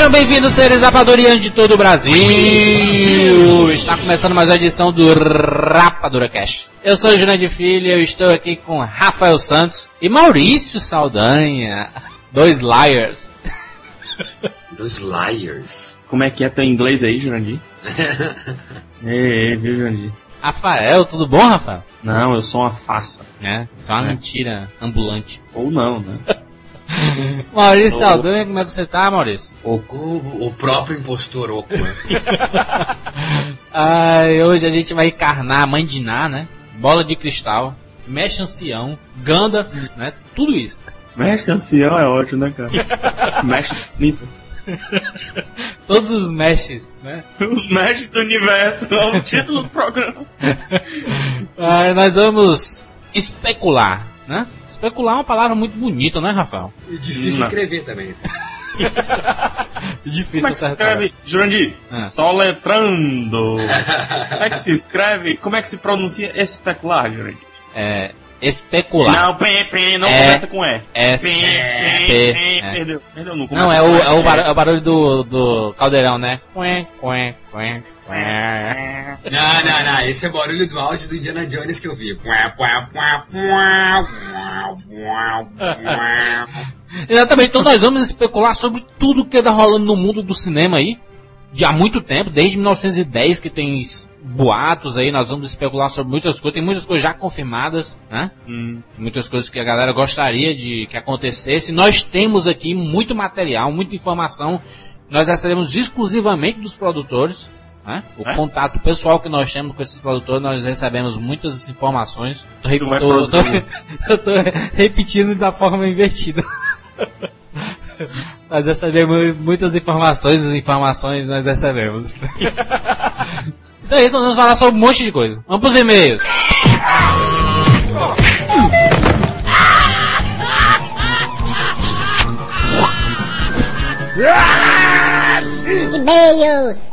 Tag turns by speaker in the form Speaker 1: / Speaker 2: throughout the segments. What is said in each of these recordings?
Speaker 1: Sejam bem-vindos, seres rapadurianos de todo o Brasil! Está começando mais uma edição do Rapadura Cast. Eu sou o Jurandir Filho e eu estou aqui com Rafael Santos e Maurício Saldanha. Dois liars.
Speaker 2: Dois liars.
Speaker 3: Como é que é teu inglês aí, Jurandir? Ei, viu, Jurandir?
Speaker 1: Rafael, tudo bom, Rafael?
Speaker 3: Não, eu sou uma farsa.
Speaker 1: É, só uma
Speaker 3: É.
Speaker 1: mentira ambulante.
Speaker 3: Ou não, né?
Speaker 1: Maurício Saldanha, como é que você tá, Maurício?
Speaker 2: O, o, o próprio impostor oco, né?
Speaker 1: Ai, hoje a gente vai encarnar a mãe de Ná, né? Bola de cristal, mexe ancião, Gandalf, né? Tudo isso.
Speaker 3: Mestre ancião é ótimo, né, cara? Splinter.
Speaker 1: Todos os meshes, né?
Speaker 3: Os mestres do universo, é o título do programa.
Speaker 1: Ai, nós vamos especular, né? Especular é uma palavra muito bonita, não é, Rafael?
Speaker 2: E difícil
Speaker 3: Não.
Speaker 2: escrever também.
Speaker 1: Difícil
Speaker 3: Como é que se escreve, Jurandir?
Speaker 1: Ah.
Speaker 3: Soletrando. Como é que se escreve? Como é que se pronuncia especular, Jurandir?
Speaker 1: É, especular.
Speaker 3: Não, pem, pem, não
Speaker 1: É.
Speaker 3: começa com E.
Speaker 1: S.
Speaker 3: Pem,
Speaker 1: P,
Speaker 3: pem, pem,
Speaker 1: é.
Speaker 3: perdeu. Perdeu, não começa
Speaker 1: Não, é
Speaker 3: com
Speaker 1: o,
Speaker 3: E.
Speaker 1: é o, barulho, é o barulho do, do caldeirão, né? Quen, quen, quen.
Speaker 2: Não, não, não. Esse é o barulho do áudio do Indiana Jones que eu vi.
Speaker 1: Exatamente, então nós vamos especular sobre tudo que anda rolando no mundo do cinema aí. De há muito tempo, desde 1910 que tem boatos aí, nós vamos especular sobre muitas coisas, tem muitas coisas já confirmadas, né?
Speaker 3: Hum,
Speaker 1: Muitas coisas que a galera gostaria de que acontecesse. Nós temos aqui muito material, muita informação. Nós recebemos exclusivamente dos produtores. Né? O
Speaker 3: É?
Speaker 1: contato pessoal que nós temos com esses produtores, nós recebemos muitas informações. Tô, rep- tô- tô- eu tô repetindo da forma invertida. nós recebemos muitas informações, as informações nós recebemos. então é isso, nós vamos falar sobre um monte de coisa. Vamos pros e-mails.
Speaker 4: E-mails.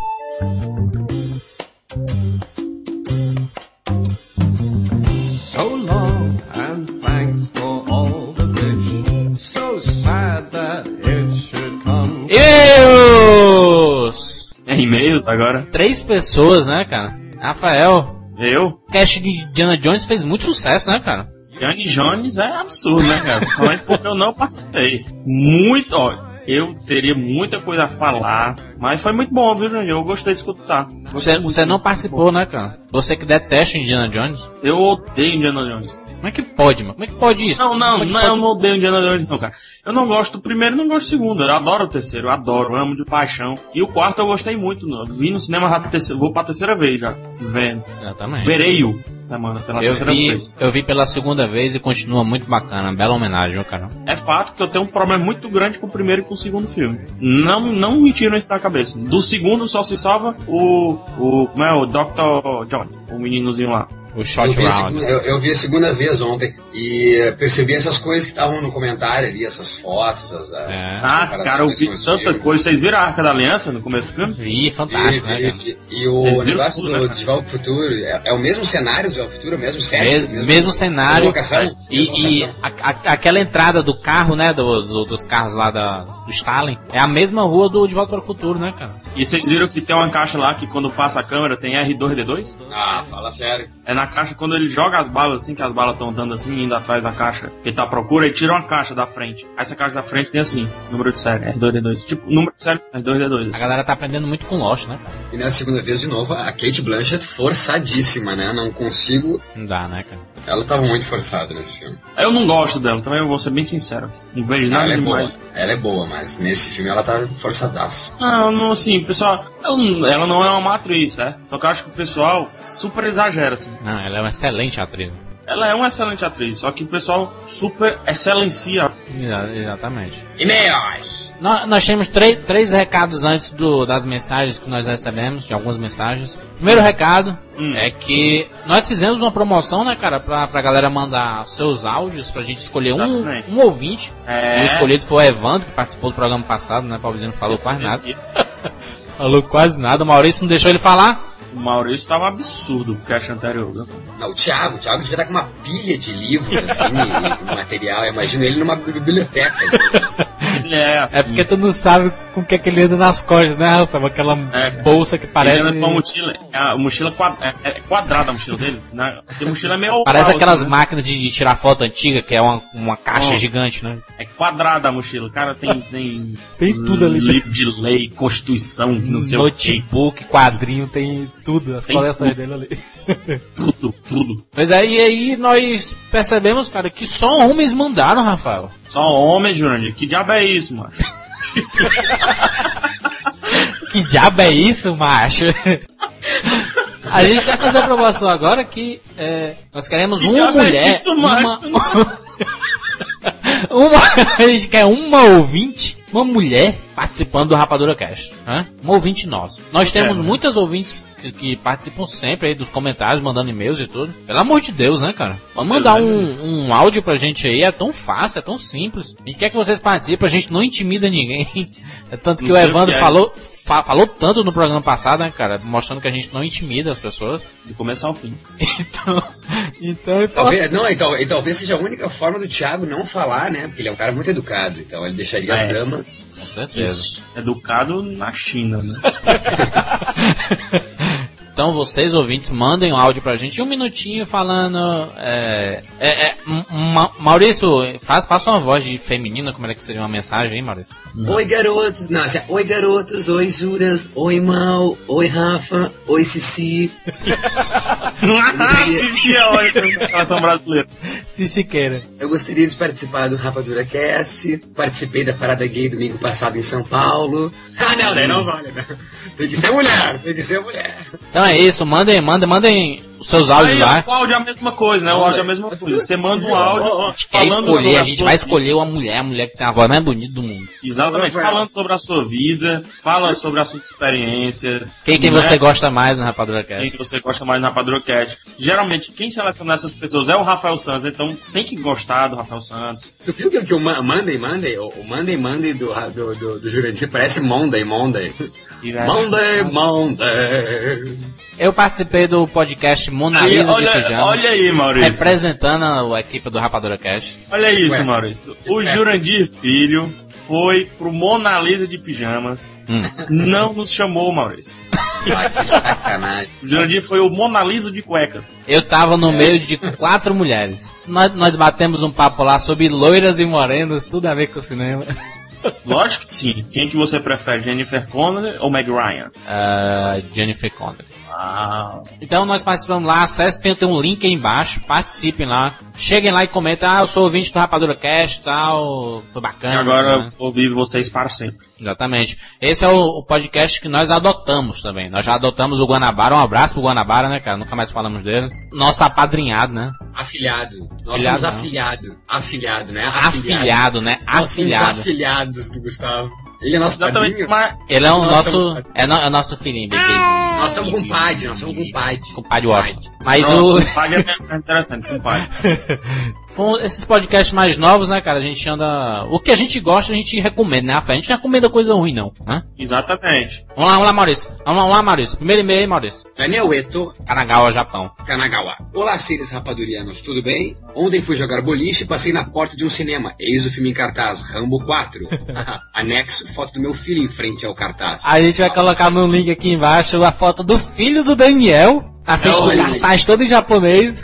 Speaker 1: E-mails
Speaker 3: agora?
Speaker 1: Três pessoas, né, cara? Rafael,
Speaker 3: Eu?
Speaker 1: o cast de Indiana Jones fez muito sucesso, né, cara?
Speaker 3: Johnny Jones é absurdo, né, cara? Principalmente porque eu não participei. Muito, ó. Eu teria muita coisa a falar, mas foi muito bom, viu, Jandir? Eu gostei de escutar. Gostei
Speaker 1: Você, você não participou, né, cara? Você que detesta Indiana Jones.
Speaker 3: Eu odeio Indiana Jones.
Speaker 1: Como é que pode, mano? Como é que pode isso?
Speaker 3: Não, não,
Speaker 1: é
Speaker 3: não, eu não odeio Indiana Jones, não, cara. Eu não gosto do primeiro e não gosto do segundo. Eu adoro o terceiro, eu adoro, eu amo de paixão. E o quarto eu gostei muito, não. Vi no cinema terceiro, vou pra terceira vez já. Vendo.
Speaker 1: Exatamente.
Speaker 3: Verei-o semana pela
Speaker 1: Eu
Speaker 3: terceira
Speaker 1: vi,
Speaker 3: vez.
Speaker 1: eu vi pela segunda vez e continua muito bacana. Bela homenagem, cara.
Speaker 3: É fato que eu tenho um problema muito grande com o primeiro e com o segundo filme. Não, não me tiram isso da cabeça. Do segundo só se salva o. o como é? O Dr. John, o meninozinho lá.
Speaker 1: O
Speaker 2: Eu
Speaker 1: shot
Speaker 2: vi, a
Speaker 1: round.
Speaker 2: segunda, eu, eu vi a segunda vez ontem e percebi essas coisas que estavam no comentário ali, essas fotos, as,
Speaker 1: É.
Speaker 2: as
Speaker 3: Ah, cara, eu vi tanta
Speaker 2: filmes.
Speaker 3: coisa. Vocês viram a Arca da Aliança no começo do filme?
Speaker 1: Vi, fantástico, né,
Speaker 2: vi,
Speaker 1: cara?
Speaker 2: vi. E o negócio
Speaker 3: tudo, né,
Speaker 2: do Volta pro Futuro é, é o mesmo cenário do De Volta pro Futuro, o mesmo set,
Speaker 1: Mes- mesmo cenário.
Speaker 2: locação,
Speaker 1: E, e a- a- aquela entrada do carro, né? do- do- dos carros lá da, do Stalin. É a mesma rua do De Volta para o Futuro, né, cara?
Speaker 3: E vocês viram que tem uma caixa lá que quando passa a câmera tem R2D2?
Speaker 2: Ah, fala sério.
Speaker 3: É na caixa quando ele joga as balas assim, que as balas estão andando assim, indo atrás da caixa. Ele tá à procura, ele tira uma caixa da frente. Aí Essa caixa da frente tem assim, número de série, R2D2. Tipo, número de série, R2D2.
Speaker 1: A galera tá aprendendo muito com Lost, né, cara?
Speaker 2: E na segunda vez, de novo, a Kate Blanchett forçadíssima, né? Não consigo...
Speaker 1: Não dá, né, cara?
Speaker 2: Ela tava muito forçada nesse filme.
Speaker 3: Eu não gosto dela, também eu vou ser bem sincero. Não vejo nada
Speaker 2: Ela é
Speaker 3: demais.
Speaker 2: boa. Ela é boa, mas nesse filme ela tá forçadaça.
Speaker 3: Não, não, assim, pessoal, ela não é uma má atriz, certo? Só que eu acho que o pessoal super exagera, assim.
Speaker 1: Não, ela é uma excelente atriz.
Speaker 3: ela é uma excelente atriz, só que o pessoal super excelencia.
Speaker 1: Exa- Exatamente.
Speaker 2: E-mails!
Speaker 1: Nós, nós temos três, três recados antes do- das mensagens que nós recebemos, de algumas mensagens. Primeiro recado
Speaker 3: Hum.
Speaker 1: é que nós fizemos uma promoção, né, cara, pra, pra galera mandar seus áudios, pra gente escolher um, um ouvinte.
Speaker 3: É.
Speaker 1: O escolhido foi o Evandro, que participou do programa passado, né, Paulinho não falou quase nada. Falou quase nada, o Maurício não deixou ele falar.
Speaker 3: O Maurício tava absurdo o cast anterior?
Speaker 2: Não, o Thiago, o Thiago devia estar com uma pilha de livros, assim, e, e material. Eu imagino ele numa biblioteca, assim.
Speaker 3: Ele é assim.
Speaker 1: É porque tu não sabe com o que é que ele anda nas costas, né, Rafael? Aquela
Speaker 3: É,
Speaker 1: bolsa que parece...
Speaker 3: Ele anda com uma mochila, a mochila quad- é, é quadrada a mochila dele. Né? A mochila é meio
Speaker 1: Parece
Speaker 3: oval,
Speaker 1: aquelas
Speaker 3: assim, né?
Speaker 1: máquinas de, de tirar foto antiga, que é uma, uma caixa
Speaker 3: Oh.
Speaker 1: gigante, né?
Speaker 3: É quadrada a mochila. Cara, tem. Tem,
Speaker 1: Tem tudo ali.
Speaker 3: Livro de lei, constituição, não sei o que.
Speaker 1: Notebook, quadrinho, tem tudo, as
Speaker 3: Tem
Speaker 1: coleções
Speaker 3: tudo.
Speaker 1: dele ali.
Speaker 3: Tudo, tudo.
Speaker 1: Mas aí, aí nós percebemos, cara, que só homens mandaram, Rafael.
Speaker 3: Só homem, Jurandir. Que diabo é isso, mano?
Speaker 1: Que diabo é isso, macho? A gente vai fazer a promoção agora que é, nós queremos
Speaker 3: Que
Speaker 1: uma
Speaker 3: é
Speaker 1: mulher.
Speaker 3: isso,
Speaker 1: uma,
Speaker 3: macho?
Speaker 1: uma, a gente quer uma ouvinte, uma mulher participando do Rapadura Cast. Né? Um ouvinte nosso. Nós temos
Speaker 3: É.
Speaker 1: muitas ouvintes que, que participam sempre aí dos comentários, mandando e-mails e tudo. Pelo amor de Deus, né, cara? Vamos mandar um, um áudio pra gente aí, é tão fácil, é tão simples. A gente quer que vocês participem, a gente não intimida ninguém. É tanto que
Speaker 3: Não
Speaker 1: o Evandro
Speaker 3: que é.
Speaker 1: falou, fa- falou tanto no programa passado, né, cara? Mostrando que a gente não intimida as pessoas.
Speaker 3: Do começo ao fim.
Speaker 1: Então, então, então
Speaker 2: Talvez, não, e, tal- e talvez seja a única forma do Thiago não falar, né? Porque ele é um cara muito educado, então ele deixaria as
Speaker 3: É.
Speaker 2: damas.
Speaker 1: com certeza.
Speaker 3: Educado na China, né?
Speaker 1: Então vocês ouvintes mandem um áudio pra gente, um minutinho falando. É, é, é, Ma- Maurício, faz, faça uma voz de feminina, como é que seria uma mensagem, hein, Maurício?
Speaker 2: Oi, garotos. Não, assim, oi, garotos. Oi, Juras. Oi, Mal. Oi, Rafa. Oi, Cici.
Speaker 3: que é ótimo, coração brasileiro.
Speaker 1: Se se queira.
Speaker 2: Eu gostaria de participar do Rapadura Cast. Participei da parada gay domingo passado em São Paulo. Ah, não, daí não vale, né? Tem que ser mulher, tem que ser mulher.
Speaker 1: Então é isso, mandem, mandem, mandem os seus áudios
Speaker 3: Aí,
Speaker 1: lá.
Speaker 3: o áudio é a mesma coisa, né? O áudio é a mesma coisa. Você manda um áudio
Speaker 1: Quer
Speaker 3: falando
Speaker 1: escolher,
Speaker 3: sobre
Speaker 1: a gente
Speaker 3: sua
Speaker 1: vai escolher uma mulher, a mulher que tem a voz mais bonita do mundo.
Speaker 3: Exatamente, falando sobre a sua vida, fala sobre as suas experiências.
Speaker 1: Quem, quem
Speaker 3: né?
Speaker 1: você gosta mais na Rapadura
Speaker 3: Quem
Speaker 1: Cast?
Speaker 3: que você gosta mais na Padrocat. Geralmente, quem seleciona essas pessoas é o Rafael Santos, então tem que gostar do Rafael Santos.
Speaker 2: Tu viu que, que o Monday Monday, o, Monday Monday do, do, do, do Jurandir parece Monday Monday. Monday Monday.
Speaker 1: Eu participei do podcast Mona
Speaker 3: Aí,
Speaker 1: Lisa de
Speaker 3: olha,
Speaker 1: Pijama,
Speaker 3: olha aí, Maurício.
Speaker 1: representando a equipe do Rapadura Cast.
Speaker 3: Olha isso,
Speaker 2: Ué,
Speaker 3: Maurício. O. Jurandir Filho foi pro Mona Lisa de pijamas.
Speaker 1: Hum.
Speaker 3: Não nos chamou, Maurício.
Speaker 2: Ai, que sacanagem.
Speaker 3: O Jurandir foi o Mona Lisa de cuecas.
Speaker 1: Eu tava no meio de quatro mulheres. Nós, nós batemos um papo lá sobre loiras e morenas, tudo a ver com o cinema.
Speaker 3: Lógico que sim. Quem que você prefere, Jennifer Connelly ou Meg Ryan?
Speaker 1: Ah, Jennifer Connelly.
Speaker 3: Ah,
Speaker 1: Então nós participamos lá, acesse, tem, tem um link aí embaixo, participem lá. Cheguem lá e comentem, ah, eu sou ouvinte do Rapadura Cast e tal, foi
Speaker 3: e
Speaker 1: bacana.
Speaker 3: agora
Speaker 1: né?
Speaker 3: ouvir vocês para sempre.
Speaker 1: Exatamente. Esse é o, o podcast que nós adotamos também. Nós já adotamos o Guanabara, um abraço pro Guanabara, né, cara? Nunca mais falamos dele. Nosso apadrinhado, né?
Speaker 2: Afilhado. Nós
Speaker 1: Afilhado,
Speaker 2: somos
Speaker 1: não.
Speaker 2: afilhado. Afilhado, né?
Speaker 1: Afilhado, né?
Speaker 2: Nós somos
Speaker 1: Afilhado.
Speaker 2: afilhados do Gustavo. Ele é nosso
Speaker 3: Exatamente,
Speaker 2: padrinho.
Speaker 3: mas
Speaker 1: Ele é o nosso,
Speaker 2: somos-
Speaker 1: é, no- é nosso filhinho, bebê.
Speaker 2: Nós somos compadre, nós somos compadre.
Speaker 1: Compadre Washington. Mas
Speaker 3: Não,
Speaker 1: o,
Speaker 3: compadre é interessante, compadre.
Speaker 1: Foram esses podcasts mais novos, né, cara? A gente anda. O que a gente gosta, a gente recomenda, né, Rafael? A gente não recomenda coisa ruim, não. Né?
Speaker 3: Exatamente.
Speaker 1: Vamos lá, vamos lá, Maurício. Vamos lá, vamos lá, Maurício. Primeiro e-mail aí, Maurício.
Speaker 2: Daniel Eto,
Speaker 1: Kanagawa, Japão.
Speaker 2: Kanagawa. Olá, seres rapadurianos, tudo bem? Ontem fui jogar boliche e passei na porta de um cinema. Eis o filme em cartaz, Rambo 4. Anexo, foto do meu filho em frente ao cartaz.
Speaker 1: A gente vai colocar no link aqui embaixo a foto do filho do Daniel. A frente do cartaz todo em japonês.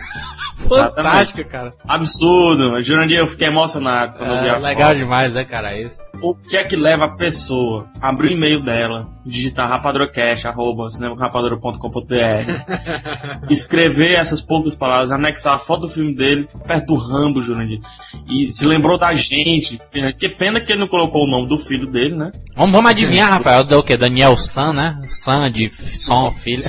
Speaker 1: Fantástico, cara.
Speaker 3: Absurdo. Jurandir, eu fiquei emocionado quando eu vi
Speaker 1: É,
Speaker 3: a
Speaker 1: legal
Speaker 3: foto.
Speaker 1: demais, né, cara? Isso.
Speaker 3: O que é que leva a pessoa a abrir o e-mail dela, digitar rapadrocast, arroba escrever essas poucas palavras, anexar a foto do filme dele perto do Rambo, Jurandir, e se lembrou da gente. Que pena que ele não colocou o nome do filho dele, né?
Speaker 1: Vamos, vamos adivinhar, Rafael, o quê? Daniel San, né? San de som, filho.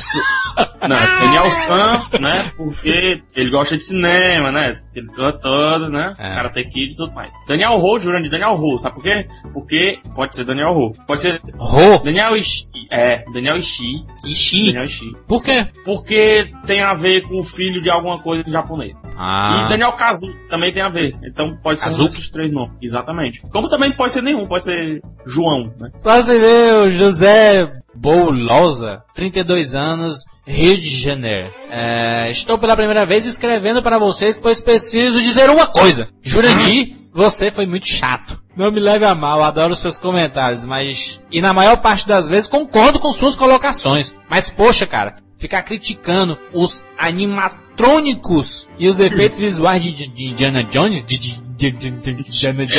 Speaker 3: Não, é Daniel San, né? Porque ele gosta de cinema, né? Ele canta todo, né?
Speaker 1: É.
Speaker 3: Karate Kid e tudo mais. Daniel Ho, jurando de Daniel Ho, sabe por quê? Porque pode ser Daniel Ho. Pode ser
Speaker 1: Ro,
Speaker 3: Daniel Ishii. É, Daniel Ishii.
Speaker 1: Ishi.
Speaker 3: Daniel Ishii.
Speaker 1: Por quê?
Speaker 3: Porque tem a ver com o filho de alguma coisa em japonês.
Speaker 1: Ah,
Speaker 3: E Daniel Kazuki também tem a ver. Então pode ser um
Speaker 1: Kazuki?
Speaker 3: desses três nomes. Exatamente. Como também pode ser nenhum, pode ser João, né?
Speaker 1: Pra você o José Boulosa, 32 anos, Rio de Janeiro. É, estou pela primeira vez escrevendo para vocês, pois preciso dizer uma coisa. Jurandir, você foi muito chato. Não me leve a mal, adoro seus comentários, mas... E na maior parte das vezes concordo com suas colocações. Mas poxa, cara, ficar criticando os animatrônicos e os efeitos visuais de, de, de Indiana Jones, de, de,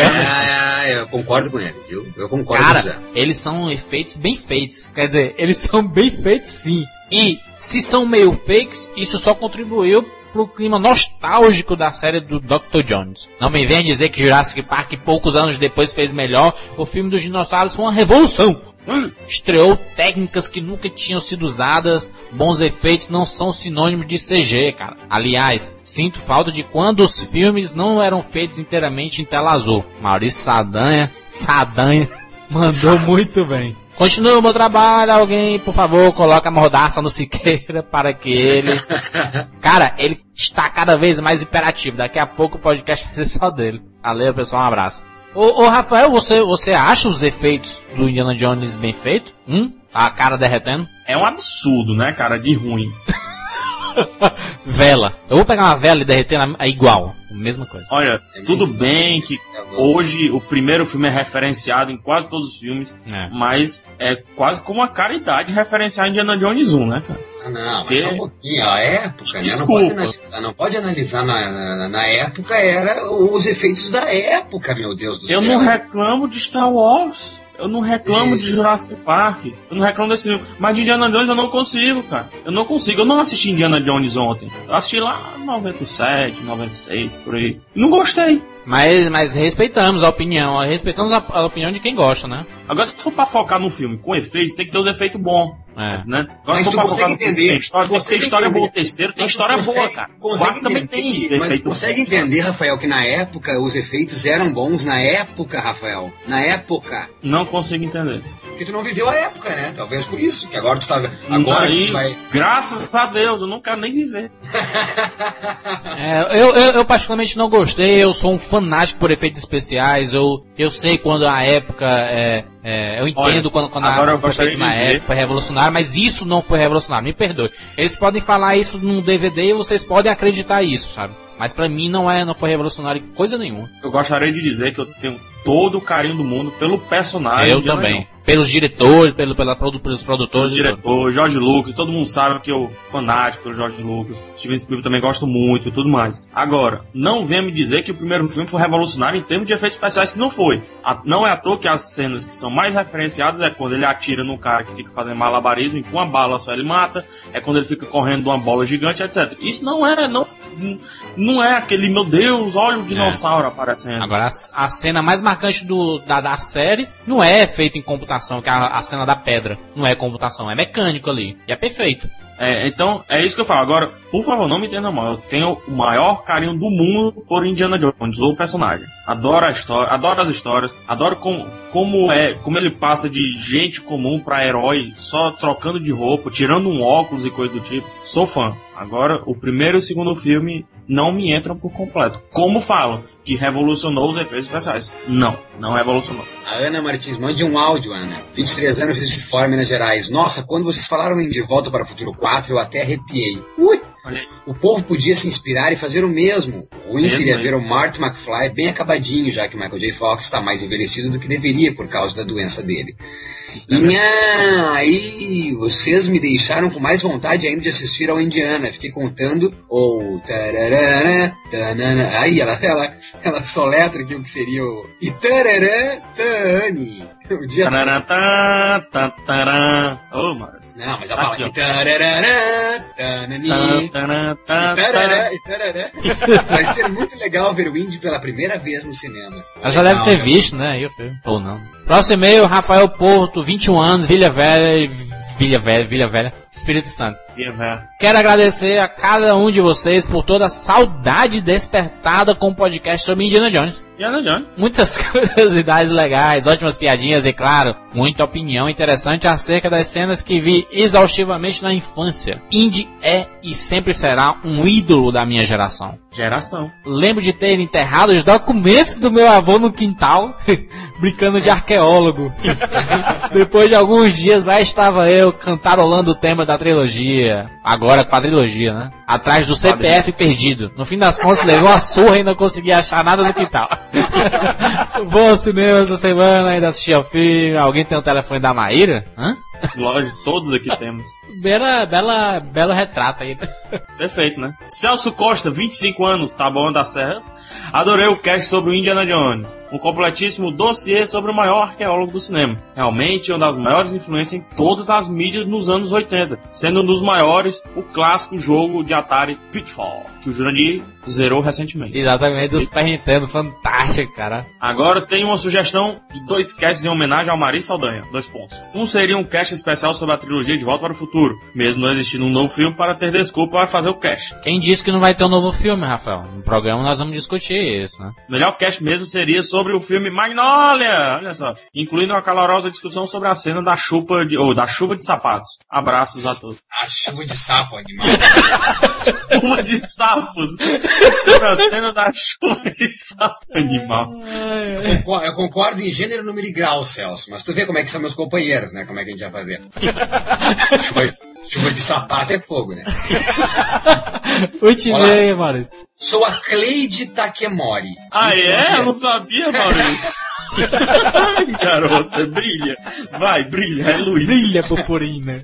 Speaker 2: Ah, eu concordo com ele, viu? Eu concordo
Speaker 1: Cara,
Speaker 2: com Zé.
Speaker 1: eles são efeitos bem feitos. Quer dizer, eles são bem feitos sim. E se são meio fakes, isso só contribuiu pro clima nostálgico da série do Dr. Jones. Não me venha dizer que Jurassic Park, poucos anos depois, fez melhor. O filme dos dinossauros foi uma revolução. Hum, Estreou técnicas que nunca tinham sido usadas. Bons efeitos não são sinônimos de CG, cara. Aliás, sinto falta de quando os filmes não eram feitos inteiramente em tela azul. Maurício Sadanha, Sadanha, mandou muito bem. Continua o meu trabalho, alguém, por favor, coloca a mordaça no Siqueira para que ele... Cara, ele está cada vez mais imperativo. Daqui a pouco o podcast vai ser só dele. Valeu, pessoal, um abraço. Ô, ô Rafael, você, você acha os efeitos do Indiana Jones bem feitos? Hum? A cara derretendo?
Speaker 3: É um absurdo, né, cara, de ruim.
Speaker 1: Vela. Eu vou pegar uma vela e derreter na, é igual. Mesma coisa.
Speaker 3: Olha,
Speaker 2: É
Speaker 3: tudo bem que hoje o primeiro filme é referenciado em quase todos os filmes,
Speaker 1: É.
Speaker 3: mas é quase como uma caridade referenciar Indiana Jones 1, né, cara?
Speaker 2: Ah, não, mas
Speaker 3: Que?
Speaker 2: só um pouquinho, a época, né? Não
Speaker 3: Desculpa.
Speaker 2: pode analisar, não pode analisar na, na, na época, era os efeitos da época, meu Deus do
Speaker 3: Eu
Speaker 2: céu.
Speaker 3: não reclamo de Star Wars. Eu não reclamo de
Speaker 2: Isso.
Speaker 3: Jurassic Park. Eu não reclamo desse filme. Mas de Indiana Jones eu não consigo, cara. Eu não consigo. Eu não assisti Indiana Jones ontem. Eu assisti lá em 97, 96, por aí. Não gostei.
Speaker 1: Mas, mas respeitamos a opinião, respeitamos a, a opinião de quem gosta, né?
Speaker 3: Agora, se for pra focar num filme com efeitos, tem que ter os efeitos bons.
Speaker 1: É.
Speaker 3: Né? Agora,
Speaker 2: Mas
Speaker 3: se
Speaker 2: tu
Speaker 3: for pra focar
Speaker 2: consegue
Speaker 3: no filme,
Speaker 2: entender,
Speaker 3: tem história, tem história
Speaker 2: entender.
Speaker 3: boa. O terceiro tem
Speaker 2: Mas
Speaker 3: história
Speaker 2: consegue-
Speaker 3: boa, cara. O
Speaker 2: consegue
Speaker 3: quarto também
Speaker 2: entender
Speaker 3: tem
Speaker 2: que- mas tu
Speaker 3: efeito
Speaker 2: consegue entender, Rafael, que na época os efeitos eram bons na época, Rafael. Na época.
Speaker 3: Não consigo entender.
Speaker 2: Porque tu não viveu a época, né? Talvez por isso. Que agora tu tá. Agora
Speaker 3: Daí,
Speaker 2: tu vai.
Speaker 3: graças a Deus, eu não quero nem viver.
Speaker 1: É, eu, eu, eu particularmente não gostei, eu sou um fanático por efeitos especiais, eu, eu sei quando a época é, é, eu entendo
Speaker 3: Olha,
Speaker 1: quando, quando
Speaker 3: agora
Speaker 1: a, foi na
Speaker 3: dizer-
Speaker 1: época foi revolucionário, mas isso não foi revolucionário, me perdoe. Eles podem falar isso num DVD e vocês podem acreditar isso, sabe? Mas pra mim não é, não foi revolucionário coisa nenhuma.
Speaker 3: Eu gostaria de dizer que eu tenho todo o carinho do mundo pelo personagem.
Speaker 1: eu também.
Speaker 3: Jones.
Speaker 1: Pelos diretores, pelo, pela, pelos
Speaker 3: Os
Speaker 1: produtores. tudo.
Speaker 3: diretores, George Lucas, todo mundo sabe que eu fanático pelo George Lucas, Steven Spielberg também gosto muito e tudo mais. Agora, não venha me dizer que o primeiro filme foi revolucionário em termos de efeitos especiais, que não foi. A- não é à toa que as cenas que são mais referenciadas é quando ele atira no cara que fica fazendo malabarismo e com uma bala só ele mata, é quando ele fica correndo de uma bola gigante, etc. Isso não é, não, não é aquele, meu Deus, olha o dinossauro aparecendo.
Speaker 1: Agora, a, a cena mais marcante do, da, da série não é feita em computação, que é a, a cena da pedra. Não é computação, é mecânico ali. E é perfeito.
Speaker 3: É, então, é isso que eu falo. Agora, por favor, não me entenda mal. Eu tenho o maior carinho do mundo por Indiana Jones, o personagem. Adoro a história, adoro as histórias, adoro como, como é, como ele passa de gente comum pra herói, só trocando de roupa, tirando um óculos e coisa do tipo. Sou fã. Agora, o primeiro e o segundo filme não me entram por completo. Como falam que revolucionou os efeitos especiais? Não, não revolucionou.
Speaker 2: A Ana Martins, mande um áudio, Ana. 23 anos, de Fora, Minas Gerais. Nossa, quando vocês falaram em De Volta para o Futuro 4, eu até arrepiei. Ui! O povo podia se inspirar e fazer o mesmo. O ruim seria
Speaker 3: hein?
Speaker 2: ver o Marty McFly bem acabadinho, já que o Michael J. Fox está mais envelhecido do que deveria por causa da doença dele. E nha, aí vocês me deixaram com mais vontade ainda de assistir ao Indiana. Fiquei contando o tararara, tanana. Aí ela, ela, ela soletra aqui o que seria o e tarará, tani. O dia
Speaker 3: Tarará, tá, tá, tará. Mano.
Speaker 2: Não, mas ela fala
Speaker 3: Aqui, ó.
Speaker 2: tarará, tanani.
Speaker 3: Tá,
Speaker 2: Tarará,
Speaker 3: tá.
Speaker 2: e tarará. Vai ser muito legal ver o Indy pela primeira vez no cinema.
Speaker 1: Ela já deve ter
Speaker 2: né?
Speaker 1: visto, né? Aí o filme. Ou não. Próximo e-mail, Rafael Porto, 21 anos, Vila Velha, Vilha Velha, Vilha Velha, Espírito Santo.
Speaker 3: Ia, velho.
Speaker 1: Quero agradecer a cada um de vocês por toda a saudade despertada com o podcast sobre Indiana Jones.
Speaker 3: Indiana Jones.
Speaker 1: Muitas curiosidades legais, ótimas piadinhas e, claro, muita opinião interessante acerca das cenas que vi exaustivamente na infância. Indy é e sempre será um ídolo da minha geração.
Speaker 3: Geração.
Speaker 1: Lembro de ter enterrado os documentos do meu avô no quintal, brincando de arqueólogo. Depois de alguns dias, lá estava eu cantarolando o tema da trilogia. Agora quadrilogia, né? Atrás do CPF perdido. No fim das contas, levou uma surra e não consegui achar nada no quintal. Bom cinema essa semana, ainda assisti ao filme. Alguém tem o telefone da Maíra? Hã?
Speaker 3: Lógico, todos aqui temos.
Speaker 1: Bela, bela, belo retrato aí.
Speaker 3: Perfeito, né? Celso Costa, 25 anos, tá bom da Serra. Adorei o cast sobre o Indiana Jones. Um completíssimo dossiê sobre o maior arqueólogo do cinema. Realmente uma das maiores influências em todas as mídias nos anos 80. Sendo um dos maiores o clássico jogo de Atari Pitfall, que o Jurandir zerou recentemente.
Speaker 1: Exatamente, do Super Nintendo, fantástico, cara.
Speaker 3: Agora tem uma sugestão de dois casts em homenagem ao Mari Saldanha. Dois pontos. Um seria um cast especial sobre a trilogia De Volta para o Futuro, mesmo não existindo um novo filme para ter desculpa para fazer o cast.
Speaker 1: Quem disse que não vai ter um novo filme, Rafael? No programa nós vamos discutir isso, né?
Speaker 3: O melhor cast mesmo seria sobre o filme Magnolia, olha só, incluindo uma calorosa discussão sobre a cena da chuva de, ou da chuva de sapatos. Abraços a todos.
Speaker 2: A chuva de sapo, animal.
Speaker 3: Chuva de sapos. sobre a cena da chuva de sapo animal.
Speaker 2: Eu concordo- Eu concordo em gênero, número e grau, Celso. Mas tu vê como é que são meus companheiros, né? Como é que a gente vai fazer. chuva, chuva de sapato é fogo, né? Olá.
Speaker 1: bem, Maurício.
Speaker 2: Sou a Cleide Takemori.
Speaker 3: Ah,
Speaker 2: 29
Speaker 3: é? Eu não sabia, Maurício. Ai, garota, brilha. Vai, brilha, é Luiz.
Speaker 1: Brilha, purpurina.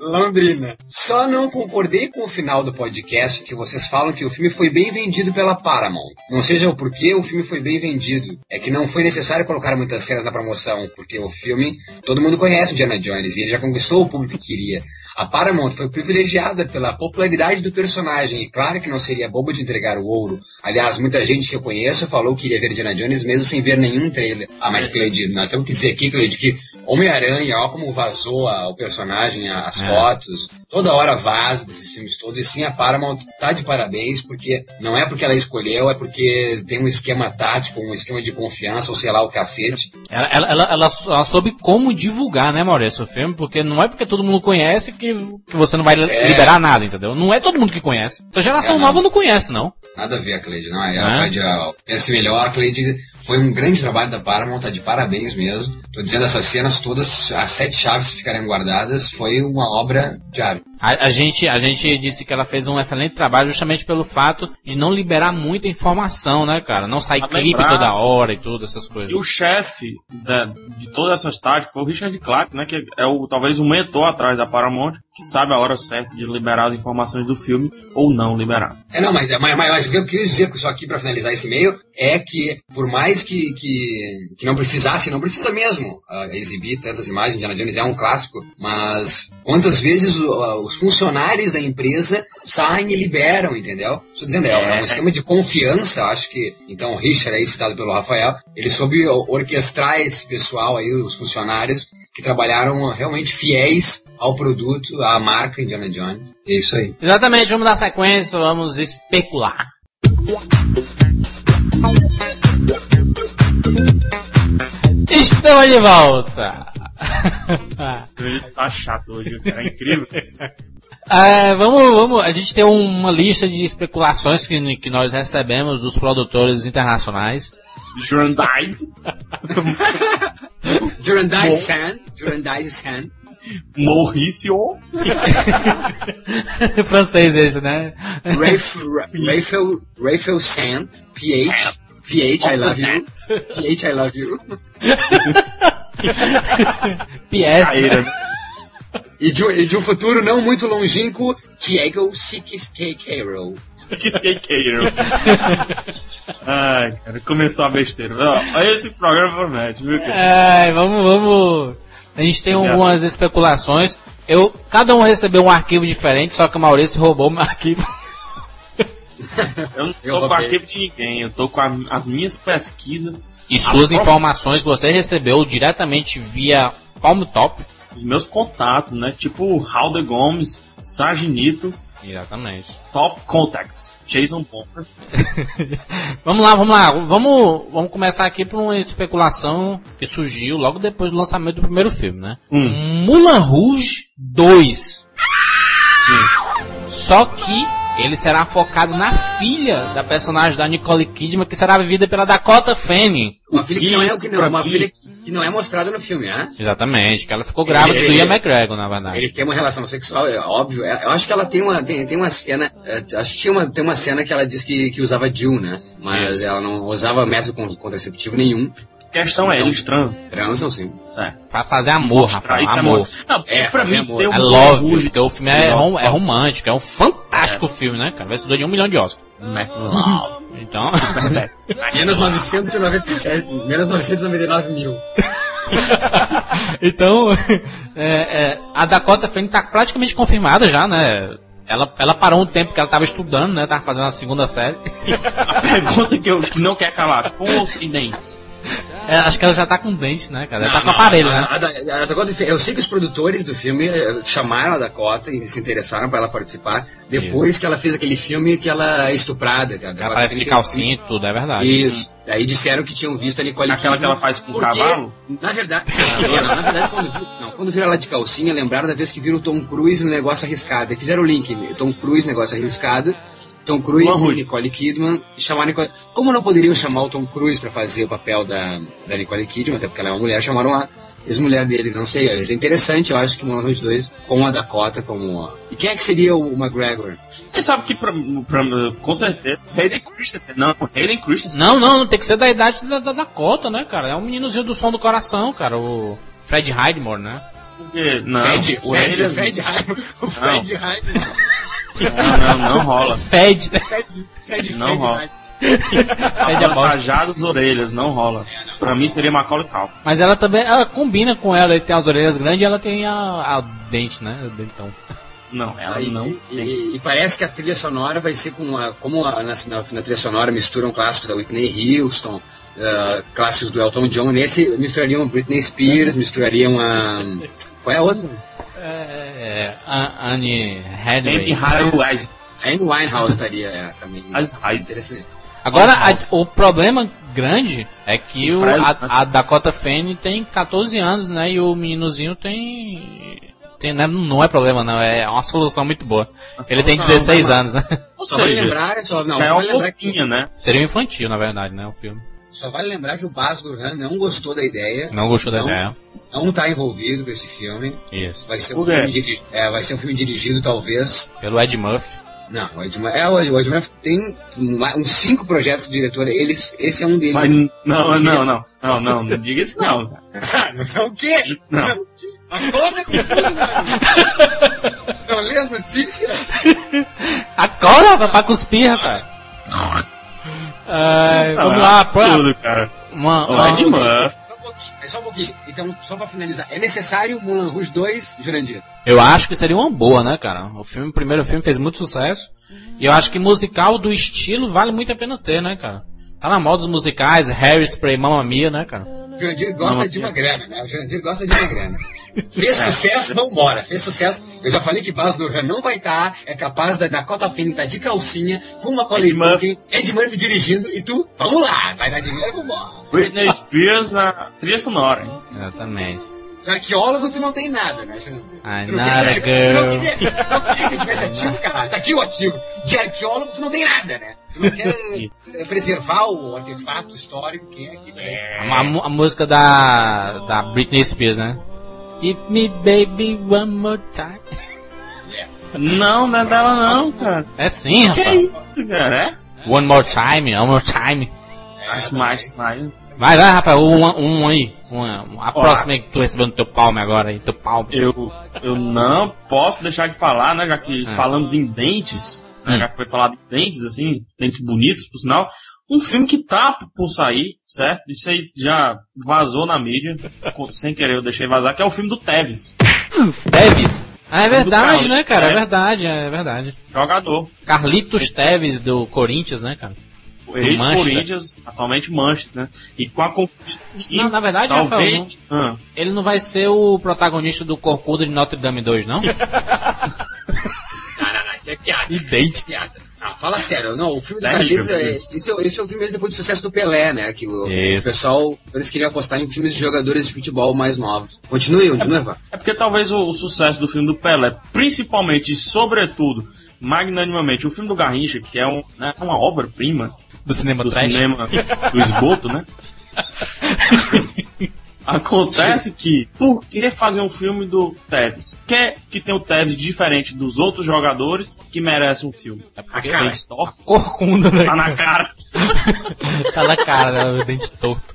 Speaker 2: Londrina. Só não concordei com o final do podcast que vocês falam que o filme foi bem vendido pela Paramount. Não seja o porquê o filme foi bem vendido. É que não foi necessário colocar muitas cenas na promoção, porque o filme todo mundo conhece o Diana Jones e ele já conquistou o público que queria. A Paramount foi privilegiada pela popularidade do personagem e claro que não seria bobo de entregar o ouro. Aliás, muita gente que eu conheço falou que iria ver Diana Jones mesmo sem ver nenhum trailer. Ah, mas Cleide, nós temos que dizer aqui, Cleide, que Homem-Aranha, ó como vazou a- o personagem, a- as fotos, toda hora vaza desses filmes todos, e sim a Paramount tá de parabéns, porque não é porque ela escolheu, é porque tem um esquema tático, um esquema de confiança, ou sei lá, o cacete.
Speaker 1: Ela, ela, ela, ela, ela soube como divulgar, né, Maurício, o filme, porque não é porque todo mundo conhece que, que você não vai
Speaker 2: É.
Speaker 1: liberar nada, entendeu? Não é todo mundo que conhece. Essa geração
Speaker 2: É, não.
Speaker 1: nova não conhece, não.
Speaker 2: Nada a ver a Cleide, não. É,
Speaker 1: É?
Speaker 2: a Cleide ó, melhor. A Cleide foi um grande trabalho da Paramount, tá de parabéns mesmo. Tô dizendo, essas todas, as sete chaves que ficarem guardadas, foi uma obra de arte.
Speaker 1: A, a gente, a gente disse que ela fez um excelente trabalho justamente pelo fato de não liberar muita informação, né, cara? Não sair clipe toda hora e tudo, essas coisas.
Speaker 3: E o chefe da- de todas essas táticas foi o Richard Clark, né? Que é o, talvez o mentor atrás da Paramount, que sabe a hora certa de liberar as informações do filme ou não liberar.
Speaker 2: É, não, mas, mas, mas, mas o que eu quis dizer só aqui pra finalizar esse e-mail é que, por mais que, que, que não precisasse, não precisa mesmo ah, exibir tantas imagens, Indiana Jones é um clássico, mas quantas vezes ah, os funcionários da empresa saem e liberam, entendeu? Estou dizendo, é, é um esquema de confiança, acho que, então, o Richard aí, citado pelo Rafael, ele soube orquestrar esse pessoal aí, os funcionários, que trabalharam realmente fiéis ao produto, à marca Indiana Jones. É isso aí.
Speaker 1: Exatamente, vamos dar sequência, vamos especular. Estamos de volta!
Speaker 3: Tá chato hoje, cara. É incrível.
Speaker 1: É, vamos, vamos, a gente tem uma lista de especulações que, que nós recebemos dos produtores internacionais.
Speaker 3: Jurandide,
Speaker 2: Durandai San, Durandai San.
Speaker 3: Maurício,
Speaker 1: Francês esse, né?
Speaker 2: Rafe- Ra- Rafael, Rafael Sant, PH, PH I love you, PH I love you.
Speaker 1: PS.
Speaker 3: Né?
Speaker 2: E de, um- e de um futuro não muito longínquo, Diego Sikis K. Carroll.
Speaker 3: Que skateiro. Ai, cara, começou a besteira. Ó, esse programa promete, viu, cara?
Speaker 1: É, vamos, vamos. A gente tem algumas especulações. Eu, cada um recebeu um arquivo diferente, só que o Maurício roubou meu arquivo.
Speaker 3: Eu não tô
Speaker 2: Eu
Speaker 3: com arquivo de ninguém, eu tô com a- as minhas pesquisas.
Speaker 1: E suas informações você recebeu diretamente via Palm Top.
Speaker 3: os meus contatos, né? Tipo Halder Gomes, Sarginito,
Speaker 1: Exatamente.
Speaker 3: Top Contacts, Jason Bomber.
Speaker 1: Vamos lá, vamos lá. Vamos, vamos começar aqui por uma especulação que surgiu logo depois do lançamento do primeiro filme, né?
Speaker 3: Hum.
Speaker 1: Mulan Rouge 2. Só que ele será focado na filha da personagem da Nicole Kidman, que será vivida pela Dakota Fanning.
Speaker 2: Uma filha que não é,
Speaker 3: Isso,
Speaker 2: que não,
Speaker 3: pra
Speaker 2: uma
Speaker 3: mim.
Speaker 2: filha que não é mostrada no filme, né?
Speaker 1: Exatamente, que ela ficou grávida
Speaker 2: Ele-
Speaker 1: do Ian McGregor, na verdade.
Speaker 2: Eles têm uma relação sexual, é óbvio. É, Eu acho que ela tem uma, tem, tem uma cena. é, acho que tinha uma, tem uma cena que ela diz que, que usava Jill, né? Mas
Speaker 1: Isso.
Speaker 2: ela não usava método con- contraceptivo nenhum.
Speaker 3: A questão é, eles transam.
Speaker 2: Transam, sim.
Speaker 3: É.
Speaker 1: Pra fazer amor,
Speaker 3: Mostrar
Speaker 1: Rafael,
Speaker 3: é
Speaker 1: amor.
Speaker 3: amor. Não,
Speaker 2: É,
Speaker 3: pra mim
Speaker 2: amor.
Speaker 3: deu
Speaker 1: É love, porque o filme é, rom- é romântico, é um fantástico filme, né, cara? Vencedor de um milhão de Oscar.
Speaker 3: Né? Love.
Speaker 1: Então,
Speaker 2: Menos 997, menos 999 mil.
Speaker 1: então é, é, a Dakota Fanning tá praticamente confirmada já, né? Ela, ela parou um tempo que ela tava estudando, né? Tava fazendo a segunda série.
Speaker 3: A pergunta que, eu, que não quer calar, com ou sem dentes?
Speaker 1: É, acho que ela já tá com dente, né, cara? Ela
Speaker 2: Não,
Speaker 1: tá com
Speaker 2: não,
Speaker 1: aparelho,
Speaker 2: a-
Speaker 1: né?
Speaker 2: a- a- a Dakota- eu sei que os produtores do filme eh, chamaram a Dakota e se interessaram para ela participar depois que ela fez aquele filme que ela é estuprada. que a
Speaker 1: Ela parece de calcinha e tudo, é verdade.
Speaker 2: Isso. Aí disseram que tinham visto a Nicole
Speaker 3: Aquela que ela faz com o cavalo?
Speaker 2: Na verdade, não, não, na verdade quando, viu, não, quando viram ela de calcinha, lembraram da vez que viram o Tom Cruise no Negócio Arriscado. E fizeram o link, Tom Cruise, Negócio Arriscado, Tom Cruise. Nicole Kidman, chamaram a Nicole... Como não poderiam chamar o Tom Cruise pra fazer o papel da, da Nicole Kidman, até porque ela é uma mulher, chamaram a ex-mulher dele, não sei, é interessante, eu acho que Mulan Rouge 2 com a Dakota como... a- E quem é que seria o McGregor?
Speaker 3: Você sabe que, pra, pra, com certeza, Hayden Christensen, não, Hayden Christensen.
Speaker 1: Não, não, não tem que ser da idade da, da Dakota, né, cara? É um meninozinho do som do coração, cara. O Fred Heidmore, né?
Speaker 3: Porque, não,
Speaker 2: Fred,
Speaker 3: o
Speaker 2: Fred,
Speaker 3: Hayden-
Speaker 2: Fred Heidman, o Fred Heidman,
Speaker 3: Não, não, não rola.
Speaker 1: Fed.
Speaker 2: Fred, Fred,
Speaker 3: Não rola.
Speaker 2: Heidman.
Speaker 1: Fed é.
Speaker 3: Avantajadas orelhas, não rola. Pra mim seria Macaulay Culkin.
Speaker 1: Mas ela também, ela combina com ela, ele tem as orelhas grandes e ela tem a, a dente, né? O dentão.
Speaker 3: Não, ela
Speaker 2: Aí,
Speaker 3: não
Speaker 2: e,
Speaker 3: tem.
Speaker 2: e- e parece que a trilha sonora vai ser com a, como a, na, na- na trilha sonora misturam clássicos da Whitney Houston, ah, clássicos do Elton John, nesse misturariam Britney Spears, misturariam a. Qual é a outra?
Speaker 1: É, a- Anne
Speaker 3: Amy
Speaker 1: Hathaway.
Speaker 3: Hathaway.
Speaker 2: A Amy Winehouse estaria é, também.
Speaker 3: As.
Speaker 2: Interessante.
Speaker 1: Agora, a- o problema grande é que o, a,
Speaker 3: né?
Speaker 1: a Dakota Fanning tem 14 anos, né? E o meninozinho tem... tem né, não é problema, não. É uma solução muito boa. Ele tem
Speaker 3: solução,
Speaker 1: 16
Speaker 2: não,
Speaker 1: anos, né?
Speaker 3: Ou seja,
Speaker 2: lembrar, só, não,
Speaker 3: já é uma mocinha, né?
Speaker 1: Seria um infantil, na verdade, né? O filme.
Speaker 2: Só vale lembrar que o Baz Luhrmann não gostou da ideia,
Speaker 1: Não gostou da
Speaker 2: Não.
Speaker 1: ideia.
Speaker 2: não está envolvido com esse filme.
Speaker 1: Isso.
Speaker 2: Vai ser, um filme diri- é, vai ser um filme dirigido, talvez,
Speaker 1: Pelo Ed Murphy.
Speaker 2: Não, o Ed Murphy, é, o Ed o Ed Murphy tem uns cinco projetos de diretor, eles, esse é um deles.
Speaker 3: Mas não, não, não, não, não, não diga isso não.
Speaker 2: Não, o quê?
Speaker 3: Não.
Speaker 2: Acorda com tudo. Não lê as notícias?
Speaker 1: Acorda, pra cuspir, rapaz. Ai,
Speaker 3: Não,
Speaker 1: vamos
Speaker 3: é
Speaker 1: lá,
Speaker 3: absurdo, cara.
Speaker 1: uma, uma-
Speaker 3: Ed Murphy.
Speaker 2: Só um pouquinho, é só um pouquinho. Então, só pra finalizar, é necessário Mulan Rouge 2, Jurandir?
Speaker 1: Eu acho que seria uma boa, né, cara? O filme, o primeiro filme fez muito sucesso. E eu acho que musical do estilo vale muito a pena ter, né, cara? Tá na moda dos musicais, Harry Spray, Mamma Mia, né, cara?
Speaker 2: O Jurandir gosta de uma grana, né? O Jurandir gosta de uma grana. Fez sucesso, vambora. Fez sucesso. Eu já falei que Baz Luhrmann não vai estar. É capaz da Dakota Fanning estar de calcinha, com uma
Speaker 3: Murphy.
Speaker 2: Culkin, Ed Murphy dirigindo, e tu, vamos lá, vai dar dinheiro, vambora.
Speaker 3: Britney Spears na trilha sonora, hein?
Speaker 1: Exatamente.
Speaker 2: Arqueólogo tu não tem nada, né, Jurandir?
Speaker 1: I'm
Speaker 2: Tu não
Speaker 1: not
Speaker 2: queria-
Speaker 1: a
Speaker 2: tu
Speaker 1: girl.
Speaker 2: não queria, tu não queria que eu tivesse ativo, cara. Tá aqui o ativo. De arqueólogo tu não tem nada, né? Tu não quer eh, preservar o artefato histórico, quem é que
Speaker 1: A, a mu- a música da, da Britney Spears, né? Hit me baby one more time.
Speaker 3: Não, não é dela não, cara.
Speaker 1: É sim,
Speaker 3: Que
Speaker 1: rapaz.
Speaker 3: isso, cara? É?
Speaker 1: One more time, one more time.
Speaker 3: Acho mais, mais.
Speaker 1: Vai, vai, rapaz, um, um aí. Uma, a próxima aí que tu recebeu no teu palme agora aí, teu palme.
Speaker 3: Eu, eu não posso deixar de falar, né, já que falamos em dentes, né,
Speaker 1: Hum.
Speaker 3: já que foi falado em dentes, assim, dentes bonitos, por sinal, um filme que tá por sair, certo? Isso aí já vazou na mídia, sem querer eu deixei vazar, que é o filme do Tevez,
Speaker 1: Teves. Ah, é verdade, né, cara? É
Speaker 3: é.
Speaker 1: verdade, é verdade.
Speaker 3: jogador.
Speaker 1: Carlitos Teves do Corinthians, né, cara?
Speaker 3: ex-Corinthians, atualmente Manchester, né? E com a conquista.
Speaker 1: Não, na verdade,
Speaker 3: talvez. Ah,
Speaker 1: Ele não vai ser o protagonista do Corcunda de Notre Dame 2, não?
Speaker 2: Não, não, não, isso é piada.
Speaker 1: Idêntico.
Speaker 2: Isso é piada. Não, fala sério, não, o filme do
Speaker 3: É
Speaker 2: Carlitos, é, isso, eu- isso eu vi mesmo depois do sucesso do Pelé, né, que o, o pessoal, eles queriam apostar em filmes de jogadores de futebol mais novos. Continue, continue, Vá.
Speaker 3: É porque talvez o, o sucesso do filme do Pelé, principalmente e sobretudo, magnanimamente, o filme do Garrincha, que é um, né, uma obra-prima
Speaker 1: Do cinema
Speaker 3: do
Speaker 1: trash.
Speaker 3: cinema do esgoto, né? Acontece que, por que fazer um filme do Tevez? Quer que tem o Tevez diferente dos outros jogadores que merecem um filme? É porque
Speaker 2: cara,
Speaker 3: tem história,
Speaker 1: Corcunda, né?
Speaker 3: tá na cara.
Speaker 1: tá na cara, né? O dente torto.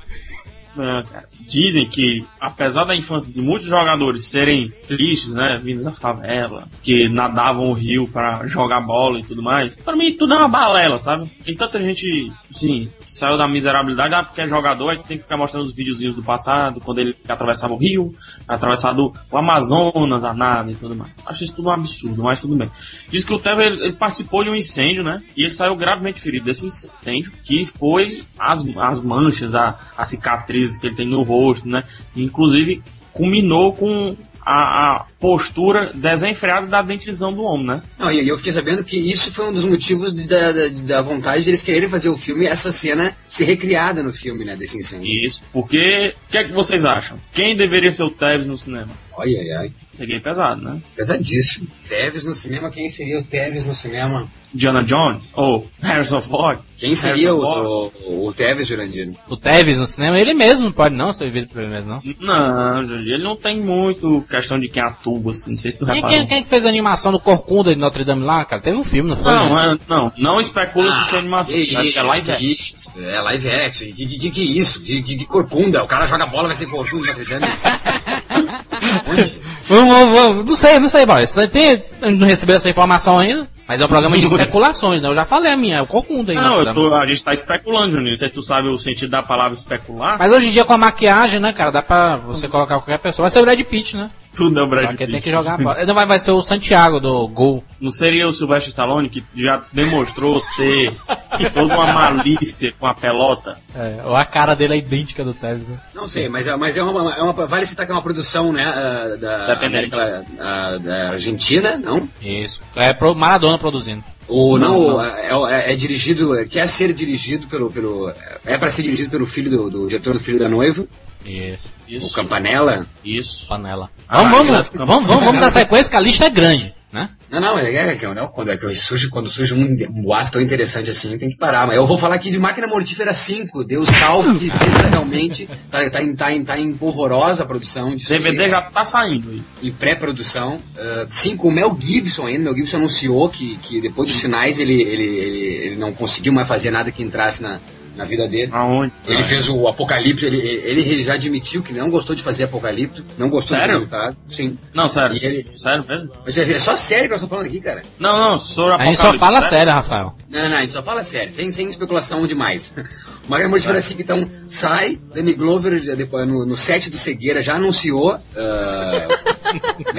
Speaker 3: Não, cara. Dizem que, apesar da infância de muitos jogadores serem tristes, né, vindos da favela, que nadavam o rio para jogar bola e tudo mais, pra mim tudo é uma balela, sabe? Tem tanta gente, que saiu da miserabilidade, ah, porque é jogador, aí tem que ficar mostrando os videozinhos do passado, quando ele atravessava o rio, atravessado o Amazonas, a nada e tudo mais. Acho isso tudo um absurdo, mas tudo bem. Diz que o Tevez ele, ele participou de um incêndio, né? E ele saiu gravemente ferido desse incêndio, que foi as, as manchas, a, a cicatrizes que ele tem no rosto, né? Inclusive, culminou com a, a postura desenfreada da dentição do homem, né?
Speaker 2: Não, e eu fiquei sabendo que isso foi um dos motivos de- da, da, da vontade de eles quererem fazer o filme essa cena ser recriada no filme, né, desse incêndio.
Speaker 3: Isso. Porque, o que é que vocês acham? Quem deveria ser o Tevez no cinema?
Speaker 2: Ai, ai, ai.
Speaker 3: Peguei pesado, né?
Speaker 2: Pesadíssimo. Teves no cinema, quem seria o Teves no cinema?
Speaker 3: Diana Jones? Ou Harrison Ford?
Speaker 2: Quem seria o,
Speaker 3: Ford?
Speaker 2: o, o Teves, Jurandir?
Speaker 1: O Tevez no cinema, ele mesmo não pode não ser visto por ele mesmo, não.
Speaker 3: Não, Jurandir, ele não tem muito questão de quem atua, assim. Não sei se tu reparou.
Speaker 1: quem, quem que fez a animação do Corcunda de Notre Dame lá, cara? Teve um filme, não foi?
Speaker 3: Não,
Speaker 1: né?
Speaker 3: é- não, não especula se isso é animação.
Speaker 2: que
Speaker 3: Acho que é live action.
Speaker 2: É live action. Que, que, que, que isso? Que, que, que corcunda? O cara joga bola, vai ser corcunda, tá ligado? Onde?
Speaker 1: Vamos, vamos. Não sei, não sei, Maurício. Tem, não recebeu essa informação ainda, mas é um programa de especulações, né? Eu já falei a minha, é o Corcunda aí.
Speaker 3: Não, eu tô, a gente tá especulando, Juninho. Não sei se tu sabe o sentido da palavra especular.
Speaker 1: Mas hoje em dia com a maquiagem, né, cara, dá pra você colocar qualquer pessoa. Vai ser o Brad Pitt, né?
Speaker 3: Tudo é o Brad
Speaker 1: Só que
Speaker 3: Pitt.
Speaker 1: tem que jogar a bola. Não, vai, vai ser o Santiago do Gol.
Speaker 3: Não seria o Sylvester Stallone que já demonstrou ter toda uma malícia com a pelota?
Speaker 1: É, ou a cara dele é idêntica do Tevez. né?
Speaker 2: Não sei, mas, é- mas é, uma, é uma. Vale citar que é uma produção, né? ah, da. América- ah, da Argentina, não?
Speaker 1: Isso. É pro Maradona produzindo.
Speaker 2: Ou não,
Speaker 3: Não, não.
Speaker 2: É, é- é dirigido, quer ser dirigido pelo. pelo é para ser dirigido pelo filho do, do diretor do filho da noiva,
Speaker 1: Isso.
Speaker 2: O
Speaker 3: Isso.
Speaker 2: Campanella.
Speaker 3: Isso.
Speaker 1: Panela.
Speaker 3: Ah,
Speaker 1: Vamos, vamos,
Speaker 3: Renato
Speaker 1: vamos, vamos, vamos dar sequência que a lista é grande, né?
Speaker 2: Não, não, é, é, é, não quando, é, que surge, quando surge um boato tão interessante assim, tem que parar. Mas eu vou falar aqui de Máquina Mortífera 5. Deus salve que exista realmente. Tá, tá, em, tá, em, tá em polvorosa a produção disso. aí.
Speaker 3: DVD já tá saindo aí.
Speaker 2: em pré-produção. Sim, com o Mel Gibson ainda. Mel Gibson anunciou que, que depois dos finais ele, ele, ele, ele não conseguiu mais fazer nada que entrasse na, na vida dele.
Speaker 3: Aonde?
Speaker 2: Ele fez o Apocalipse, ele, ele já admitiu que não gostou de fazer Apocalipse, não gostou
Speaker 3: Sério?
Speaker 2: do resultado. Sim.
Speaker 3: Não, sério.
Speaker 2: Ele-
Speaker 3: Sério mesmo?
Speaker 2: Mas é é só sério que eu tô falando aqui, cara.
Speaker 3: Não, não, sobre
Speaker 1: A gente só
Speaker 3: Apocalipse,
Speaker 1: fala sério, Rafael.
Speaker 2: Não, não, não, a gente só fala sério, sem, sem especulação demais. O Máquina Mortífera assim, então, sai, Danny Glover já depois, no, no set do Cegueira já anunciou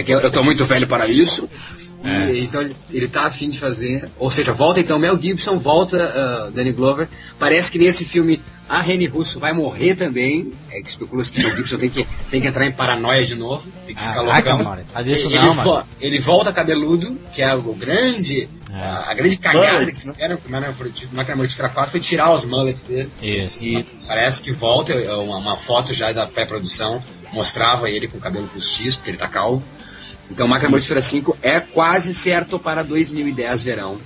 Speaker 2: que eu, eu tô muito velho para isso. E, então ele, ele tá afim de fazer. Ou seja, volta então Mel Gibson, volta ah, Danny Glover. Parece que nesse filme a Rene Russo vai morrer também. É que especula-se que Mel Gibson tem que, tem que entrar em paranoia de novo. Tem que ficar
Speaker 1: Caraca,
Speaker 2: loucão.
Speaker 1: Isso
Speaker 2: ele,
Speaker 1: não, mano.
Speaker 2: ele volta cabeludo, que é o grande.
Speaker 1: É.
Speaker 2: A, a grande cagada que
Speaker 3: né?
Speaker 2: fizeram com o Máquina Mortífera 4 foi tirar os mullets dele.
Speaker 1: Isso.
Speaker 2: Parece que volta, é uma, uma foto já da pré-produção mostrava ele com o cabelo postiço, porque ele tá calvo. Então Máquina Mortífera 5 é quase certo para 2010 verão.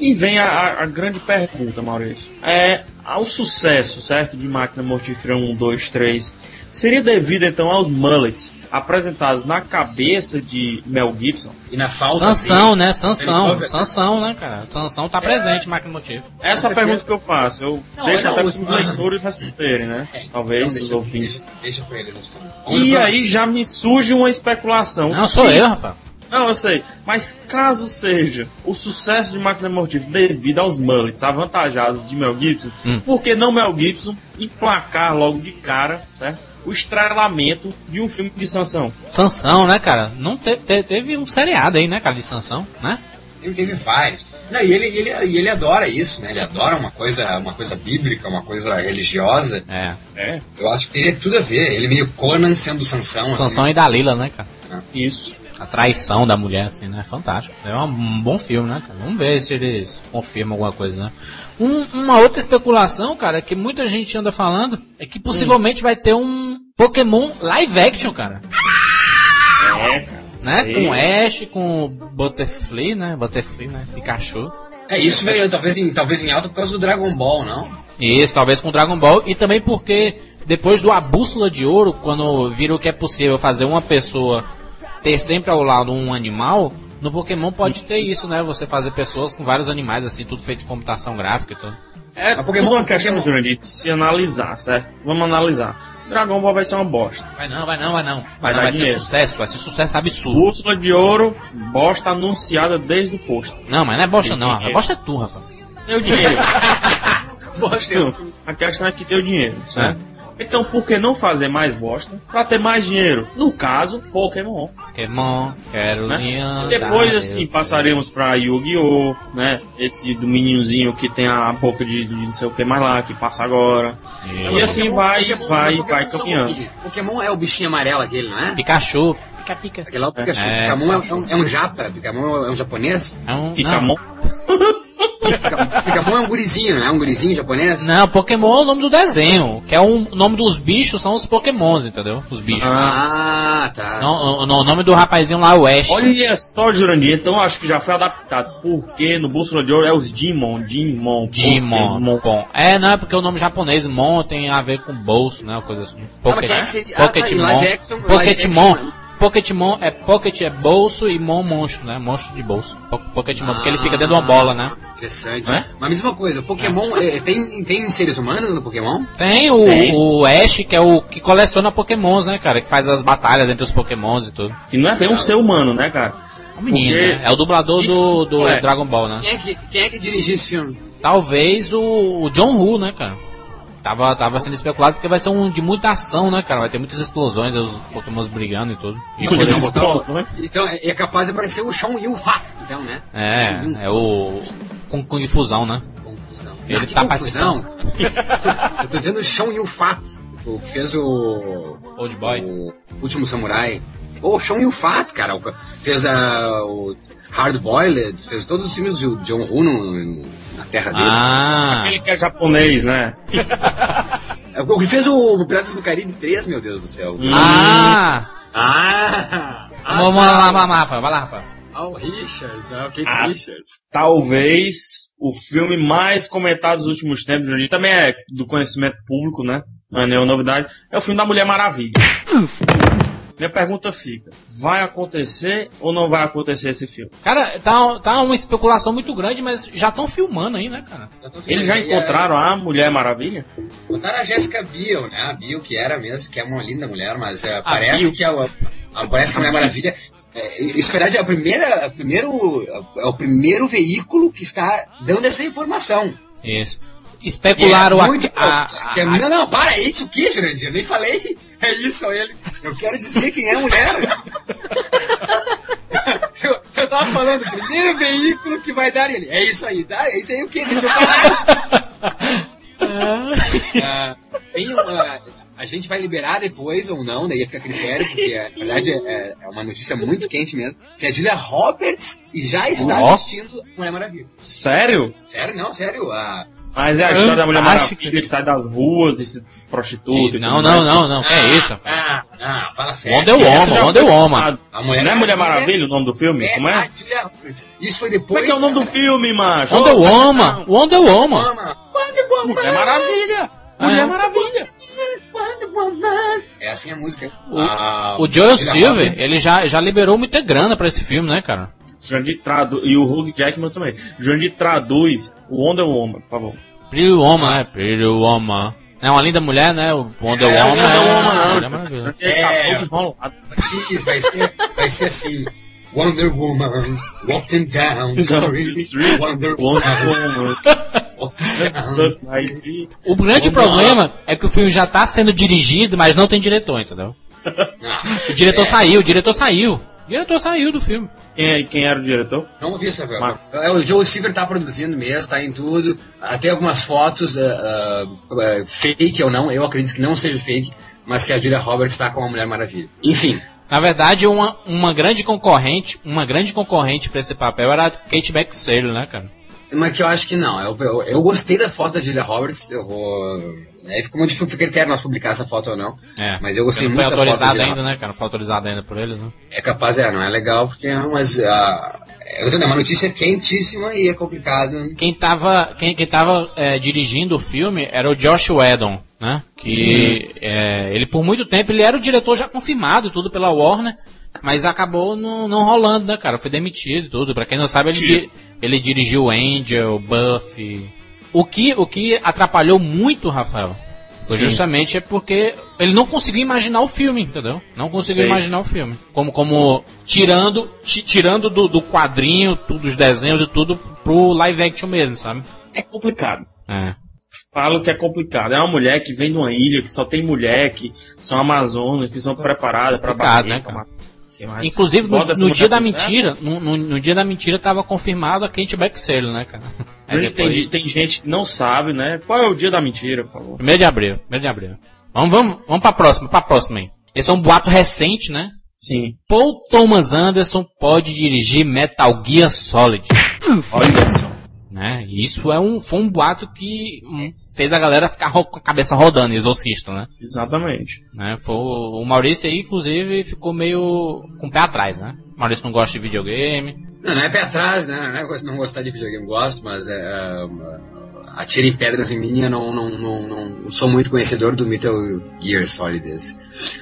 Speaker 3: E vem a, a- grande pergunta, Maurício. É, ao sucesso, certo, de Máquina Mortífera 1, 2, 3, seria devido então aos mullets apresentados na cabeça de Mel Gibson?
Speaker 2: E na falta
Speaker 1: Sansão,
Speaker 2: dele-
Speaker 1: né? Sansão. Sansão, né, cara? Sansão tá presente, máquina motivo.
Speaker 3: Essa é a pergunta que eu faço. Eu
Speaker 2: Não,
Speaker 3: deixo
Speaker 2: não,
Speaker 3: até
Speaker 2: os-
Speaker 3: leitores responderem, né?
Speaker 2: É,
Speaker 3: Talvez
Speaker 2: então
Speaker 3: os ouvintes.
Speaker 2: Deixa, deixa com ele responder.
Speaker 3: E aí já me surge uma especulação.
Speaker 1: Não, sou eu, Rafael.
Speaker 3: Não, eu sei. Mas caso seja o sucesso de Máquina Mortífera devido aos mullets avantajados de Mel Gibson,
Speaker 1: Hum.
Speaker 3: por que não Mel Gibson emplacar logo de cara, certo? O estrelamento de um filme de Sansão.
Speaker 1: Sansão, né, cara? Não te- te- teve um seriado aí, né, cara, de Sansão, né?
Speaker 2: Ele teve vários. Não, e ele, ele, ele adora isso, né? Ele adora uma coisa, uma coisa bíblica, uma coisa religiosa.
Speaker 1: É.
Speaker 3: É,
Speaker 2: Eu acho que teria tudo a ver. Ele meio Conan sendo Sansão.
Speaker 1: Sansão
Speaker 2: assim.
Speaker 1: e Dalila, né, cara?
Speaker 3: isso.
Speaker 1: A traição da mulher, assim, né? Fantástico. É um, um bom filme, né, cara? Vamos ver se eles confirmam alguma coisa, né? Um- uma outra especulação, cara, que muita gente anda falando, é que possivelmente vai ter um Pokémon live action, cara.
Speaker 3: É, cara.
Speaker 1: Né?
Speaker 3: Sei.
Speaker 1: Com Ash, com Butterfly, né? Butterfly, né? Pikachu.
Speaker 2: É, isso veio talvez em, talvez em alta por causa do Dragon Ball, não?
Speaker 1: Isso, talvez com Dragon Ball. E também porque depois do A Bússola de Ouro, quando viram que é possível fazer uma pessoa ter sempre ao lado um animal, no Pokémon pode ter isso, né? Você fazer pessoas com vários animais, assim, tudo feito em computação gráfica e tudo.
Speaker 3: É
Speaker 2: Mas Pokémon-
Speaker 3: tudo uma questão,
Speaker 2: Pokémon-
Speaker 3: Jurandir, de se analisar, certo? Vamos analisar. Dragon Ball vai ser uma bosta.
Speaker 1: Vai não, vai não, vai não. Vai,
Speaker 3: Vai
Speaker 1: não,
Speaker 3: dar
Speaker 1: vai ser sucesso, vai ser sucesso absurdo.
Speaker 3: Bússola de ouro, bosta anunciada desde o posto.
Speaker 1: Não, mas não é bosta não,
Speaker 3: Dinheiro.
Speaker 1: a bosta é tu, Rafa.
Speaker 3: Deu dinheiro.
Speaker 2: Bosta.
Speaker 3: Não, a questão é que deu dinheiro, certo? Então por que não fazer mais bosta pra ter mais dinheiro? No caso, Pokémon.
Speaker 1: Pokémon, quero
Speaker 3: Né?
Speaker 1: linha.
Speaker 3: E depois, assim, passaremos pra Yu-Gi-Oh! né? Esse do meninozinho que tem a boca de, de não sei o que mais lá, que passa agora. E assim vai,
Speaker 2: Pokémon-
Speaker 3: vai,
Speaker 2: Pokémon
Speaker 3: vai
Speaker 2: só um
Speaker 3: caminhando.
Speaker 2: Pokémon é o bichinho amarelo aquele, não é?
Speaker 1: Pikachu, pica pica.
Speaker 2: Aquele lá é o Pikachu.
Speaker 1: É.
Speaker 2: Pokémon é, um- é um japa. Pokémon é um japonês.
Speaker 1: É um,
Speaker 3: Picamon.
Speaker 2: Pokémon é um gurizinho, não é? Um gurizinho japonês?
Speaker 1: Não, Pokémon é o nome do desenho, que é um- o nome dos bichos são os Pokémons, entendeu? Os bichos.
Speaker 2: Ah, tá.
Speaker 1: Não, o, o nome do rapazinho lá é o Ash.
Speaker 3: Olha só, Jurandir, então acho que já foi adaptado. Porque no Bússola de Ouro é os Digimon, Digimon,
Speaker 1: Digimon.
Speaker 3: Pokémon.
Speaker 1: É, não, é porque o nome japonês Mon tem a ver com bolso, né? Uma coisa assim. Pocket,
Speaker 2: quem é seria- ah, tá, action,
Speaker 1: Pocketmon é pocket é bolso e Mon monstro, né? Monstro de bolso. Po- Pocketmon, porque ele fica dentro de uma bola, né?
Speaker 2: Interessante.
Speaker 3: Né?
Speaker 2: Mas a mesma coisa, Pokémon é, tem, tem seres humanos no Pokémon?
Speaker 1: Tem o,
Speaker 3: Tem.
Speaker 1: o Ash, que é o que coleciona Pokémons, né, cara? Que faz as batalhas entre os Pokémons e tudo.
Speaker 3: Que não é bem um ser humano, né, cara?
Speaker 1: É um menino,
Speaker 3: Porque-
Speaker 1: né? É o dublador do, do
Speaker 3: É.
Speaker 1: Dragon Ball, né?
Speaker 2: Quem é que, quem é que dirigiu esse filme?
Speaker 1: Talvez o, o John Woo, né, cara? Tava, tava sendo especulado porque vai ser um de muita ação, né, cara? Vai ter muitas explosões, os Pokémons brigando e tudo. E
Speaker 2: botaram-
Speaker 3: né?
Speaker 2: Então é, é capaz de aparecer o Sean Yu Fat, então, né?
Speaker 1: É, é o Kung Kung Fusão, né?
Speaker 2: Confusão.
Speaker 1: Ele
Speaker 2: Ah,
Speaker 1: tá
Speaker 2: confusão. Eu tô dizendo o Sean Yu Fat, o que fez o,
Speaker 1: Old Boy.
Speaker 2: o Último Samurai. O Sean Yu Fat, cara, fez a, o Hard Boiled, fez todos os filmes do John Woo no- na terra dele.
Speaker 1: Ah,
Speaker 3: Aquele que é japonês, né?
Speaker 2: O que fez o Piratas do Caribe 3, meu Deus do céu.
Speaker 1: ah!
Speaker 2: Ah!
Speaker 1: Vamos lá, vamos lá, Rafa, vai lá, Rafa.
Speaker 2: Ah, o Richards, ah, o Kate
Speaker 3: Ah.
Speaker 2: Richards.
Speaker 3: Talvez o filme mais comentado dos últimos tempos, também é do conhecimento público, né? Não é nenhuma novidade. É o filme da Mulher Maravilha. Minha pergunta fica: vai acontecer ou não vai acontecer esse filme?
Speaker 1: Cara, tá, tá uma especulação muito grande, mas já estão filmando aí, né, cara?
Speaker 2: Já
Speaker 3: Eles já
Speaker 2: aí,
Speaker 3: encontraram a Mulher Maravilha?
Speaker 2: é, Botaram a Jéssica Biel, né? A Biel que era mesmo, que é uma linda mulher, mas é, parece
Speaker 1: Biel.
Speaker 2: que a, a- parece que a Mulher Maravilha. É, isso verdade é a primeira, a primeiro, é o primeiro veículo que está dando essa informação.
Speaker 1: Isso. Especularam
Speaker 2: é
Speaker 1: a,
Speaker 2: muito-
Speaker 1: a, a-
Speaker 2: é- Não, não, para, é isso o que, Jurandir? Eu nem falei. É isso, ele. Eu quero dizer quem é a mulher. eu, eu tava falando, o primeiro veículo que vai dar ele. É isso aí, tá? É isso aí o que? Deixa eu falar. Ah, tem uma, a gente vai liberar depois ou não, daí fica a critério, porque é, na verdade é, é uma notícia muito quente mesmo, que a Julia Roberts já está
Speaker 1: Ó.
Speaker 2: vestindo Mulher Maravilha.
Speaker 3: Sério?
Speaker 2: Sério, não, sério. A,
Speaker 3: Mas é a história da Mulher. Maravilha que sai das ruas e se prostituta e
Speaker 1: Não, não, não, não, que é isso, Rafa?
Speaker 2: Ah, ah, fala sério.
Speaker 1: Wonder Woman, Wonder Woman.
Speaker 2: A Mulher
Speaker 3: Não é Mulher
Speaker 2: Maravilha
Speaker 3: o nome do filme?
Speaker 2: É
Speaker 3: Como é?
Speaker 2: Isso foi depois.
Speaker 3: Como é que é o nome do filme, macho?
Speaker 1: Wonder Woman, Wonder Woman.
Speaker 2: Wonder Woman.
Speaker 3: Mulher Maravilha!
Speaker 1: É.
Speaker 3: Mulher Maravilha!
Speaker 2: É assim a música. Ah,
Speaker 1: O Joel Silver, ele já, já liberou muita grana pra esse filme, né, cara?
Speaker 3: Jandir traduz, e o Hugh Jackman também. Jandir traduz o Wonder Woman, por favor.
Speaker 1: Pretty Woman, né? Pretty Woman. É uma linda mulher, né? O Wonder
Speaker 2: É,
Speaker 1: Woman.
Speaker 2: Wonder
Speaker 1: é
Speaker 2: Woman,
Speaker 1: uma maravilhosa.
Speaker 3: Jandir
Speaker 2: É.
Speaker 3: acabou de enrolado.
Speaker 2: Isso, vai ser, vai ser assim. Wonder Woman, walking down the street. Wonder
Speaker 3: Wonder
Speaker 2: Woman.
Speaker 1: O grande problema é que o filme já tá sendo dirigido, mas não tem diretor, entendeu?
Speaker 2: Ah,
Speaker 1: O diretor
Speaker 2: é.
Speaker 1: saiu, o diretor saiu. O diretor saiu do filme.
Speaker 3: Quem, quem era o diretor?
Speaker 2: Não vi essa É, O Joe Silver tá produzindo mesmo, tá em tudo. Até algumas fotos, ah, ah, fake ou não, eu acredito que não seja fake, mas que a Julia Roberts tá com a Mulher Maravilha. Enfim,
Speaker 1: Na verdade, uma, uma grande concorrente, uma grande concorrente pra esse papel era a Kate Beckinsale, né, cara?
Speaker 2: mas que eu acho que não. Eu, eu, eu gostei da foto da Julia Roberts, eu vou. Aí ficou muito difícil critério nós publicar essa foto ou não.
Speaker 1: É.
Speaker 2: Mas eu gostei
Speaker 1: não
Speaker 2: muito
Speaker 1: foi
Speaker 2: da foto da
Speaker 1: autorizado
Speaker 2: Julia
Speaker 1: ainda, né, cara? Não foi autorizado ainda por eles, né?
Speaker 2: É capaz, é, não é legal, porque é umas. ah, eu tô dizendo, é uma notícia quentíssima e é complicado.
Speaker 1: Quem tava, quem, quem tava é, dirigindo o filme era o Josh Whedon, né? Que é, ele por muito tempo ele era o diretor já confirmado e tudo pela Warner, mas acabou não, não rolando, né, cara? Foi demitido e tudo. Pra quem não sabe, ele, ele dirigiu Angel, Buffy. O que, o que atrapalhou muito, Rafael, foi
Speaker 3: Sim.
Speaker 1: justamente é porque ele não conseguiu imaginar o filme, entendeu? Não conseguiu
Speaker 3: Sei.
Speaker 1: imaginar o filme. Como, como tirando, ti- tirando do, do quadrinho, tudo, dos desenhos e tudo pro live action mesmo, sabe?
Speaker 3: É complicado.
Speaker 1: É.
Speaker 3: Falo que é complicado. É uma mulher que vem de uma ilha, que só tem mulher, que são amazonas, que são preparadas pra
Speaker 1: Complicado,
Speaker 3: bater.
Speaker 1: né, Inclusive, no, no dia da
Speaker 3: pro
Speaker 1: mentira, no, no- no dia da mentira tava confirmado a Kate Beckinsale, né, cara?
Speaker 3: Gente, tem,
Speaker 1: depois-
Speaker 3: tem gente que não sabe, né? Qual é o dia da mentira, por favor?
Speaker 1: Primeiro de abril, primeiro de abril. Vamos, vamos, vamos pra próxima, pra próxima aí. Esse é um boato recente, né?
Speaker 3: Sim.
Speaker 1: Paul Thomas Anderson pode dirigir Metal Gear Solid.
Speaker 3: Olha só.
Speaker 1: Né? E Isso é um, foi um boato que hum, fez a galera ficar com a cabeça rodando, exorcista, né?
Speaker 3: Exatamente.
Speaker 1: né? Foi, o Maurício aí, inclusive, ficou meio com o pé atrás, né? O Maurício não gosta de videogame.
Speaker 2: Não, não é pé atrás, né? Não é não gostar de videogame, gosto, mas é, é, atirem pedras em mim, eu não, não, não, não sou muito conhecedor do Metal Gear Solid esse.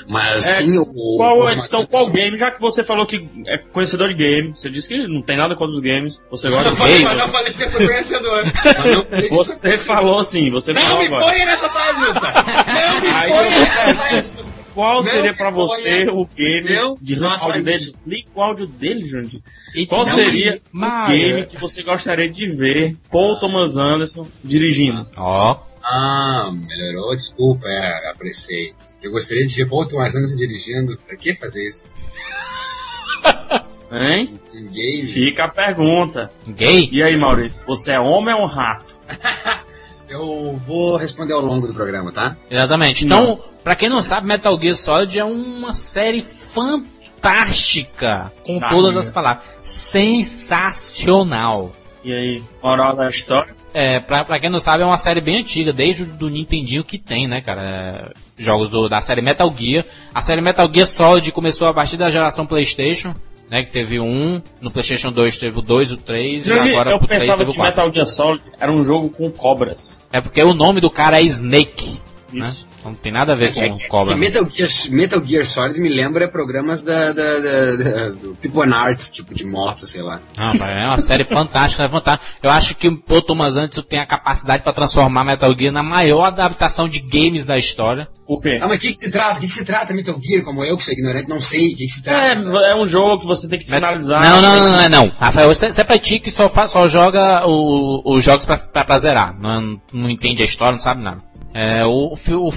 Speaker 2: Mas
Speaker 3: É,
Speaker 2: sim, o.
Speaker 3: Qual, é, então, qual game? Já que você falou que é conhecedor de game, você disse que não tem nada contra os games, você gosta de games.
Speaker 1: mas não
Speaker 2: falei que eu sou conhecedor. Mas não falei que eu sou
Speaker 3: Você falou assim, você
Speaker 2: Não
Speaker 3: falou
Speaker 2: me
Speaker 3: agora.
Speaker 2: ponha nessa saia justa! Não me ponha
Speaker 3: eu-
Speaker 2: nessa saia justa!
Speaker 3: Qual
Speaker 2: Não
Speaker 3: seria pra você o game de
Speaker 2: nossa,
Speaker 3: áudio dele? o áudio dele.
Speaker 1: It's
Speaker 3: Qual seria o game que você gostaria de ver Paul Thomas Anderson dirigindo?
Speaker 1: Ó,
Speaker 2: Ah, melhorou, desculpa, é, apressei. Eu gostaria de ver Paul Thomas Anderson dirigindo. Pra que fazer isso?
Speaker 3: Hein?
Speaker 2: Game?
Speaker 3: Fica a pergunta.
Speaker 1: gay?
Speaker 3: E aí, Maurício, você é homem ou um rato?
Speaker 2: Eu vou responder ao longo do programa, tá?
Speaker 1: Exatamente. Então, pra quem não sabe, Metal Gear Solid é uma série fantástica, com
Speaker 3: Tá,
Speaker 1: todas as palavras. Sensacional.
Speaker 3: E aí, moral da história?
Speaker 1: É, pra, pra quem não sabe, é uma série bem antiga, desde o do Nintendinho que tem, né, cara? É, jogos do- da série Metal Gear. A série Metal Gear Solid começou a partir da geração PlayStation, né? Que teve um, no PlayStation 2 teve o 2, o 3, e agora
Speaker 3: eu
Speaker 1: 3
Speaker 3: pensava
Speaker 1: teve o
Speaker 3: que
Speaker 1: 4.
Speaker 3: Metal Gear Solid era um jogo com cobras.
Speaker 1: É porque o nome do cara é Snake, né?
Speaker 3: Isso.
Speaker 1: Então não tem nada a ver com
Speaker 2: É
Speaker 1: cobra.
Speaker 2: que
Speaker 1: né?
Speaker 2: Metal, Gear, Metal Gear Solid me lembra programas da, da, da- da- do People and Arts, tipo de moto, sei lá.
Speaker 1: Não, mas é uma série fantástica, é fantástica. Eu acho que o Paul Thomas Anderson tem a capacidade para transformar Metal Gear na maior adaptação de games da história.
Speaker 3: Por quê?
Speaker 2: Ah, mas o que, que se trata? O que, que se trata Metal Gear? Como eu, que sou ignorante, não sei o que, que se
Speaker 3: É,
Speaker 2: trata. sabe?
Speaker 3: é um jogo que você tem que finalizar.
Speaker 1: Não, não, não, não, é não. Rafael, você, você é pra ti que só, fa- só joga o- os jogos pra, pra, pra zerar. Não, não entende a história, não sabe nada. É, o,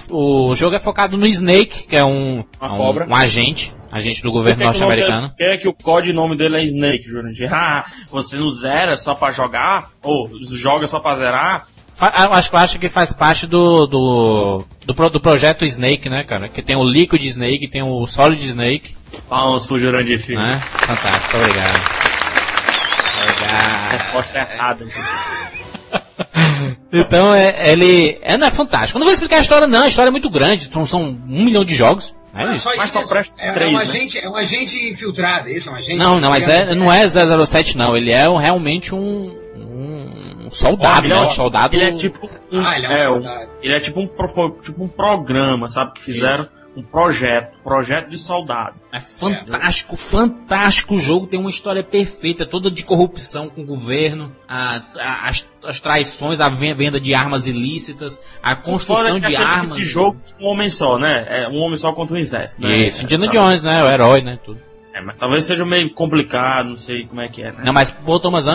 Speaker 1: o, o jogo é focado no Snake, que é um, um, um agente, agente do governo
Speaker 3: nome
Speaker 1: norte-americano.
Speaker 3: por que é que o codinome dele é Snake, Jurandir? Ah, você não zera só pra jogar? Ou joga só pra zerar?
Speaker 1: Eu acho, acho que faz parte do, do, do, do projeto Snake, né, cara? Que tem o Liquid Snake, tem o Solid Snake,
Speaker 3: Palmas pro Jurandir, filho.
Speaker 1: né? Fantástico, obrigado. Obrigado.
Speaker 3: Resposta errada.
Speaker 1: Então, é, ele é, não, é fantástico. Eu não vou explicar a história, não. A história é muito grande. São, são um milhão de jogos. É
Speaker 2: Não,
Speaker 1: isso.
Speaker 2: só
Speaker 3: Mas
Speaker 2: isso.
Speaker 3: só presta
Speaker 2: é,
Speaker 3: três,
Speaker 2: é um
Speaker 3: né?
Speaker 2: agente, é um agente infiltrado, é isso? É um agente
Speaker 1: Não, não, mas é, não é 007, não. Ele é um- realmente um, um soldado,
Speaker 3: Ele
Speaker 1: né?
Speaker 3: é
Speaker 1: Um soldado.
Speaker 3: Ele é tipo um,
Speaker 2: Ah, ele é um
Speaker 3: é,
Speaker 2: soldado.
Speaker 3: ele é tipo um, pro- tipo um programa, sabe? Que fizeram um projeto, projeto de soldado.
Speaker 1: É fantástico, fantástico o jogo. Tem uma história perfeita, toda de corrupção com o governo, a- a- as, as traições, a ven- venda de armas ilícitas, a construção
Speaker 3: é
Speaker 1: de
Speaker 3: aquele
Speaker 1: armas.
Speaker 3: tipo de jogo um homem só, né? É um homem só contra um exército, né?
Speaker 1: Isso,
Speaker 3: É,
Speaker 1: Indiana
Speaker 3: tá-
Speaker 1: Jones, né? O herói, né? Tudo.
Speaker 3: É, mas talvez seja meio complicado, não sei como é que é, né?
Speaker 1: Não, mas pô, Thomas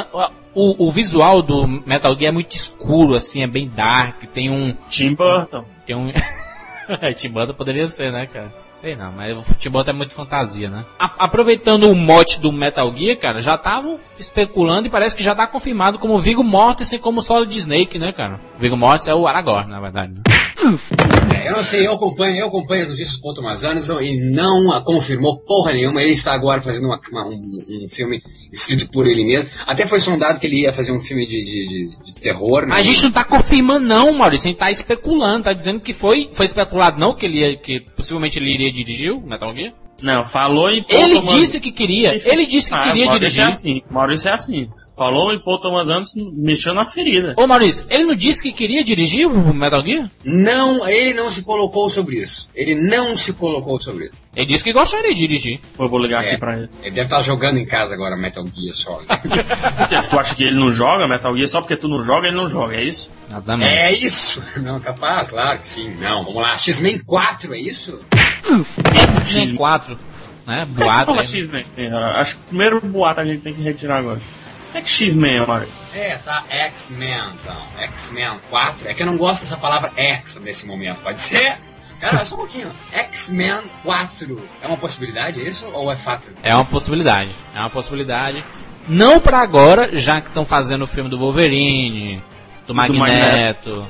Speaker 1: o, o visual do Metal Gear é muito escuro, assim, é bem dark, tem um.
Speaker 3: Tim Burton.
Speaker 1: Tem um. Tim Burton poderia ser, né, cara? Sei não, mas o futebol é muito fantasia, né? A- aproveitando o mote do Metal Gear, cara, já estavam especulando e parece que já tá confirmado como Viggo Mortensen como Solid Snake, né, cara? Viggo Mortensen é o Aragorn, na verdade. Né?
Speaker 2: É, eu não sei, eu acompanho, eu acompanho as notícias Paul Thomas Anderson e não a confirmou porra nenhuma. Ele está agora fazendo uma- uma- um, um filme escrito por ele mesmo. Até foi sondado que ele ia fazer um filme de, de, de- de terror. né?
Speaker 1: Mas a gente não tá confirmando não, Maurício, a gente tá especulando, tá dizendo que foi, foi especulado não que ele ia, que possivelmente ele iria dirigir o Metal Gear.
Speaker 3: Não, falou em Paul
Speaker 1: Ele
Speaker 3: Thomas-
Speaker 1: disse que queria, ele disse que
Speaker 3: Ah,
Speaker 1: queria
Speaker 3: Maurício
Speaker 1: dirigir.
Speaker 3: É assim. Maurício é assim. Falou em Paul Thomas Anderson, mexeu na ferida.
Speaker 1: Ô Maurício, ele não disse que queria dirigir o Metal Gear?
Speaker 2: Não, ele não se colocou sobre isso. Ele não se colocou sobre isso.
Speaker 1: Ele disse que gostaria de dirigir.
Speaker 3: Eu vou ligar
Speaker 2: É.
Speaker 3: aqui pra ele.
Speaker 2: Ele deve estar jogando em casa agora Metal Gear.
Speaker 3: Porque tu acha que ele não joga Metal Gear só porque tu não joga, ele não joga, é isso?
Speaker 1: Exatamente.
Speaker 2: é isso? Não, capaz, claro que sim. Não, vamos lá. X-Men 4, é isso?
Speaker 1: X-Men 4, né?
Speaker 3: Que tu
Speaker 1: Boato.
Speaker 3: fala. X-Men? Sim, acho que o primeiro boato a gente tem que retirar agora. O que é que X-Men, Mário?
Speaker 2: É, tá. X-Men, então. X-Men 4. É que eu não gosto dessa palavra X nesse momento. Pode ser? Cara, só um pouquinho. X-Men 4 é uma possibilidade, é isso? Ou é fato?
Speaker 1: É uma possibilidade. É uma possibilidade. Não pra agora, já que estão fazendo o filme do Wolverine, do Magneto.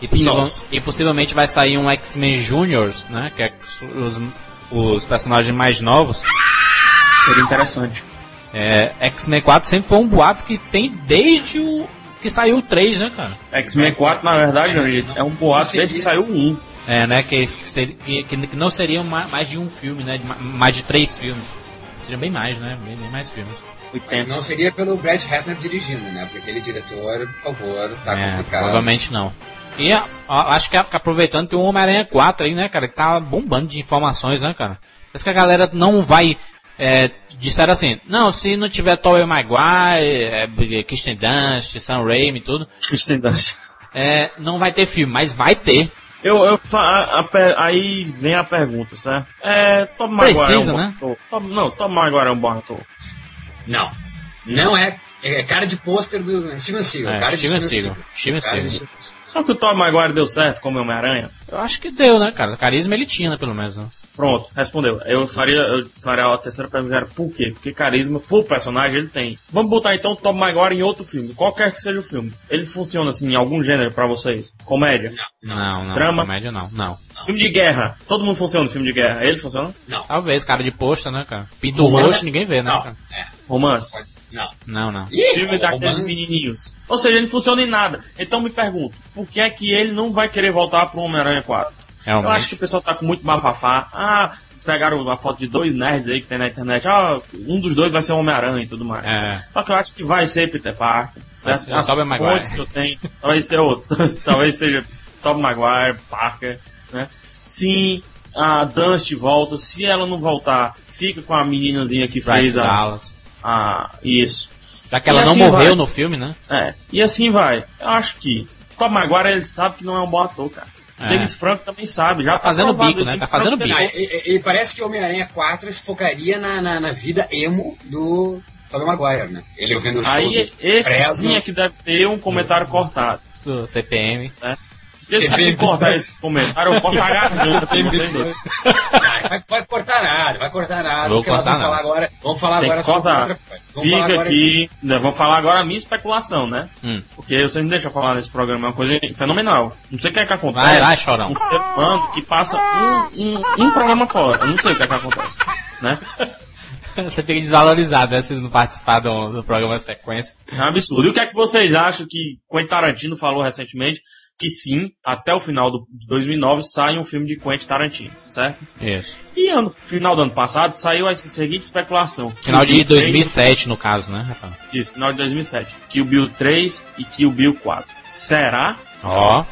Speaker 1: E, possivel- e possivelmente vai sair um X-Men Juniors, né? Que é os, os personagens mais novos.
Speaker 3: Seria interessante.
Speaker 1: É, X-Men 4 sempre foi um boato que tem desde o que saiu o 3, né, cara?
Speaker 3: X-Men 4, na verdade, Jandir, é um boato desde que saiu o 1.
Speaker 1: É, né? Que, que, que, não seriam ma- mais de um filme, né? mais de três filmes. Seriam bem mais, né? Bem, bem mais filmes.
Speaker 2: Mas
Speaker 3: 80.
Speaker 2: não seria pelo Brad Ratner dirigindo, né? Porque aquele diretor, por favor, tá
Speaker 1: é,
Speaker 2: complicado.
Speaker 1: provavelmente não. E ó, acho que aproveitando tem o Homem-Aranha 4 aí, né, cara, que tá bombando de informações, né, cara? Parece que a galera não vai. É, disseram assim, não, se não tiver Tobey Maguire, é, Kristen Dunst, Sam Raimi e tudo,
Speaker 3: Kristen Dunst.
Speaker 1: é, não vai ter filme, mas vai ter.
Speaker 3: Eu, eu, a- a aí vem a pergunta, certo? É, Tom Maguire
Speaker 1: Precisa,
Speaker 3: é um
Speaker 1: né?
Speaker 3: Tom- não, Tom Maguire é um bom ator.
Speaker 2: Não. Não é. É cara de pôster do Steven Seagal.
Speaker 1: É,
Speaker 2: cara de
Speaker 1: Steven Seagal. Steven Seagal.
Speaker 3: Só que o Tom Maguire deu certo como Homem-Aranha.
Speaker 1: Eu acho que deu, né, cara? Carisma ele tinha, né, pelo menos. Né?
Speaker 3: Pronto, respondeu. Eu faria, eu faria a terceira pergunta, por quê? Porque carisma, por personagem, ele tem. Vamos botar então o Tom Maguire em outro filme, qualquer que seja o filme. Ele funciona assim em algum gênero pra vocês? Comédia?
Speaker 1: Não, não.
Speaker 3: Drama?
Speaker 1: Comédia não, não.
Speaker 3: Filme de guerra. Todo mundo funciona no filme de guerra. Ele funciona?
Speaker 2: Não.
Speaker 1: Talvez, cara de posta, né, cara? Pinto roxo, ninguém vê, né,
Speaker 2: Não.
Speaker 1: cara?
Speaker 2: É,
Speaker 3: Romance?
Speaker 2: Não.
Speaker 1: Não, não.
Speaker 2: Ih,
Speaker 3: Filme daqueles menininhos. Ou seja, ele não funciona em nada. Então me pergunto, por que é que ele não vai querer voltar pro Homem-Aranha 4? Eu
Speaker 1: Realmente.
Speaker 3: acho que o pessoal tá com muito bafafá. Ah, pegaram uma foto de dois nerds aí que tem na internet. Ah, um dos dois vai ser o Homem-Aranha e tudo mais.
Speaker 1: É.
Speaker 3: Só que eu acho que vai ser Peter Parker. Certo? As
Speaker 1: Tobey Maguire.
Speaker 3: fontes que eu tenho, talvez seja outro. talvez seja Tobey Maguire, Parker, né? Sim, a Dust volta. Se ela não voltar, fica com a meninazinha que
Speaker 1: Bryce
Speaker 3: fez a,
Speaker 1: Dallas.
Speaker 3: A... Isso.
Speaker 1: Já que ela
Speaker 3: E
Speaker 1: não
Speaker 3: assim
Speaker 1: morreu
Speaker 3: vai.
Speaker 1: no filme, né?
Speaker 3: É, e assim vai. Eu acho que Tom Maguire ele sabe que não é um bom ator, cara.
Speaker 1: É.
Speaker 3: James Franco também sabe, já
Speaker 1: Tá fazendo
Speaker 3: provado,
Speaker 1: bico, né?
Speaker 3: James
Speaker 1: Tá fazendo
Speaker 3: Franco
Speaker 1: bico.
Speaker 2: Ah, e, e- e parece que o Homem-Aranha 4 se focaria na, na, na vida emo do Tobey Maguire, né? Ele ouvindo o show
Speaker 3: Aí,
Speaker 2: do
Speaker 3: esse
Speaker 2: Fresno.
Speaker 3: sim é que deve ter um comentário cortado.
Speaker 1: Do CPM.
Speaker 3: Porque se
Speaker 2: CPM.
Speaker 3: cortar esse comentário, eu corto a garganta vocês.
Speaker 2: Ah, vai, vai cortar nada, vai cortar nada.
Speaker 1: Vou cortar
Speaker 2: vamos falar agora, vamos falar
Speaker 3: Tem
Speaker 2: agora sobre
Speaker 3: cortar.
Speaker 2: outra. Vamos
Speaker 3: Fica aqui, né, vou falar agora a minha especulação, né?
Speaker 1: Hum.
Speaker 3: Porque você não deixa eu falar nesse programa, é uma coisa fenomenal. Não sei o que é que acontece.
Speaker 1: Vai lá, chorão.
Speaker 3: Um ser humano que passa um, um, um programa fora. Eu não sei o que é que acontece, né?
Speaker 1: Você fica desvalorizado, né? Se não participar do, do programa sequência.
Speaker 3: É um absurdo. E o que é que vocês acham que Quentin Tarantino falou recentemente? Que sim, até o final do 2009 sai um filme de Quentin Tarantino, certo?
Speaker 1: Isso.
Speaker 3: E ano, final do ano passado saiu a seguinte especulação.
Speaker 1: Final de
Speaker 3: Bill 3
Speaker 1: 2007, no caso, né, Rafael?
Speaker 3: Isso, final de 2007. Kill Bill 3 e Kill Bill 4. Será?
Speaker 1: Ó.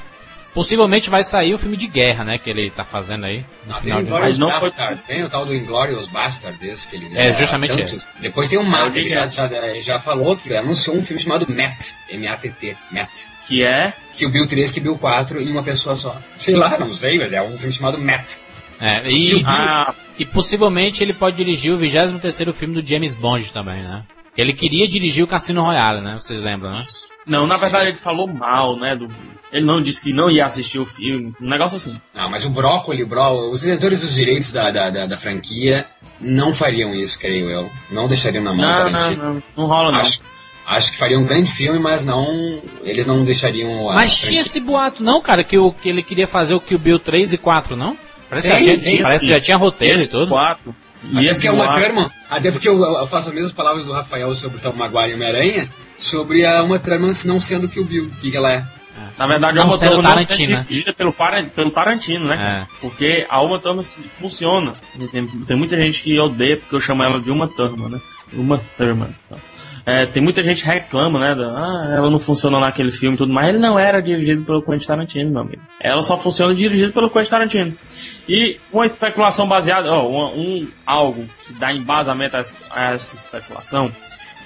Speaker 1: Possivelmente vai sair o filme de guerra, né? Que ele tá fazendo aí. No
Speaker 2: tem
Speaker 1: final
Speaker 2: o
Speaker 1: de...
Speaker 3: Mas não foi-
Speaker 2: tem o tal do Inglorious Bastard desse que ele
Speaker 1: É, justamente esse.
Speaker 2: Depois tem o
Speaker 3: É,
Speaker 2: Matt,
Speaker 3: o de
Speaker 2: ele já, já, já falou que anunciou um filme chamado Matt, M-A-T-T, Matt.
Speaker 3: Que é
Speaker 2: Que o Bill 3, que o Bill 4 em uma pessoa só. Sei lá, não sei, mas é um filme chamado Matt.
Speaker 1: É, e,
Speaker 3: a
Speaker 1: e possivelmente ele pode dirigir o 23º filme do James Bond também, né? Ele queria dirigir o Cassino Royale, né? Vocês lembram, né?
Speaker 3: Não, na verdade ele falou mal, né? Do... Ele não disse que não ia assistir o filme. Um negócio assim.
Speaker 2: Não, mas o Brócoli, bro, os detentores dos direitos da, da, da, da franquia não fariam isso, creio eu. Não deixariam na mão
Speaker 3: Não, não,
Speaker 2: Tarantino.
Speaker 3: não. Não rola, não.
Speaker 2: Acho, acho que fariam um grande filme, mas não. Eles não deixariam a.
Speaker 1: Mas
Speaker 2: franquia.
Speaker 1: tinha esse boato, não, cara, que, o, que ele queria fazer o Kill Bill 3 e 4, não? Parece, que,
Speaker 2: Tem,
Speaker 1: já tinha,
Speaker 2: tem,
Speaker 1: parece que já tinha roteiro
Speaker 3: esse
Speaker 1: e tudo.
Speaker 3: quatro. E
Speaker 2: Até
Speaker 3: esse
Speaker 2: é uma Thurman, até porque eu, eu faço as mesmas palavras do Rafael sobre o Tom Maguire e Homem-Aranha, sobre a Uma Thurman não sendo que o Bill, o que, que ela é.
Speaker 3: Na verdade,
Speaker 1: Não
Speaker 3: a Uma Thurman não
Speaker 1: Tarantino, né?
Speaker 3: dirigida pelo, pelo Tarantino, né?
Speaker 1: É.
Speaker 3: Porque a Uma Thurman funciona. Tem, muita gente que odeia porque eu chamo ela de Uma Thurman, né? Uma Thurman. É, tem muita gente que reclama, né? da, ah, ela não funcionou naquele filme e tudo, mas ele não era dirigido pelo Quentin Tarantino, meu amigo. Ela só funciona dirigido pelo Quentin Tarantino. E uma especulação baseada, ó, uma- um, algo que dá embasamento a essa especulação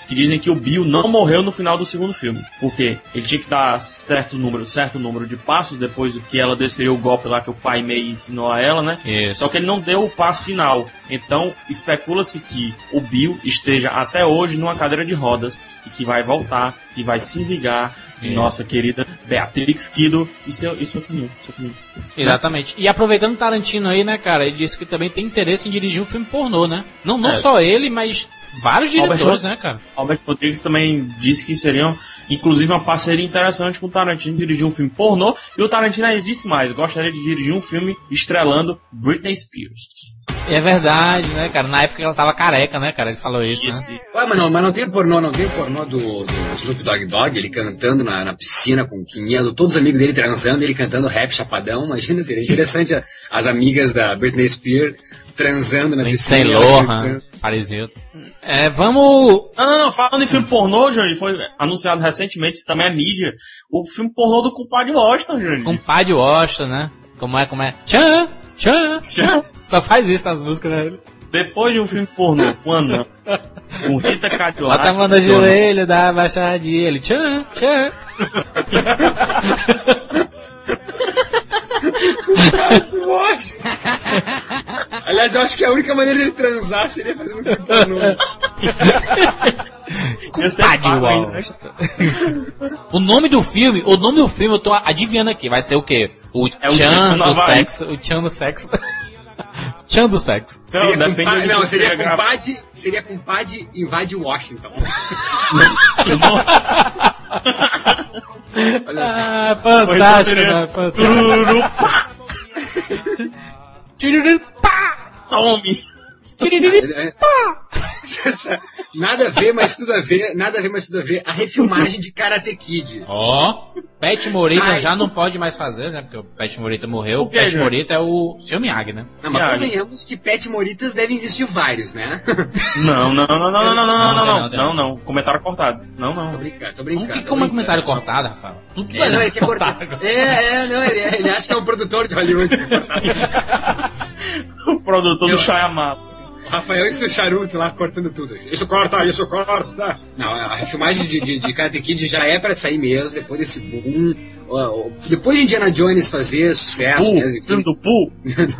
Speaker 3: que dizem que o Bill não morreu no final do segundo filme. Porque ele tinha que dar certo número, certo número de passos depois do que ela desferiu o golpe lá que o pai Mei ensinou a ela, né?
Speaker 1: Isso.
Speaker 3: Só que ele não deu o passo final. Então, especula-se que o Bill esteja até hoje numa cadeira de rodas e que vai voltar e vai se vingar de
Speaker 1: É.
Speaker 3: nossa querida Beatrix Kido e seu, e seu. Seu.
Speaker 1: Exatamente. E aproveitando o Tarantino aí, né, cara, ele disse que também tem interesse em dirigir um filme pornô, né? Não, não
Speaker 3: É.
Speaker 1: só ele, mas vários diretores, né, cara?
Speaker 3: Albert Rodrigues também disse que seriam, inclusive, uma parceria interessante com o Tarantino dirigir um filme pornô. E o Tarantino aí disse mais: gostaria de dirigir um filme estrelando Britney Spears.
Speaker 1: É verdade, né, cara? Na época ela tava careca, né, cara? Ele falou isso, né?
Speaker 3: Isso, isso.
Speaker 2: Ué, mas não, mas não tem pornô, não tem pornô do, do Snoop Dogg Dogg, ele cantando na, na piscina com 500, todos os amigos dele transando, ele cantando rap chapadão. Imagina, seria interessante as amigas da Britney Spears transando na piscina.
Speaker 1: Lohan,
Speaker 2: cantando.
Speaker 1: Paris Hilton. É, vamos...
Speaker 3: Não, não, não, falando em filme pornô, Johnny, foi anunciado recentemente, isso também é mídia, o filme pornô do culpado Washington, Johnny.
Speaker 1: Com o pai de Washington, né? Como é, como é? Tchan, tchan.
Speaker 3: Já-
Speaker 1: Só faz isso nas músicas, né?
Speaker 3: Depois de um filme pornô com Anã, com Rita Cadillac,
Speaker 1: Bota a mão no joelho, dá uma baixadinha. Ele, tchan, tchan.
Speaker 2: Aliás, eu acho que a única maneira de transar seria fazendo um filme pornô.
Speaker 3: ainda, né?
Speaker 1: O nome do filme, o nome do filme eu tô adivinhando aqui, vai ser o quê? O
Speaker 3: É
Speaker 1: Chan do sexo, o Chan do sexo. Chan do sexo.
Speaker 3: Não,
Speaker 2: Seria
Speaker 3: depende de
Speaker 2: compa- não, seria compadre, seria compadre invade Washington. Olha só.
Speaker 1: Ah,
Speaker 3: então
Speaker 1: fantástico, né? Fantástico.
Speaker 3: Tururu, pá,
Speaker 1: Tiriri, pá!
Speaker 3: tome.
Speaker 2: Nada a ver, mas tudo a ver, nada a ver, mas tudo a ver. A refilmagem de Karate Kid.
Speaker 1: Ó, Pet Morita
Speaker 2: Sai.
Speaker 1: já não pode mais fazer, né? Porque o Pet Morita morreu.
Speaker 3: O
Speaker 1: Pet? Morita é o Seu Miyagi, né?
Speaker 2: Não, mas
Speaker 3: Miyagi.
Speaker 2: convenhamos que Pet Moritas devem existir vários, né?
Speaker 3: Não, não, não, não, não, não, não, não,
Speaker 1: Não,
Speaker 3: não, não,
Speaker 1: não,
Speaker 3: não, comentário cortado. Não,
Speaker 2: tô
Speaker 3: não.
Speaker 2: brincando, tô
Speaker 1: Como,
Speaker 2: brincando.
Speaker 1: que,
Speaker 2: tô
Speaker 1: como é comentário cortado, Rafael? Tudo
Speaker 2: É, não, ele quer cortar. É, é, não, ele, ele acha que é um produtor de Hollywood.
Speaker 3: O produtor
Speaker 2: Eu-
Speaker 3: do Shyamalan.
Speaker 2: O Rafael e seu charuto lá cortando tudo. Isso corta, isso corta. Não, a refilmagem de, de, de Karate Kid já é pra sair mesmo, depois desse boom. Depois de Indiana Jones fazer sucesso
Speaker 3: Pooh,
Speaker 2: mesmo, enfim.
Speaker 3: filme do Pooh.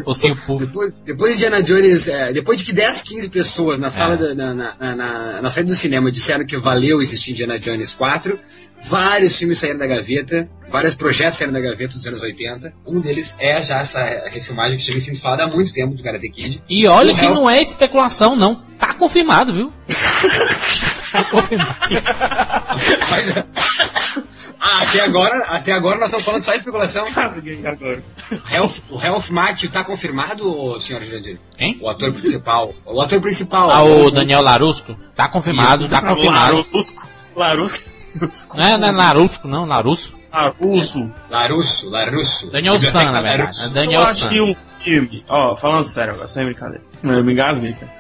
Speaker 1: O Sim Puff.
Speaker 2: Depois, depois de Indiana Jones, é, depois de que 10, 15 pessoas na sala,
Speaker 1: É.
Speaker 2: da- na, na, na, na, na saída do cinema disseram que valeu existir Indiana Jones 4, vários filmes saíram da gaveta, vários projetos saíram da gaveta dos anos 80. Um deles é já essa refilmagem que já vem sendo falada há muito tempo do Karate Kid.
Speaker 1: E olha
Speaker 2: O
Speaker 1: que
Speaker 2: Ralph-
Speaker 1: não é especulação, não. Tá confirmado, viu? tá confirmado.
Speaker 2: Mas, ah, até agora, até agora nós estamos falando só especulação.
Speaker 3: Agora.
Speaker 2: Ralph, o Ralph Macchio tá confirmado, senhor Jurandir?
Speaker 1: Quem?
Speaker 2: O ator principal. O ator principal.
Speaker 1: Ah, o Daniel Larusco? Tá confirmado, tá confirmado.
Speaker 3: Larusco. Larusco.
Speaker 1: Não é, não é Larusco, não, Larusso.
Speaker 3: Larusso.
Speaker 2: Larusso, Larusso.
Speaker 1: Daniel San, na verdade. É
Speaker 3: Eu
Speaker 1: Daniel
Speaker 3: acho
Speaker 1: San.
Speaker 3: que um filme, ó, falando sério agora, sem brincadeira. Eu me engasguei, cara.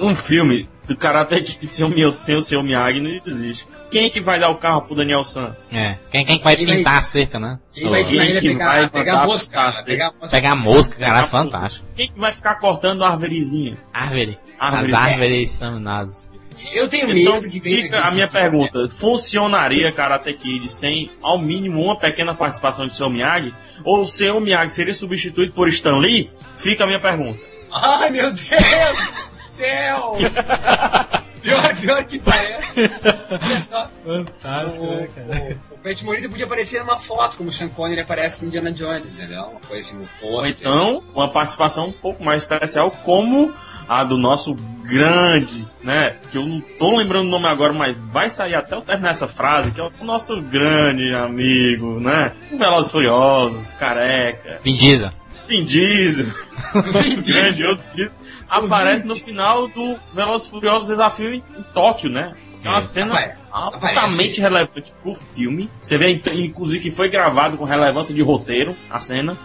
Speaker 3: Um filme do Karate Kid sem o, meu, sem o seu Miyagi não existe. Quem é que vai dar o carro pro Daniel San?
Speaker 1: É. Quem, quem que vai
Speaker 2: Quem vai-
Speaker 1: pintar a cerca, né?
Speaker 2: Quem vai ensinar ele a
Speaker 3: que
Speaker 2: pegar,
Speaker 3: vai
Speaker 2: mosca, cara, pegar mosca.
Speaker 1: Pegar mosca, cara, é fantástico.
Speaker 3: Quem que vai ficar cortando a árvorezinha?
Speaker 1: Árvore.
Speaker 3: Árvore.
Speaker 1: As árvores são nas...
Speaker 2: Eu tenho
Speaker 3: Então
Speaker 2: medo que venha
Speaker 3: fica a minha pergunta, funcionaria Karate Kid sem ao mínimo uma pequena participação de seu Miyagi? Ou o seu Miyagi seria substituído por Stan Lee? Fica a minha pergunta.
Speaker 2: Ai, meu Deus do céu! Pior, pior que parece. Olha só.
Speaker 1: Fantástico,
Speaker 2: O,
Speaker 1: né, cara?
Speaker 2: o, o Pat Morita podia aparecer numa foto, como o Sean Connery aparece no Indiana Jones, entendeu? Uma coisa assim no
Speaker 3: Ou
Speaker 2: pôster.
Speaker 3: então, uma participação um pouco mais especial, como a do nosso grande, né? Que eu não tô lembrando o nome agora, mas vai sair até eu terminar essa frase, que é o nosso grande amigo, né? O Velozes Furiosos, careca,
Speaker 1: Vin Diesel.
Speaker 3: Vin Diesel,
Speaker 2: Vin Diesel.
Speaker 3: aparece no final do Velozes e Furiosos Desafio em, em Tóquio, né? É uma
Speaker 1: Isso.
Speaker 3: cena
Speaker 2: Apare-
Speaker 3: altamente
Speaker 2: aparece.
Speaker 3: relevante pro filme. Você vê, int- inclusive, que foi gravado com relevância de roteiro, a cena.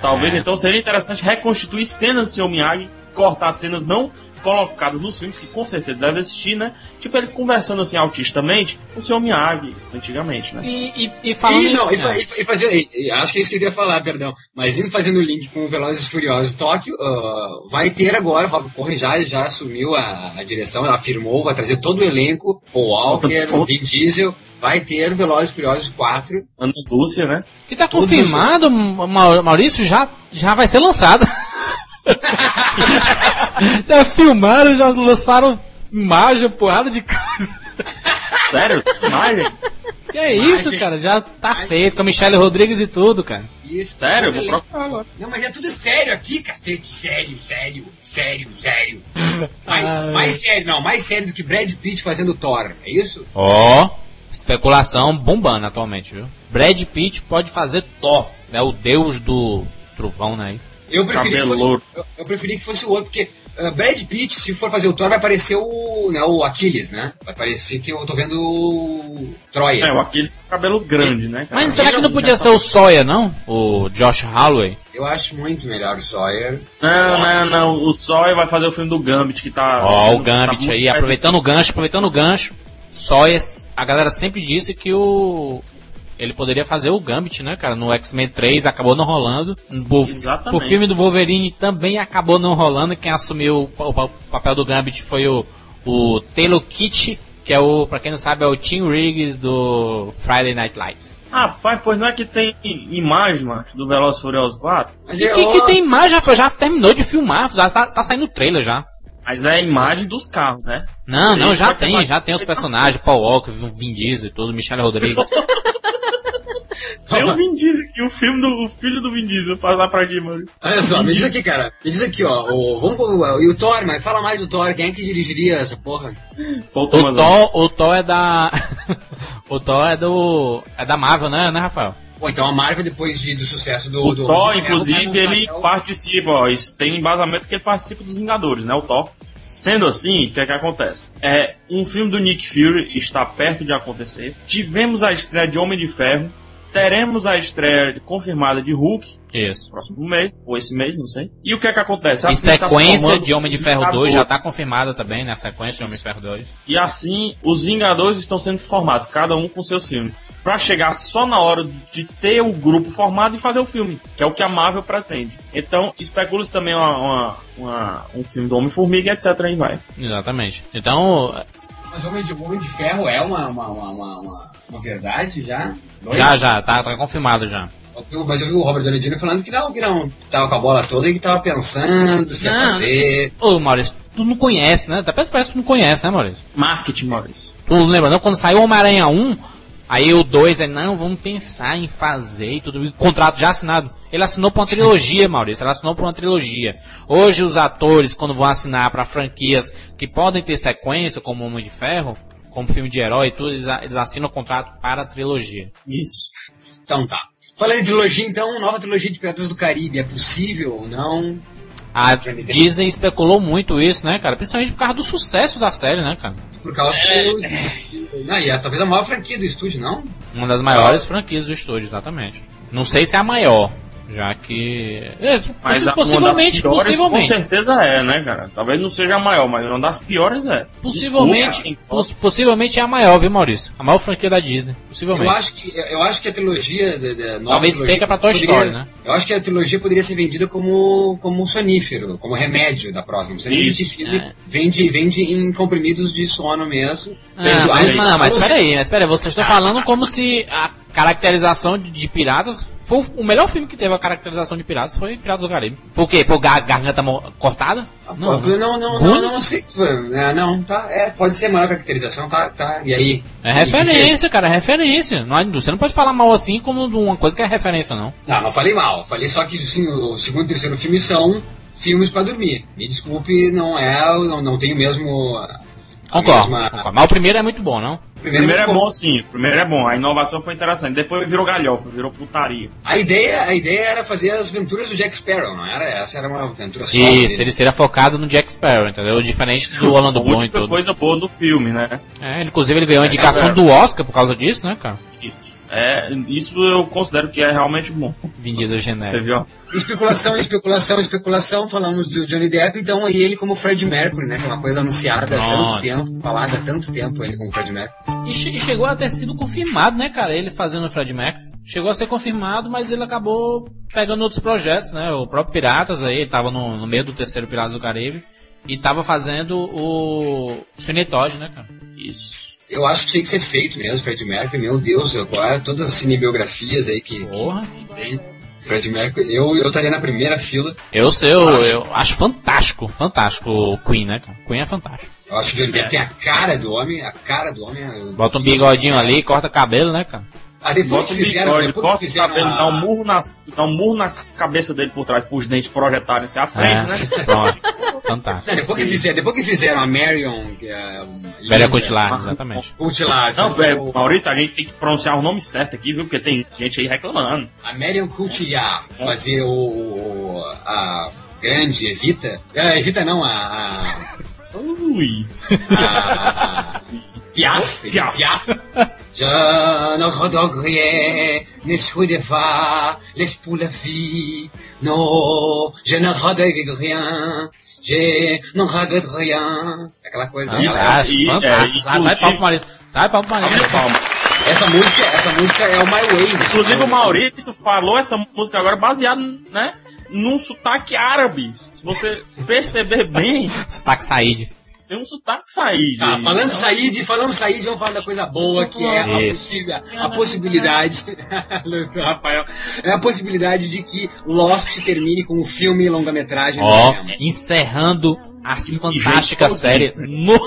Speaker 3: Talvez
Speaker 1: É.
Speaker 3: então seria interessante reconstituir cenas do Sr. Miyagi, cortar cenas não colocadas nos filmes, que com certeza deve existir, né? Tipo ele conversando assim autistamente com o Sr. Miyagi, antigamente, né?
Speaker 1: E, e, e falando.
Speaker 2: E, não,
Speaker 1: em-
Speaker 2: e, e, e fazer. e- e acho que é isso que eu ia falar, perdão. Mas indo fazendo o link com o Velozes e Furiosos Tóquio, ah, vai ter agora, o Rob Corrin já, já assumiu a, a direção, afirmou, vai trazer todo o elenco, Paul Walker, o Vin Diesel, vai ter o Velozes e Furiosos 4.
Speaker 3: Ana Lúcia, né?
Speaker 1: Que tá
Speaker 2: Todos
Speaker 1: confirmado, Ma- Maurício, já, já vai ser lançado. já filmaram, já lançaram imagem, porrada de coisa.
Speaker 3: Sério? Imagem?
Speaker 1: Que é isso,
Speaker 2: Imagem.
Speaker 1: cara? Já tá
Speaker 2: Imagem.
Speaker 1: feito, com a Michelle Rodrigues e tudo, cara.
Speaker 2: Isso.
Speaker 3: Sério? Vou procurar agora.
Speaker 2: Não, mas é tudo sério aqui, cacete. Sério, sério, sério, sério. Mais,
Speaker 1: Ai.
Speaker 2: mais sério, não, mais sério do que Brad Pitt fazendo Thor, é isso?
Speaker 1: Ó, especulação bombando atualmente, viu? Brad Pitt pode fazer Thor, né? O deus do trovão, né?
Speaker 2: Eu preferi, que fosse, eu, eu preferi que fosse o outro, porque uh, Brad Pitt, se for fazer o Thor, vai aparecer o, né, o Aquiles, né? Vai parecer que eu tô vendo o Troia.
Speaker 3: É, aquele cabelo grande, né? cara?
Speaker 1: Mas será que não podia ser o Sawyer, não? O Josh Holloway?
Speaker 2: Eu acho muito melhor o Sawyer.
Speaker 3: Não, não, não. O Sawyer vai fazer o filme do Gambit, que tá...
Speaker 1: Ó,
Speaker 3: sendo-
Speaker 1: o
Speaker 3: tá
Speaker 1: Gambit
Speaker 3: muito
Speaker 1: aí, aproveitando o gancho, aproveitando o gancho. Sawyer, a galera sempre disse que o. Ele poderia fazer o Gambit, né, cara? No X-Men 3 acabou não rolando. O,
Speaker 3: Exatamente.
Speaker 1: o filme do Wolverine também acabou não rolando. Quem assumiu o, o pa- papel do Gambit foi o, o Taylor Kitsch, que é o, pra quem não sabe, é o Tim Riggs do Friday Night Lights.
Speaker 3: Rapaz, pois não é que tem imagem, macho, do Velozes e Furiosos 4?
Speaker 2: Mas
Speaker 1: E
Speaker 2: eu-
Speaker 1: que, que tem mais? Já, já terminou de filmar, já tá, tá saindo o trailer já.
Speaker 3: Mas é a imagem dos carros, né?
Speaker 1: Não, não, já tem, já tem os personagens, Paul Walker, Vin Diesel e tudo, Michelle Rodrigues.
Speaker 3: Tem o Vin Diesel aqui, o filme do o filho do Vin Diesel, passar pra ti, mano.
Speaker 2: Olha só, me diz aqui, cara. Me diz aqui, ó. O, vamos, pro- e o Thor, mas fala mais do Thor. Quem é que dirigiria essa porra?
Speaker 1: O Thor, o Thor é da. o Thor é do. É da Marvel, né, né, Rafael?
Speaker 2: Bom, então a Marvel, depois de, do sucesso do...
Speaker 3: O
Speaker 2: do
Speaker 3: Thor,
Speaker 2: do-
Speaker 3: inclusive, ele
Speaker 2: lançar-
Speaker 3: participa, ó, isso tem embasamento que ele participa dos Vingadores, né, o Thor. Sendo assim, o que é que acontece? É, um filme do Nick Fury está perto de acontecer. Tivemos a estreia de Homem de Ferro. Teremos a estreia confirmada de Hulk,
Speaker 1: Isso.
Speaker 3: próximo mês, ou esse mês, não sei. E o que é que acontece? Assim está se
Speaker 1: sequência de Homem de Ferro 2, já tá
Speaker 3: Vingadores.
Speaker 1: confirmada também, né? A sequência de Homem de Ferro 2.
Speaker 3: E assim, os Vingadores estão sendo formados, cada um com seu filme. Pra chegar só na hora de ter o grupo formado e fazer o filme, que é o que a Marvel pretende. Então, especula-se também uma, uma- uma- um filme do Homem-Formiga, etc. Aí vai.
Speaker 1: Exatamente. Então,
Speaker 2: Mas Homem de, Homem de Ferro é uma, uma, uma, uma, uma- verdade já? Dois?
Speaker 1: já, já, tá, tá confirmado já.
Speaker 2: Mas eu vi o Robert Downey Jr. falando que não, que não tava com a bola toda e que tava pensando se ia
Speaker 1: Não,
Speaker 2: fazer.
Speaker 1: Ô, Maurício, tu não conhece, né? Até parece que tu não conhece, né, Maurício?
Speaker 3: Marketing, Maurício.
Speaker 1: Tu lembra, não? Quando saiu o Homem-Aranha 1, aí o 2 é, não, vamos pensar em fazer e tudo. E o contrato já assinado. Ele assinou pra uma trilogia, Maurício. Ele assinou pra uma trilogia. Hoje os atores, quando vão assinar pra franquias que podem ter sequência, como Homem de Ferro, como filme de herói e tudo, eles, eles assinam o contrato para a trilogia.
Speaker 3: Isso.
Speaker 2: Então tá. Falando em trilogia, então, nova trilogia de Piratas do Caribe. É possível ou não?
Speaker 1: A. Disney especulou muito isso, né, cara? Principalmente por causa do sucesso da série, né, cara?
Speaker 2: Por causa que os. Não, e é talvez a maior franquia do estúdio, não?
Speaker 1: Uma das maiores franquias do estúdio, exatamente. Não sei se é a maior, já que. É,
Speaker 3: Mas a-
Speaker 1: possivelmente,
Speaker 3: piores, com
Speaker 1: possivelmente.
Speaker 3: certeza é, né, cara? Talvez não seja a maior, mas uma das piores é.
Speaker 1: Possivelmente,
Speaker 3: Desculpa,
Speaker 1: poss- possivelmente é a maior, viu, Maurício? A maior franquia da Disney.
Speaker 2: Eu
Speaker 1: Possivelmente.
Speaker 2: acho que, eu acho que a trilogia. Da, da nova
Speaker 1: Talvez
Speaker 2: trilogia
Speaker 1: perca pra Toy
Speaker 2: poderia-
Speaker 1: Story, né?
Speaker 2: Eu acho que a trilogia poderia ser vendida como, como sonífero, como remédio da próxima. Você
Speaker 3: Isso,
Speaker 1: é.
Speaker 2: vende, vende em comprimidos de sono mesmo.
Speaker 1: Ah, mas, não, mas
Speaker 2: aí-
Speaker 1: peraí, mas peraí, vocês estão falando como se a caracterização de, de piratas. Foi o melhor filme que teve a caracterização de piratas foi Piratas do Caribe. Foi o quê? Foi gar garganta cortada?
Speaker 2: Não, não, não, não,
Speaker 1: Goonies?
Speaker 2: não sei se foi. É, não, tá. É, pode ser a maior caracterização, tá, tá. E aí?
Speaker 1: É referência, cara, é referência. Não, é- você não pode falar mal assim como de uma coisa que é referência, não.
Speaker 2: Não, não falei mal. Falei só que sim, o segundo e terceiro filme são filmes pra dormir. Me desculpe, não é. Não, não tem o mesmo. a
Speaker 1: Concordo,
Speaker 2: mesma-
Speaker 1: concordo. Mas o primeiro é muito bom, não?
Speaker 2: O
Speaker 3: O primeiro é
Speaker 2: muito
Speaker 3: bom sim, primeiro é bom. A inovação foi interessante. Depois virou galhofa, virou putaria.
Speaker 2: A ideia, a ideia era fazer as aventuras do Jack Sparrow, não era? Essa era uma aventura só.
Speaker 1: Isso,
Speaker 2: dele.
Speaker 1: ele seria focado no Jack Sparrow, entendeu? Diferente do Orlando Bloom e tudo.
Speaker 3: coisa boa do filme, né?
Speaker 1: É, inclusive ele ganhou a indicação
Speaker 3: é.
Speaker 1: do Oscar por causa disso, né, cara?
Speaker 3: Isso. É, isso eu considero que é realmente bom.
Speaker 1: Vin Diesel
Speaker 3: Você
Speaker 1: genérico.
Speaker 3: viu?
Speaker 2: Especulação, especulação, especulação. Falamos do Johnny Depp, então e ele como Fred Mercury, né? Que é uma coisa anunciada há
Speaker 1: Nossa.
Speaker 2: tanto tempo, falada há tanto tempo, ele como Fred Mercury.
Speaker 1: E che- chegou a ter sido confirmado, né, cara? Ele fazendo o Fred Mercury. Chegou a ser confirmado, mas ele acabou pegando outros projetos, né? O próprio Piratas aí, ele tava no, no meio do terceiro Piratas do Caribe. E tava fazendo o Todd, né, cara?
Speaker 3: Isso.
Speaker 2: Eu acho que tinha que ser feito mesmo, Fred Mercury. Meu Deus, agora todas as cinebiografias aí que,
Speaker 1: Porra.
Speaker 2: que. Fred Mercury, eu, eu estaria na primeira fila.
Speaker 1: Eu sei, eu, eu acho fantástico, fantástico o Queen, né, cara? Queen é fantástico.
Speaker 2: Eu acho que o Johnny Depp tem a cara do homem, a cara do homem. eu-
Speaker 1: Bota um bigodinho ali, corta cabelo, né, cara?
Speaker 2: Ah, depois
Speaker 3: Bota
Speaker 2: que fizeram,
Speaker 3: bigode,
Speaker 2: depois que
Speaker 3: o
Speaker 2: fizeram
Speaker 3: cabelo,
Speaker 2: a-
Speaker 3: dá um murro, nas, dá um murro na cabeça dele por trás, pros dentes projetarem-se à frente, né?
Speaker 1: É, pronto. Fantástico.
Speaker 2: Não, depois que fizeram, depois que fizeram a Marion, que é
Speaker 1: Cutilar, exatamente.
Speaker 2: Cutilar,
Speaker 3: Não, é,
Speaker 2: o-
Speaker 3: Maurício, a gente tem que pronunciar o nome certo aqui, viu? Porque tem gente aí reclamando.
Speaker 2: a Marion Cotillard fazer o, o- a grande Evita, ah, Evita não, a, a,
Speaker 3: Ui.
Speaker 2: a Piaf,
Speaker 3: Piaf.
Speaker 2: Piaf. Je ne regrette ne souhaite pas les pour la vie. Non, je ne regrette rien. Je ne regrette rien. Aquela coisa.
Speaker 3: Isso.
Speaker 1: Fantástico,
Speaker 3: e-
Speaker 1: fantástico.
Speaker 3: é,
Speaker 1: Sai, vai pro Maurício. Sai palmo pro Maurício.
Speaker 2: Essa música, essa música é o My Way. né?
Speaker 3: Inclusive o Maurício falou essa música agora baseada, né? Num sotaque árabe. Se você perceber bem,
Speaker 1: Sotaque Said.
Speaker 3: Tem um sotaque saído.
Speaker 2: Tá,
Speaker 3: aí.
Speaker 2: falando Said, falando Said, vamos falar da coisa boa, que é a, possi- a possibilidade, Rafael, é a possibilidade de que Lost termine com um filme e longa-metragem
Speaker 1: Ó,
Speaker 2: cinema.
Speaker 1: encerrando as
Speaker 3: E
Speaker 1: fantásticas
Speaker 3: jeito
Speaker 1: séries no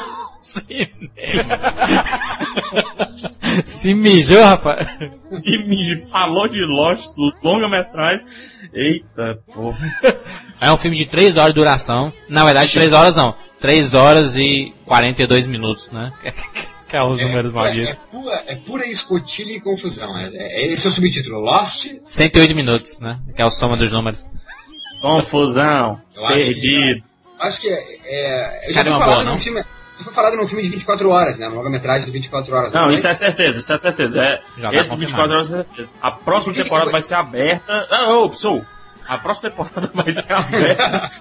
Speaker 1: cinema. Se mijou, rapaz.
Speaker 3: E me falou de Lost, longa-metragem. Eita, porra.
Speaker 1: É um filme de 3 horas de duração. Na verdade, 3 horas não. 3 horas e 42 minutos, né? Que é os números
Speaker 2: é,
Speaker 1: malditos.
Speaker 2: é, pura, é pura escotilha e confusão. É, é, esse é o subtítulo. Lost,
Speaker 1: 108 minutos, né? Que é a soma dos números.
Speaker 3: Confusão.
Speaker 2: Eu acho que-
Speaker 3: Perdido.
Speaker 2: acho que é. é eu já
Speaker 1: Cara, é
Speaker 2: fui
Speaker 1: uma
Speaker 2: falado
Speaker 1: boa,
Speaker 2: num
Speaker 1: não?
Speaker 2: filme. Já foi falado num filme de 24 horas, né? Uma longa-metragem de 24 horas.
Speaker 3: Não,
Speaker 2: foi?
Speaker 3: isso é certeza, isso é certeza. É,
Speaker 1: Já
Speaker 3: esse de 24 horas é certeza. A próxima temporada vai ser aberta. Ah, ô, pessoal, a próxima temporada vai ser aberta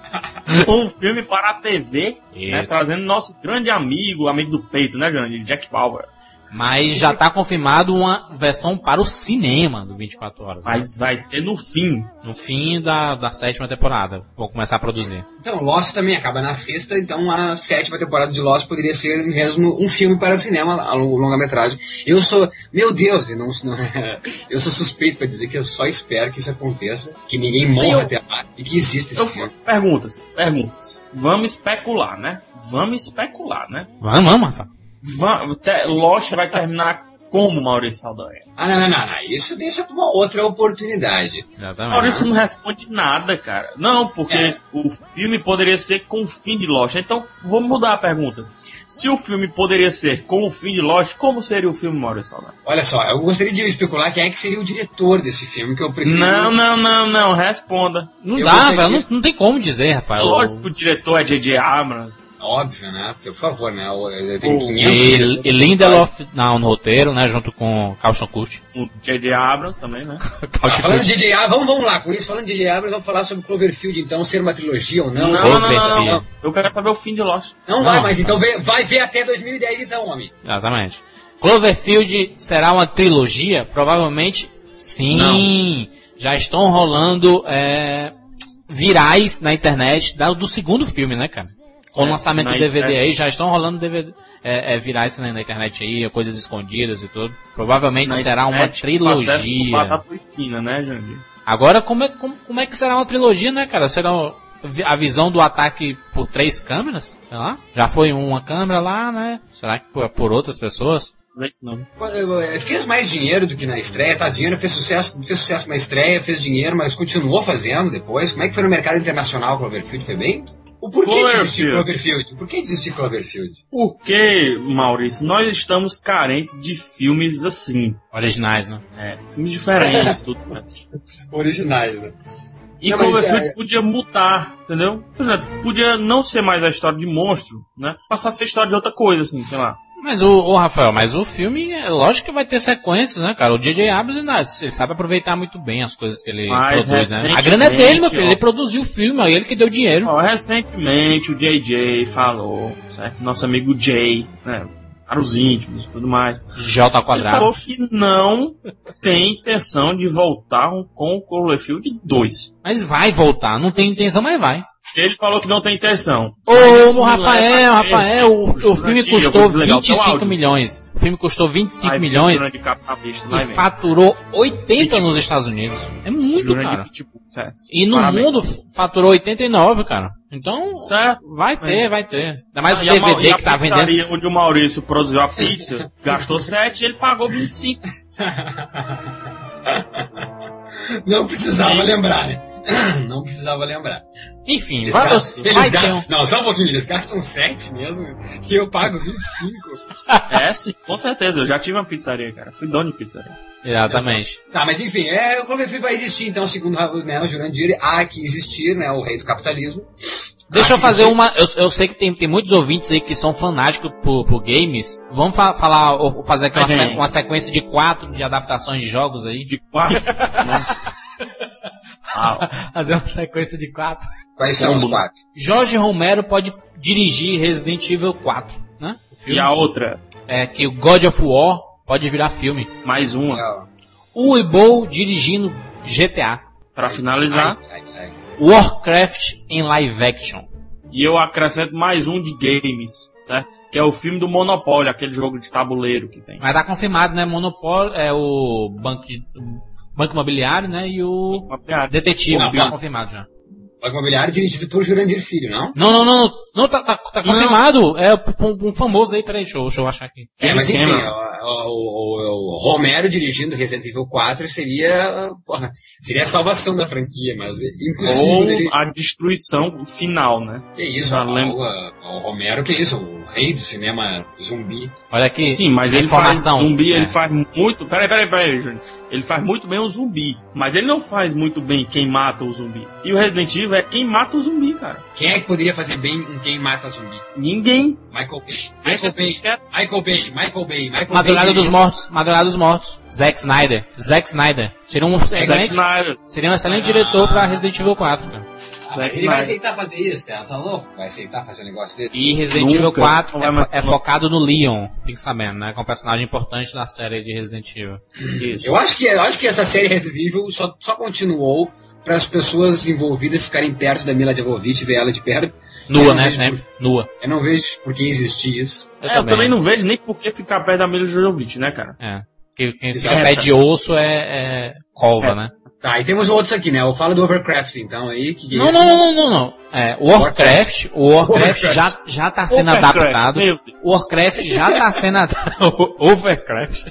Speaker 3: com um filme para a TV, né, trazendo nosso grande amigo, amigo do peito, né, Johnny? Jack Bauer.
Speaker 1: Mas já tá confirmado uma versão para o cinema do 24 horas. né?
Speaker 3: Mas vai ser no fim.
Speaker 1: No fim da, da sétima temporada. Vou começar a produzir.
Speaker 2: Então, Lost também acaba na sexta, então a sétima temporada de Lost poderia ser mesmo um filme para cinema, a lo- longa-metragem. Eu sou, meu Deus, eu, não, não- eu sou suspeito para dizer que eu só espero que isso aconteça, que ninguém morra
Speaker 3: Eu-
Speaker 2: até lá e que exista esse
Speaker 3: Eu,
Speaker 2: filme.
Speaker 3: perguntas, perguntas. Vamos especular, né? Vamos especular, né?
Speaker 1: Vamos, vamos, Rafa.
Speaker 3: Va te Lost vai terminar como, Maurício Saldanha?
Speaker 2: Ah, não, não, não, não, isso deixa para uma outra oportunidade.
Speaker 1: Exatamente.
Speaker 3: Maurício não responde nada, cara. Não, porque
Speaker 2: É.
Speaker 3: o filme poderia ser com o fim de Lost. Então, vamos mudar a pergunta. Se o filme poderia ser com o fim de Lost, como seria o filme, Maurício Saldanha?
Speaker 2: Olha só, eu gostaria de especular quem é que seria o diretor desse filme, que eu prefiro...
Speaker 3: Não, não, não, não, responda.
Speaker 1: Não
Speaker 2: Eu
Speaker 1: dá,
Speaker 2: gostaria-
Speaker 1: velho. Não, não tem como dizer, Rafael.
Speaker 3: Lógico que o diretor é J.J. Abrams.
Speaker 2: Óbvio, né? Porque, por favor, né?
Speaker 3: O-
Speaker 2: 500...
Speaker 1: E, e Lindelof não, no roteiro, né? Junto com Carlson Kurt.
Speaker 3: O J.J. Abrams também, né?
Speaker 2: Ah, falando de J.J. Abrams, vamos, vamos lá, com isso, falando de J.J. Abrams, vamos falar sobre Cloverfield, então, ser uma trilogia ou não.
Speaker 3: Não, não, não, não, não. Eu quero saber o fim de Lost.
Speaker 2: Não vai,
Speaker 1: Não.
Speaker 2: mas então vê- vai ver até 2010 então, homem.
Speaker 1: Exatamente. Cloverfield será uma trilogia? Provavelmente sim.
Speaker 3: Não.
Speaker 1: Já estão rolando é, virais na internet da- do segundo filme, né, cara? Com o
Speaker 3: É,
Speaker 1: lançamento do DVD
Speaker 3: internet.
Speaker 1: aí, já estão rolando DVD, é, é, virais né, na internet aí, coisas escondidas e tudo. Provavelmente
Speaker 3: Na
Speaker 1: será uma
Speaker 3: internet, pro
Speaker 1: trilogia.
Speaker 3: batata esquina, né, Jandir?
Speaker 1: Agora, como é, como, como é que será uma trilogia, né, cara? Será a visão do ataque por três câmeras? Sei lá. Já foi uma câmera lá, né? Será que por, por outras pessoas?
Speaker 3: Não é isso não.
Speaker 2: Fez mais dinheiro do que na estreia, tá? Dinheiro fez sucesso, fez sucesso na estreia, fez dinheiro, mas continuou fazendo depois. Como é que foi no mercado internacional Cloverfield? Foi bem? O porquê de existir
Speaker 3: Cloverfield.
Speaker 2: Por que de existir Cloverfield?
Speaker 3: Porque, Maurício, nós estamos carentes de filmes assim.
Speaker 1: Originais, né?
Speaker 3: É, filmes diferentes, tudo mais.
Speaker 2: Originais, né?
Speaker 3: E
Speaker 2: Não,
Speaker 3: Cloverfield
Speaker 2: é-
Speaker 3: podia mudar, entendeu? Exemplo, podia não ser mais a história de monstro, né? Passar a ser história de outra coisa, assim, sei lá.
Speaker 1: Mas o, ô, Rafael, mas o filme, é lógico que vai ter sequências, né, cara? O J.J. Abrams, ele sabe aproveitar muito bem as coisas que ele
Speaker 3: Mas
Speaker 1: produz, né? A grana é dele, meu filho.
Speaker 3: ó.
Speaker 1: Ele produziu o filme, é ele que deu dinheiro.
Speaker 3: Ó, recentemente o JJ falou, certo? Nosso amigo Jay, né? Para os íntimos e tudo mais.
Speaker 1: J ao
Speaker 3: Ele
Speaker 1: quadrado.
Speaker 3: falou que não tem intenção de voltar com o Cloverfield 2.
Speaker 1: Mas vai voltar. Não tem intenção, mas vai.
Speaker 3: Ele falou que não tem intenção.
Speaker 1: Ô, ô, Rafael, Rafael, o, o filme
Speaker 3: vou
Speaker 1: custou
Speaker 3: desligar o teu
Speaker 1: 25
Speaker 3: áudio.
Speaker 1: milhões. O filme custou 25
Speaker 3: Vai ver
Speaker 1: milhões e
Speaker 3: ver.
Speaker 1: faturou 80
Speaker 3: Pitbull.
Speaker 1: nos Estados Unidos. É muito,
Speaker 3: Jurandir
Speaker 1: cara.
Speaker 3: Pitbull, certo.
Speaker 1: E no
Speaker 3: Parabéns.
Speaker 1: mundo faturou 89, cara. Então,
Speaker 3: Certo.
Speaker 1: vai ter, vai ter. Ainda mais o
Speaker 3: Ah, e Mau-
Speaker 1: DVD
Speaker 3: e a
Speaker 1: que tá vendendo.
Speaker 3: onde o Maurício produziu a pizza, gastou 7 e ele pagou 25.
Speaker 2: Não precisava lembrar, né? Não precisava lembrar.
Speaker 1: Enfim,
Speaker 2: Eles
Speaker 1: vai,
Speaker 2: gastam, eles
Speaker 1: vai
Speaker 2: gastam-. Não, só um pouquinho, eles gastam 7 mesmo e eu pago 25.
Speaker 3: É, sim, com certeza. Eu já tive uma pizzaria, cara. Fui dono de pizzaria.
Speaker 1: Exatamente.
Speaker 2: Tá, mas enfim, é, o Cloverfield vai existir, então, segundo né, o Jurandir, há que existir, né, o rei do capitalismo.
Speaker 1: Deixa eu fazer uma. Eu, eu sei que tem, tem muitos ouvintes aí que são fanáticos por, por games. Vamos fa- falar, ou fazer aqui uma, se- uma sequência de quatro de adaptações de jogos aí.
Speaker 3: De quatro. Nossa.
Speaker 1: Fazer uma sequência de quatro.
Speaker 2: Quais são os quatro?
Speaker 1: Jorge Romero pode dirigir Resident Evil 4, né? O filme.
Speaker 3: e a outra?
Speaker 1: É que o God of War pode virar filme.
Speaker 3: Mais uma.
Speaker 1: O Ebol dirigindo GTA.
Speaker 3: Pra finalizar.
Speaker 2: ai, ai, ai.
Speaker 1: Warcraft em live action.
Speaker 3: E eu acrescento mais um de games, certo? Que é o filme do Monopólio, aquele jogo de tabuleiro que tem.
Speaker 1: Mas tá confirmado, né? Monopólio é o banco de banco imobiliário, né? E o
Speaker 3: piada.
Speaker 1: detetive,
Speaker 2: Não,
Speaker 1: tá confirmado já.
Speaker 2: Banco Imobiliário dirigido por Jurandir Filho, não?
Speaker 1: Não, não, não, não, tá, tá, tá confirmado. É um, um famoso aí, peraí, deixa eu, deixa eu achar aqui.
Speaker 2: É, mas enfim, o, o- o- o Romero dirigindo Resident Evil 4 seria, porra, seria a salvação da franquia, mas é impossível
Speaker 3: Ou
Speaker 2: dele...
Speaker 3: a destruição final, né?
Speaker 2: Que isso, o,
Speaker 3: lembro.
Speaker 2: o, o Romero, que isso, o rei do cinema zumbi.
Speaker 1: Olha aqui.
Speaker 3: Sim, mas ele faz zumbi,
Speaker 1: É.
Speaker 3: ele faz muito. Peraí, peraí, peraí, Júnior. Ele faz muito bem o zumbi. Mas ele não faz muito bem quem mata o zumbi. E o Resident Evil é quem mata o zumbi, cara.
Speaker 2: Quem é que poderia fazer bem um Quem Mata Zumbi?
Speaker 3: Ninguém.
Speaker 2: Michael Bay.
Speaker 3: Deixa
Speaker 2: Michael
Speaker 3: assim,
Speaker 2: Bay. Michael Bay. Michael Bay. Michael
Speaker 1: Madrugada
Speaker 2: Bay
Speaker 1: dos Mortos, Madrugada dos Mortos. Zack Snyder. Zack Snyder. Seria um
Speaker 3: Zack
Speaker 1: excelente,
Speaker 3: Snyder.
Speaker 1: seria um excelente diretor pra Resident Evil 4, cara.
Speaker 2: Ah,
Speaker 3: Zack
Speaker 2: ele vai aceitar fazer isso, tá? Tá louco? Vai aceitar fazer um negócio desse?
Speaker 1: E Resident
Speaker 3: Nunca.
Speaker 1: Evil 4
Speaker 3: Não vai
Speaker 1: é, fo- é focado no Leon, fique sabendo, né? Que é um personagem importante da série de Resident Evil.
Speaker 3: Isso.
Speaker 2: Eu acho que, eu acho que essa série Resident Evil só, só continuou para as pessoas envolvidas ficarem perto da Mila Jovovich, ver ela de perto.
Speaker 1: Nua, né? Sempre. Nua.
Speaker 2: Eu não vejo por que existir isso.
Speaker 1: Eu,
Speaker 3: É, eu também não vejo nem por que ficar perto da Mila Jovovich, né, cara?
Speaker 1: É. Que, quem fica
Speaker 2: Exato.
Speaker 1: pé de osso é, é cova,
Speaker 3: É.
Speaker 1: né?
Speaker 2: Tá, e temos outros aqui, né? Eu falo do Overcraft, então, aí. Que que é
Speaker 1: Não, não, não, não, não. É, o Warcraft, o Warcraft
Speaker 2: Warcraft.
Speaker 1: já, já tá sendo
Speaker 3: Overcraft,
Speaker 1: adaptado. O Warcraft já tá sendo adaptado. Overcraft.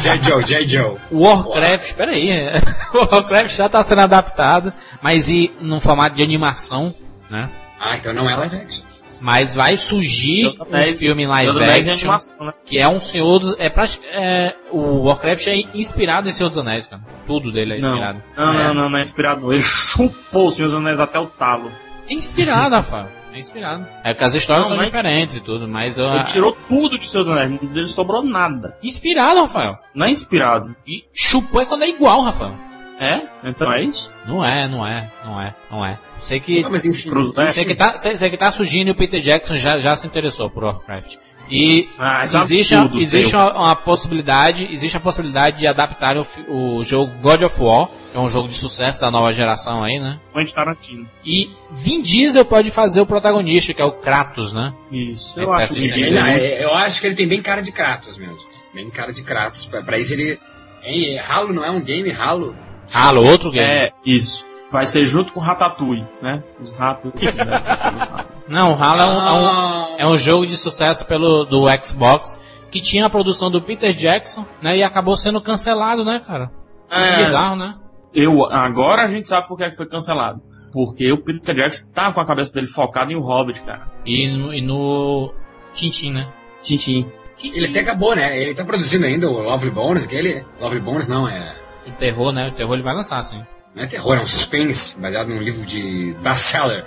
Speaker 2: J. Joe, J. Joe.
Speaker 1: O Warcraft, peraí. é. O Warcraft já tá sendo adaptado, mas e num formato de animação, né?
Speaker 2: Ah, então não é live action.
Speaker 1: Mas vai surgir
Speaker 3: Deus
Speaker 1: um
Speaker 3: Anéis-
Speaker 1: filme
Speaker 3: Deus
Speaker 1: live action,
Speaker 3: animação, né?
Speaker 1: que é um Senhor dos... É, prati- é, o Warcraft é inspirado em Senhor dos Anéis, cara. Tudo dele é
Speaker 3: Não.
Speaker 1: inspirado.
Speaker 3: Não, não, não, não é inspirado. não. Ele chupou o Senhor dos Anéis até o talo.
Speaker 1: É inspirado, Rafael. É inspirado. É que as histórias
Speaker 3: Não,
Speaker 1: são diferentes e tudo, mas... Eu,
Speaker 3: Ele tirou tudo de Senhor dos Anéis. Não sobrou nada.
Speaker 1: Inspirado, Rafael.
Speaker 3: Não é inspirado.
Speaker 1: E chupou é quando é igual, Rafael.
Speaker 3: É? Então é isso?
Speaker 1: Não é, não é, não é, não é. Sei que...
Speaker 2: Não, mas enfim.
Speaker 3: Cruz- é.
Speaker 1: Você que, tá, você, você que tá surgindo e o Peter Jackson já, já se interessou por Warcraft. E
Speaker 3: Ah,
Speaker 1: existe,
Speaker 3: tudo,
Speaker 1: existe uma, uma possibilidade, existe a possibilidade de adaptar o, o jogo God of War, que é um jogo de sucesso da nova geração aí, né?
Speaker 3: Quentin Tarantino.
Speaker 1: E Vin Diesel pode fazer o protagonista, que é o Kratos, né?
Speaker 3: Isso. Eu acho é
Speaker 2: é- eu acho que ele tem bem cara de Kratos mesmo. Bem cara de Kratos. Pra, pra isso ele. Hein, Halo não é um game, Halo?
Speaker 1: Halo, outro game.
Speaker 3: É, isso. Vai ser junto com Ratatouille, né? Os ratos.
Speaker 1: Não, o Halo é um, é um- é um jogo de sucesso pelo do Xbox, que tinha a produção do Peter Jackson, né? E acabou sendo cancelado, né, cara?
Speaker 3: É,
Speaker 1: Bizarro, né?
Speaker 3: eu, agora a gente sabe por que é que foi cancelado. Porque o Peter Jackson tá com a cabeça dele focada em o Hobbit, cara.
Speaker 1: E no, e no Tintin, né?
Speaker 3: Tintin.
Speaker 2: Ele até acabou, né? Ele tá produzindo ainda o Lovely Bones, aquele. Lovely Bones não, é.
Speaker 1: O terror, né? O terror ele vai lançar, sim.
Speaker 2: Não é terror, é um suspense, baseado num livro de best-seller.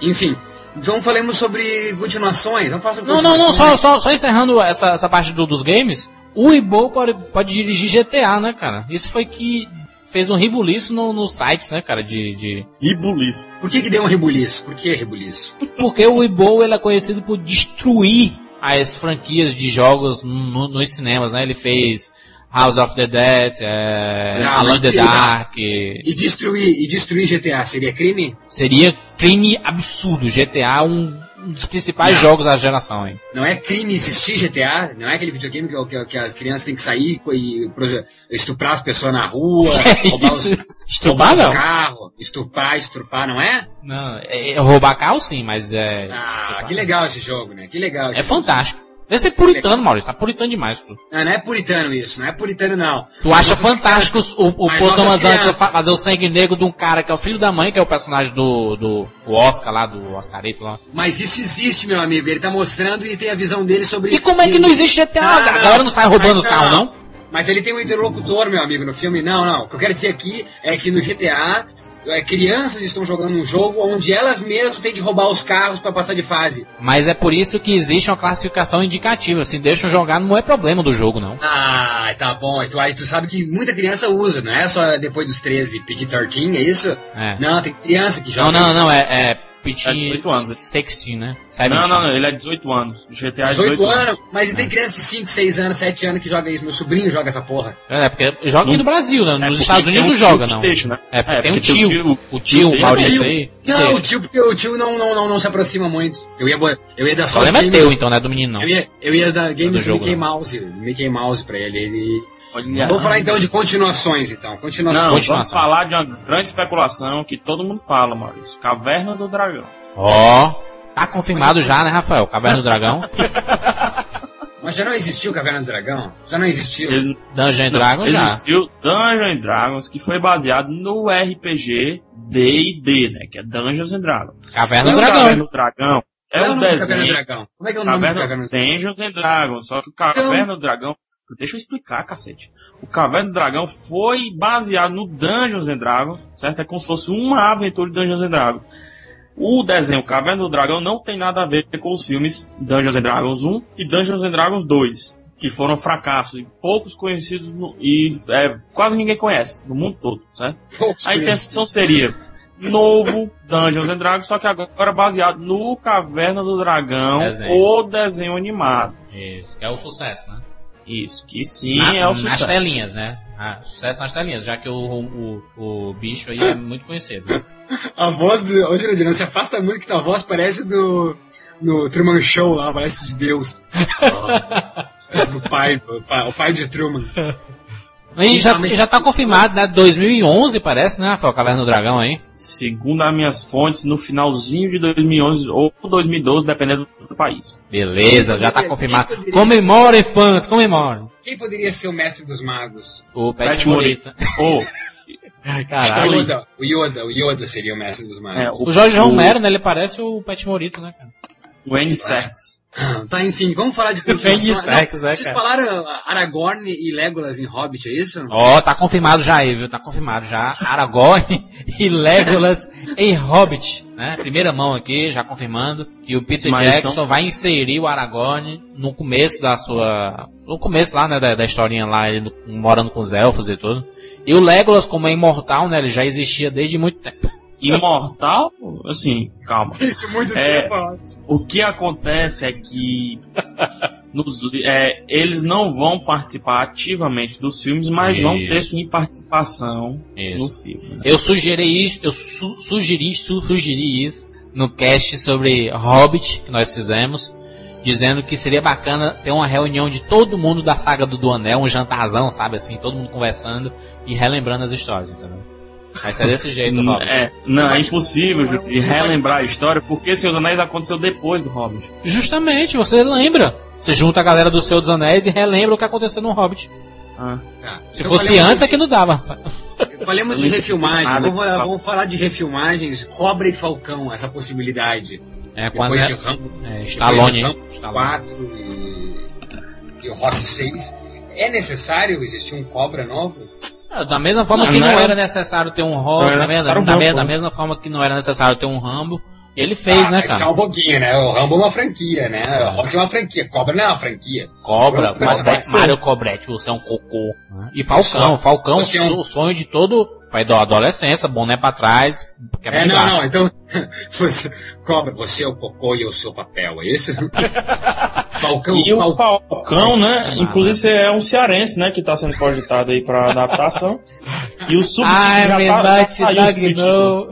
Speaker 2: Enfim, então falemos sobre continuações. Vamos falar sobre
Speaker 1: Não, não, não, só, só, só encerrando essa, essa parte do- dos games, o Ibo pode, pode dirigir GTA, né, cara? Isso foi que fez um ribuliço no, nos sites, né, cara, de... de...
Speaker 3: Ribulice.
Speaker 2: Por que, que deu um rebuliço? Por que rebuliço?
Speaker 1: Porque o Ibo, ele é conhecido por destruir as franquias de jogos no- nos cinemas, né? Ele fez House of the Dead, é, Alone the. Dark,
Speaker 2: E destruir, e destruir GTA seria crime?
Speaker 1: seria crime absurdo. GTA é um, um dos principais
Speaker 2: Não.
Speaker 1: jogos da geração, hein?
Speaker 2: Não é crime existir GTA? Não é aquele videogame que, que- que as crianças têm que sair e estuprar as pessoas na rua,
Speaker 1: Que
Speaker 2: roubar os,
Speaker 1: isso?
Speaker 2: roubar
Speaker 1: Estuprar,
Speaker 2: os carros, estuprar, estrupar, não é?
Speaker 1: Não, é, é roubar carro sim, mas é...
Speaker 2: Ah,
Speaker 1: estuprar.
Speaker 2: que legal esse jogo, né? Que legal.
Speaker 1: É
Speaker 2: jogo.
Speaker 1: fantástico. Deve ser puritano, Maurício. Tá puritano demais. Tu,
Speaker 2: Não, não é puritano isso, não é puritano não.
Speaker 1: tu acha fantástico
Speaker 2: crianças-
Speaker 1: o, o Paul Thomas Anderson fazer o sangue negro de um cara que é o filho da mãe, que é o personagem do, do o Oscar lá, do Oscarito lá.
Speaker 2: Mas isso existe, meu amigo. Ele tá mostrando e tem a visão dele sobre.
Speaker 1: E como é que não existe GTA?
Speaker 2: Ah,
Speaker 1: a galera não sai roubando os carros, não?
Speaker 2: Mas ele tem um interlocutor, meu amigo, no filme. Não, não. O que eu quero dizer aqui é que no GTA, é, crianças estão jogando um jogo onde elas mesmas têm que roubar os carros pra passar de fase.
Speaker 1: Mas é por isso que existe uma classificação indicativa. Se deixam jogar, não é problema do jogo, não.
Speaker 2: Ah, tá bom. Aí tu, aí tu sabe que muita criança usa, não é só depois dos 13 pedir 13, é isso?
Speaker 1: É.
Speaker 2: Não, tem criança que
Speaker 1: Não,
Speaker 2: joga.
Speaker 1: não,
Speaker 2: isso.
Speaker 1: não, é, é
Speaker 3: É
Speaker 1: PT
Speaker 3: 18 anos.
Speaker 1: 16, né?
Speaker 3: Não,
Speaker 1: 17.
Speaker 3: não, não, ele é 18 anos. GTA é
Speaker 2: 18
Speaker 3: 18 anos.
Speaker 2: anos, mas tem criança de 5, 6 anos, 7 anos que joga isso. Meu sobrinho joga essa porra.
Speaker 1: É, porque joga aqui no Brasil, né?
Speaker 3: É
Speaker 1: Nos
Speaker 3: porque
Speaker 1: Estados Unidos
Speaker 3: um
Speaker 1: não
Speaker 3: tio
Speaker 1: joga, não.
Speaker 3: deixa, né?
Speaker 1: É, porque
Speaker 3: É,
Speaker 1: tem um
Speaker 3: porque tem
Speaker 1: tio.
Speaker 3: o tio-
Speaker 1: O tio, o
Speaker 3: dele
Speaker 1: Maurício
Speaker 2: Tio-
Speaker 1: aí.
Speaker 2: Não,
Speaker 1: deixa.
Speaker 2: o tio, porque o tio não, não, não, não se aproxima muito. Eu ia, eu ia dar
Speaker 1: O
Speaker 2: só
Speaker 1: problema é teu, então, né? Do menino, não.
Speaker 2: Eu ia, eu ia dar
Speaker 1: do
Speaker 2: games do
Speaker 1: jogo,
Speaker 2: Mickey
Speaker 1: né?
Speaker 2: Mouse, do Mickey Mouse pra ele. ele...
Speaker 3: Olha.
Speaker 2: Vamos falar então de continuações, então. Continuações.
Speaker 3: Não,
Speaker 1: Continuação.
Speaker 3: vamos falar de uma grande especulação que todo mundo fala, Maurício. Caverna do Dragão.
Speaker 1: Ó, tá confirmado já, né, Rafael? Caverna do Dragão.
Speaker 2: Mas já não existiu Caverna do Dragão? Já não existiu?
Speaker 3: Ele-
Speaker 1: Dungeon Dragons já.
Speaker 3: existiu Dungeons and Dragons, que foi baseado no RPG D&D, né? Que é Dungeons and Dragons.
Speaker 1: Caverna do
Speaker 2: Não,
Speaker 1: Dragão.
Speaker 3: Caverna do Dragão é um
Speaker 2: o do Caverna do
Speaker 3: desenho.
Speaker 2: Dragão? Como é que é o nome do
Speaker 3: Caverna
Speaker 2: Caverna do Dragão?
Speaker 3: Dungeons and Dragons, só que o Caverna do Dragão, deixa eu explicar, cacete. O Caverna do Dragão foi baseado no Dungeons and Dragons, certo? É como se fosse uma aventura de Dungeons and Dragons. O desenho Caverna do Dragão não tem nada a ver com os filmes Dungeons and Dragons 1 e Dungeons and Dragons 2, que foram fracassos e poucos conhecidos no- e é, quase ninguém conhece no mundo todo, certo?
Speaker 2: Poucos
Speaker 3: A intenção seria novo Dungeons and Dragons, só que agora baseado no Caverna do Dragão,
Speaker 1: Desenho.
Speaker 3: o desenho animado.
Speaker 1: Isso, que é o sucesso, né?
Speaker 3: Isso, que sim
Speaker 1: Na-
Speaker 3: é o
Speaker 1: Nas
Speaker 3: sucesso.
Speaker 1: telinhas, né? Ah, sucesso nas telinhas, já que o, o, o bicho aí é muito conhecido. né?
Speaker 2: A voz do. Ô, Jurandir, se afasta muito que tua voz parece do. No Truman Show lá, parece de Deus. parece do pai, do pai, o pai de Truman.
Speaker 1: E já, já tá confirmado, né? 2011 parece, né, Rafael? Caverna do Dragão aí.
Speaker 3: Segundo as minhas fontes, no finalzinho de 2011 ou 2012, dependendo do país.
Speaker 1: Beleza, já tá confirmado.
Speaker 2: poderia-
Speaker 1: Comemorem, fãs, comemorem.
Speaker 2: Quem poderia ser o mestre dos magos?
Speaker 1: O Pet,
Speaker 3: Pet
Speaker 1: Morita.
Speaker 3: Ou,
Speaker 2: O
Speaker 1: Caralho.
Speaker 2: Yoda, o Yoda, o Yoda seria o mestre dos magos.
Speaker 3: é,
Speaker 1: O Jorge Romero, né? Ele parece o Pet Morita, né, cara?
Speaker 3: O Andy Serkis.
Speaker 2: Tá, enfim, vamos falar de
Speaker 1: de
Speaker 2: continuação.
Speaker 1: sexo, né,
Speaker 2: Vocês
Speaker 1: cara?
Speaker 2: falaram Aragorn e Legolas em Hobbit, é isso?
Speaker 1: Ó, tá confirmado já aí, viu? Tá confirmado já. Aragorn e Legolas em Hobbit, né? Primeira mão aqui, já confirmando que o Peter
Speaker 3: Mas
Speaker 1: Jackson
Speaker 3: são-
Speaker 1: vai inserir o Aragorn no começo da sua... No começo lá, né, da, da historinha lá, ele morando com os elfos e tudo. E o Legolas, como é imortal, né, ele já existia desde muito tempo.
Speaker 3: Imortal? Assim, calma.
Speaker 2: Isso, muito
Speaker 3: É.
Speaker 2: tempo.
Speaker 3: O que acontece é que nos é, eles não vão participar ativamente dos filmes, mas vão ter
Speaker 1: Isso.
Speaker 3: sim participação
Speaker 1: Isso.
Speaker 3: no filme. né?
Speaker 1: Eu sugeri isso, eu su sugeri, su sugeri isso no cast sobre Hobbit que nós fizemos, dizendo que seria bacana ter uma reunião de todo mundo da saga do, do Anel, um jantarzão, sabe assim, todo mundo conversando e relembrando as histórias, entendeu? Vai ser desse jeito,
Speaker 3: N-
Speaker 1: Hobbit.
Speaker 3: É, não, é impossível de relembrar a história, porque Senhor dos Anéis aconteceu depois do Hobbit.
Speaker 1: Justamente, você lembra. Você junta a galera do Senhor dos Anéis e relembra o que aconteceu no Hobbit.
Speaker 3: Ah.
Speaker 2: Tá.
Speaker 1: Se
Speaker 2: Então
Speaker 1: fosse antes,
Speaker 2: de-
Speaker 1: é que não dava.
Speaker 2: Falemos de refilmagem.
Speaker 3: nada
Speaker 2: Vamos, vamos falar de refilmagens. Cobra e Falcão, essa possibilidade.
Speaker 1: É, com
Speaker 2: Depois
Speaker 1: as,
Speaker 2: de Rambo,
Speaker 1: é,
Speaker 2: depois
Speaker 1: Stallone.
Speaker 2: de Rambo
Speaker 1: Stallone.
Speaker 2: 4 e, e o Rock 6. É necessário existir um Cobra novo?
Speaker 1: É, Da mesma forma
Speaker 3: Não,
Speaker 1: que não
Speaker 3: não
Speaker 1: era
Speaker 3: era-
Speaker 1: necessário ter um Rock,
Speaker 3: era
Speaker 1: da, mesma,
Speaker 3: um Rambo,
Speaker 1: da
Speaker 3: né?
Speaker 1: mesma forma que não era necessário ter um Rambo, ele fez,
Speaker 2: Ah,
Speaker 1: né,
Speaker 2: mas Só
Speaker 1: cara?
Speaker 2: um pouquinho, né? O Rambo é uma franquia, né? O Rock é uma franquia. Cobra não é uma franquia.
Speaker 1: Cobra, Cobrete,
Speaker 2: sim.
Speaker 1: Mário Cobrete, você é um cocô. E Falcão,
Speaker 2: Só-
Speaker 1: Falcão,
Speaker 2: é um-
Speaker 1: o sonho de todo. Vai da adolescência, boné pra trás, quebra
Speaker 2: É, não,
Speaker 1: braço.
Speaker 2: não. Então, você, Cobra, você é o cocô e eu sou o papel, é isso? Falcão,
Speaker 3: E o
Speaker 2: Fal-
Speaker 3: Falcão, né? Inclusive é um cearense, né? Que tá sendo cogitado aí pra adaptação. E o subtítulo
Speaker 1: Ai,
Speaker 3: já, tá, já saiu o subtítulo.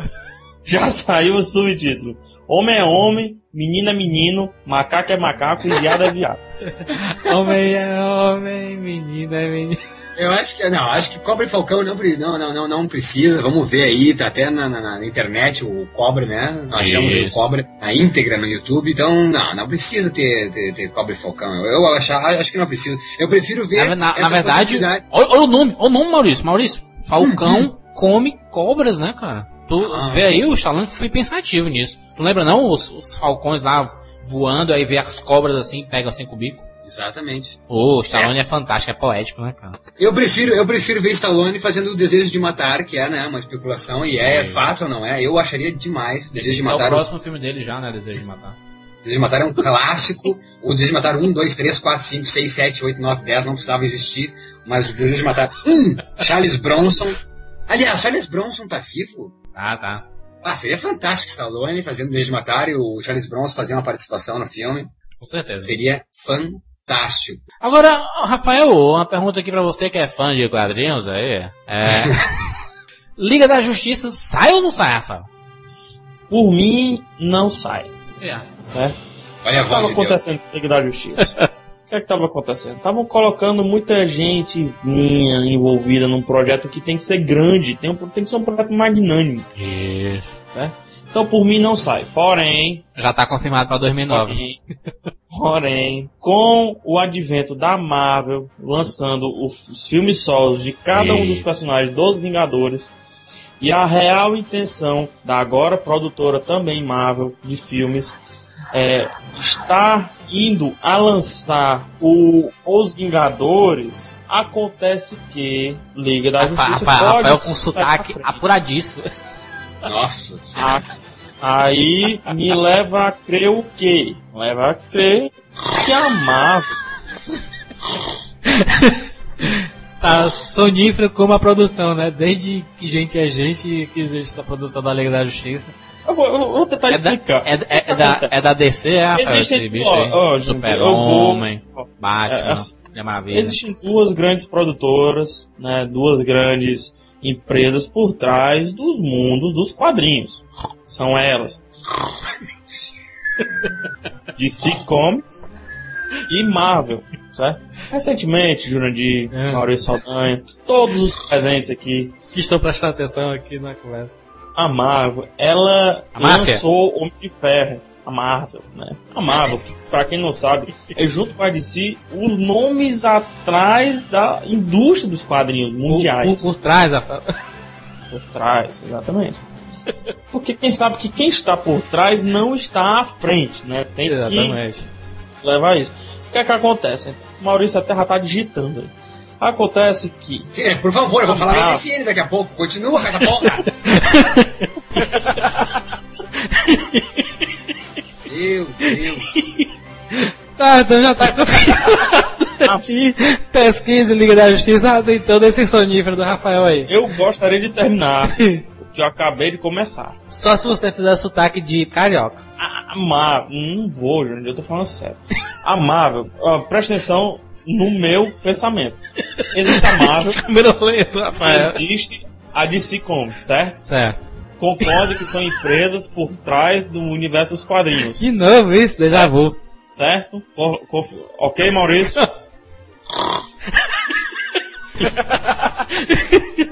Speaker 3: Já saiu o subtítulo. Homem é homem, menino é menino, macaco é macaco e viado é viado.
Speaker 1: Homem é homem, menina é menina.
Speaker 2: Eu acho que não, acho que Cobra e Falcão não, não, não, não, precisa. Vamos ver aí, tá até na, na- na internet o Cobra, né? Nós achamos o. Cobra a íntegra no YouTube, então não, não precisa ter, ter, ter Cobra e Falcão. Eu, eu acho, acho que não precisa. Eu prefiro ver
Speaker 1: Na, na- verdade,
Speaker 2: possibilidade.
Speaker 1: olha, olha o nome, olha o nome, Maurício. Maurício, Falcão come cobras, né, cara? Tu
Speaker 2: Ah.
Speaker 1: vê aí, o Stallone foi pensativo nisso. Tu lembra não os, os falcões lá voando, aí vê as cobras assim, pegam assim com o bico?
Speaker 2: Exatamente.
Speaker 1: Ô, o Stallone é. fantástico, é poético, né, cara?
Speaker 2: Eu prefiro, eu prefiro ver Stallone fazendo o Desejo de Matar, que é né, uma especulação, e é,
Speaker 1: É.
Speaker 2: fato ou não é. Eu acharia demais. Desejo de
Speaker 1: Esse é o
Speaker 2: Matar.
Speaker 1: próximo filme dele já, né, Desejo de Matar.
Speaker 2: Desejo de Matar é um clássico. O Desejo de Matar 1, 2, 3, 4, 5, 6, 7, 8, 9, 10 não precisava existir. Mas o Desejo de Matar 1, Charles Bronson. Aliás, Charles Bronson tá vivo?
Speaker 1: Tá, tá.
Speaker 2: Ah, seria fantástico Stallone fazendo Desejo de Matar e o Charles Bronson fazendo uma participação no filme.
Speaker 1: Com certeza.
Speaker 2: Seria fantástico.
Speaker 1: Agora, Rafael, uma pergunta aqui pra você que é fã de quadrinhos aí. É... Liga da Justiça sai ou não sai, Rafael?
Speaker 3: Por mim, não sai,
Speaker 1: É.
Speaker 3: certo?
Speaker 2: Olha a
Speaker 3: O que estava
Speaker 2: voz
Speaker 3: acontecendo com Liga da Justiça? O que é que estava acontecendo? Estavam colocando muita gentezinha envolvida num projeto que tem que ser grande, tem, um- tem que ser um projeto magnânimo.
Speaker 1: Isso.
Speaker 3: Então, por mim, não sai. Porém,
Speaker 1: Já tá confirmado pra 2009.
Speaker 3: porém, porém, com o advento da Marvel lançando os, filmes solos de cada um dos personagens dos Vingadores e a real intenção da agora produtora também Marvel de filmes é, estar indo a lançar o Os Vingadores, acontece que Liga da
Speaker 1: Rafa-
Speaker 3: Justiça
Speaker 1: Rafael,
Speaker 3: pode
Speaker 1: Rafael com sotaque apuradíssimo.
Speaker 2: Nossa Senhora.
Speaker 3: A- Aí me leva a crer o quê? Leva a crer que a Marvel
Speaker 1: Tá sonífero como a produção, né? Desde que gente é gente que existe essa produção da Liga da Justiça.
Speaker 3: Eu vou, eu vou tentar
Speaker 1: É da,
Speaker 3: explicar.
Speaker 1: é, é- é da, é da DC, é, Rafael,
Speaker 3: Existem-
Speaker 1: esse bicho
Speaker 3: ó, ó,
Speaker 1: Super-Homem, Batman,
Speaker 3: é, assim,
Speaker 1: Mulher Maravilha.
Speaker 3: Existem duas grandes produtoras, né, duas grandes empresas por trás dos mundos dos quadrinhos. São elas. DC Comics e Marvel, certo? Recentemente, Jurandir,
Speaker 1: É.
Speaker 3: Maurício Saldanha, todos os presentes aqui,
Speaker 1: Que estou prestando atenção aqui na conversa.
Speaker 3: A Marvel, ela
Speaker 1: A
Speaker 3: lançou Homem de Ferro. A Marvel, né? A Marvel, que, pra quem não sabe, é junto com a DC os nomes atrás da indústria dos quadrinhos mundiais.
Speaker 1: Por, por trás, Rafael.
Speaker 3: Por trás, exatamente. Porque quem sabe que quem está por trás não está à frente, né? Tem que
Speaker 1: Exatamente.
Speaker 3: levar isso. O que é que acontece? O Maurício até já tá digitando. Acontece que
Speaker 2: Sim, é, por favor, eu vou falar
Speaker 3: Ah.
Speaker 2: MSN daqui a pouco. Continua com essa porra. Meu Deus.
Speaker 1: Tá, então já tá. E Pesquisa e Liga da Justiça, ah, tem todo esse sonífero do Rafael aí.
Speaker 3: eu gostaria de terminar o que eu acabei de começar.
Speaker 1: Só se você fizer sotaque de carioca.
Speaker 3: Ah, mas não vou, Júnior, eu tô falando sério. A Marvel, ó, presta atenção no meu pensamento. Existe a Marvel,
Speaker 1: Câmera lenta,
Speaker 3: existe a DC Comics, certo?
Speaker 1: Certo.
Speaker 3: Concorde que são empresas por trás do universo dos quadrinhos,
Speaker 1: De novo isso, déjà vu.
Speaker 3: certo? Co- ok, Maurício?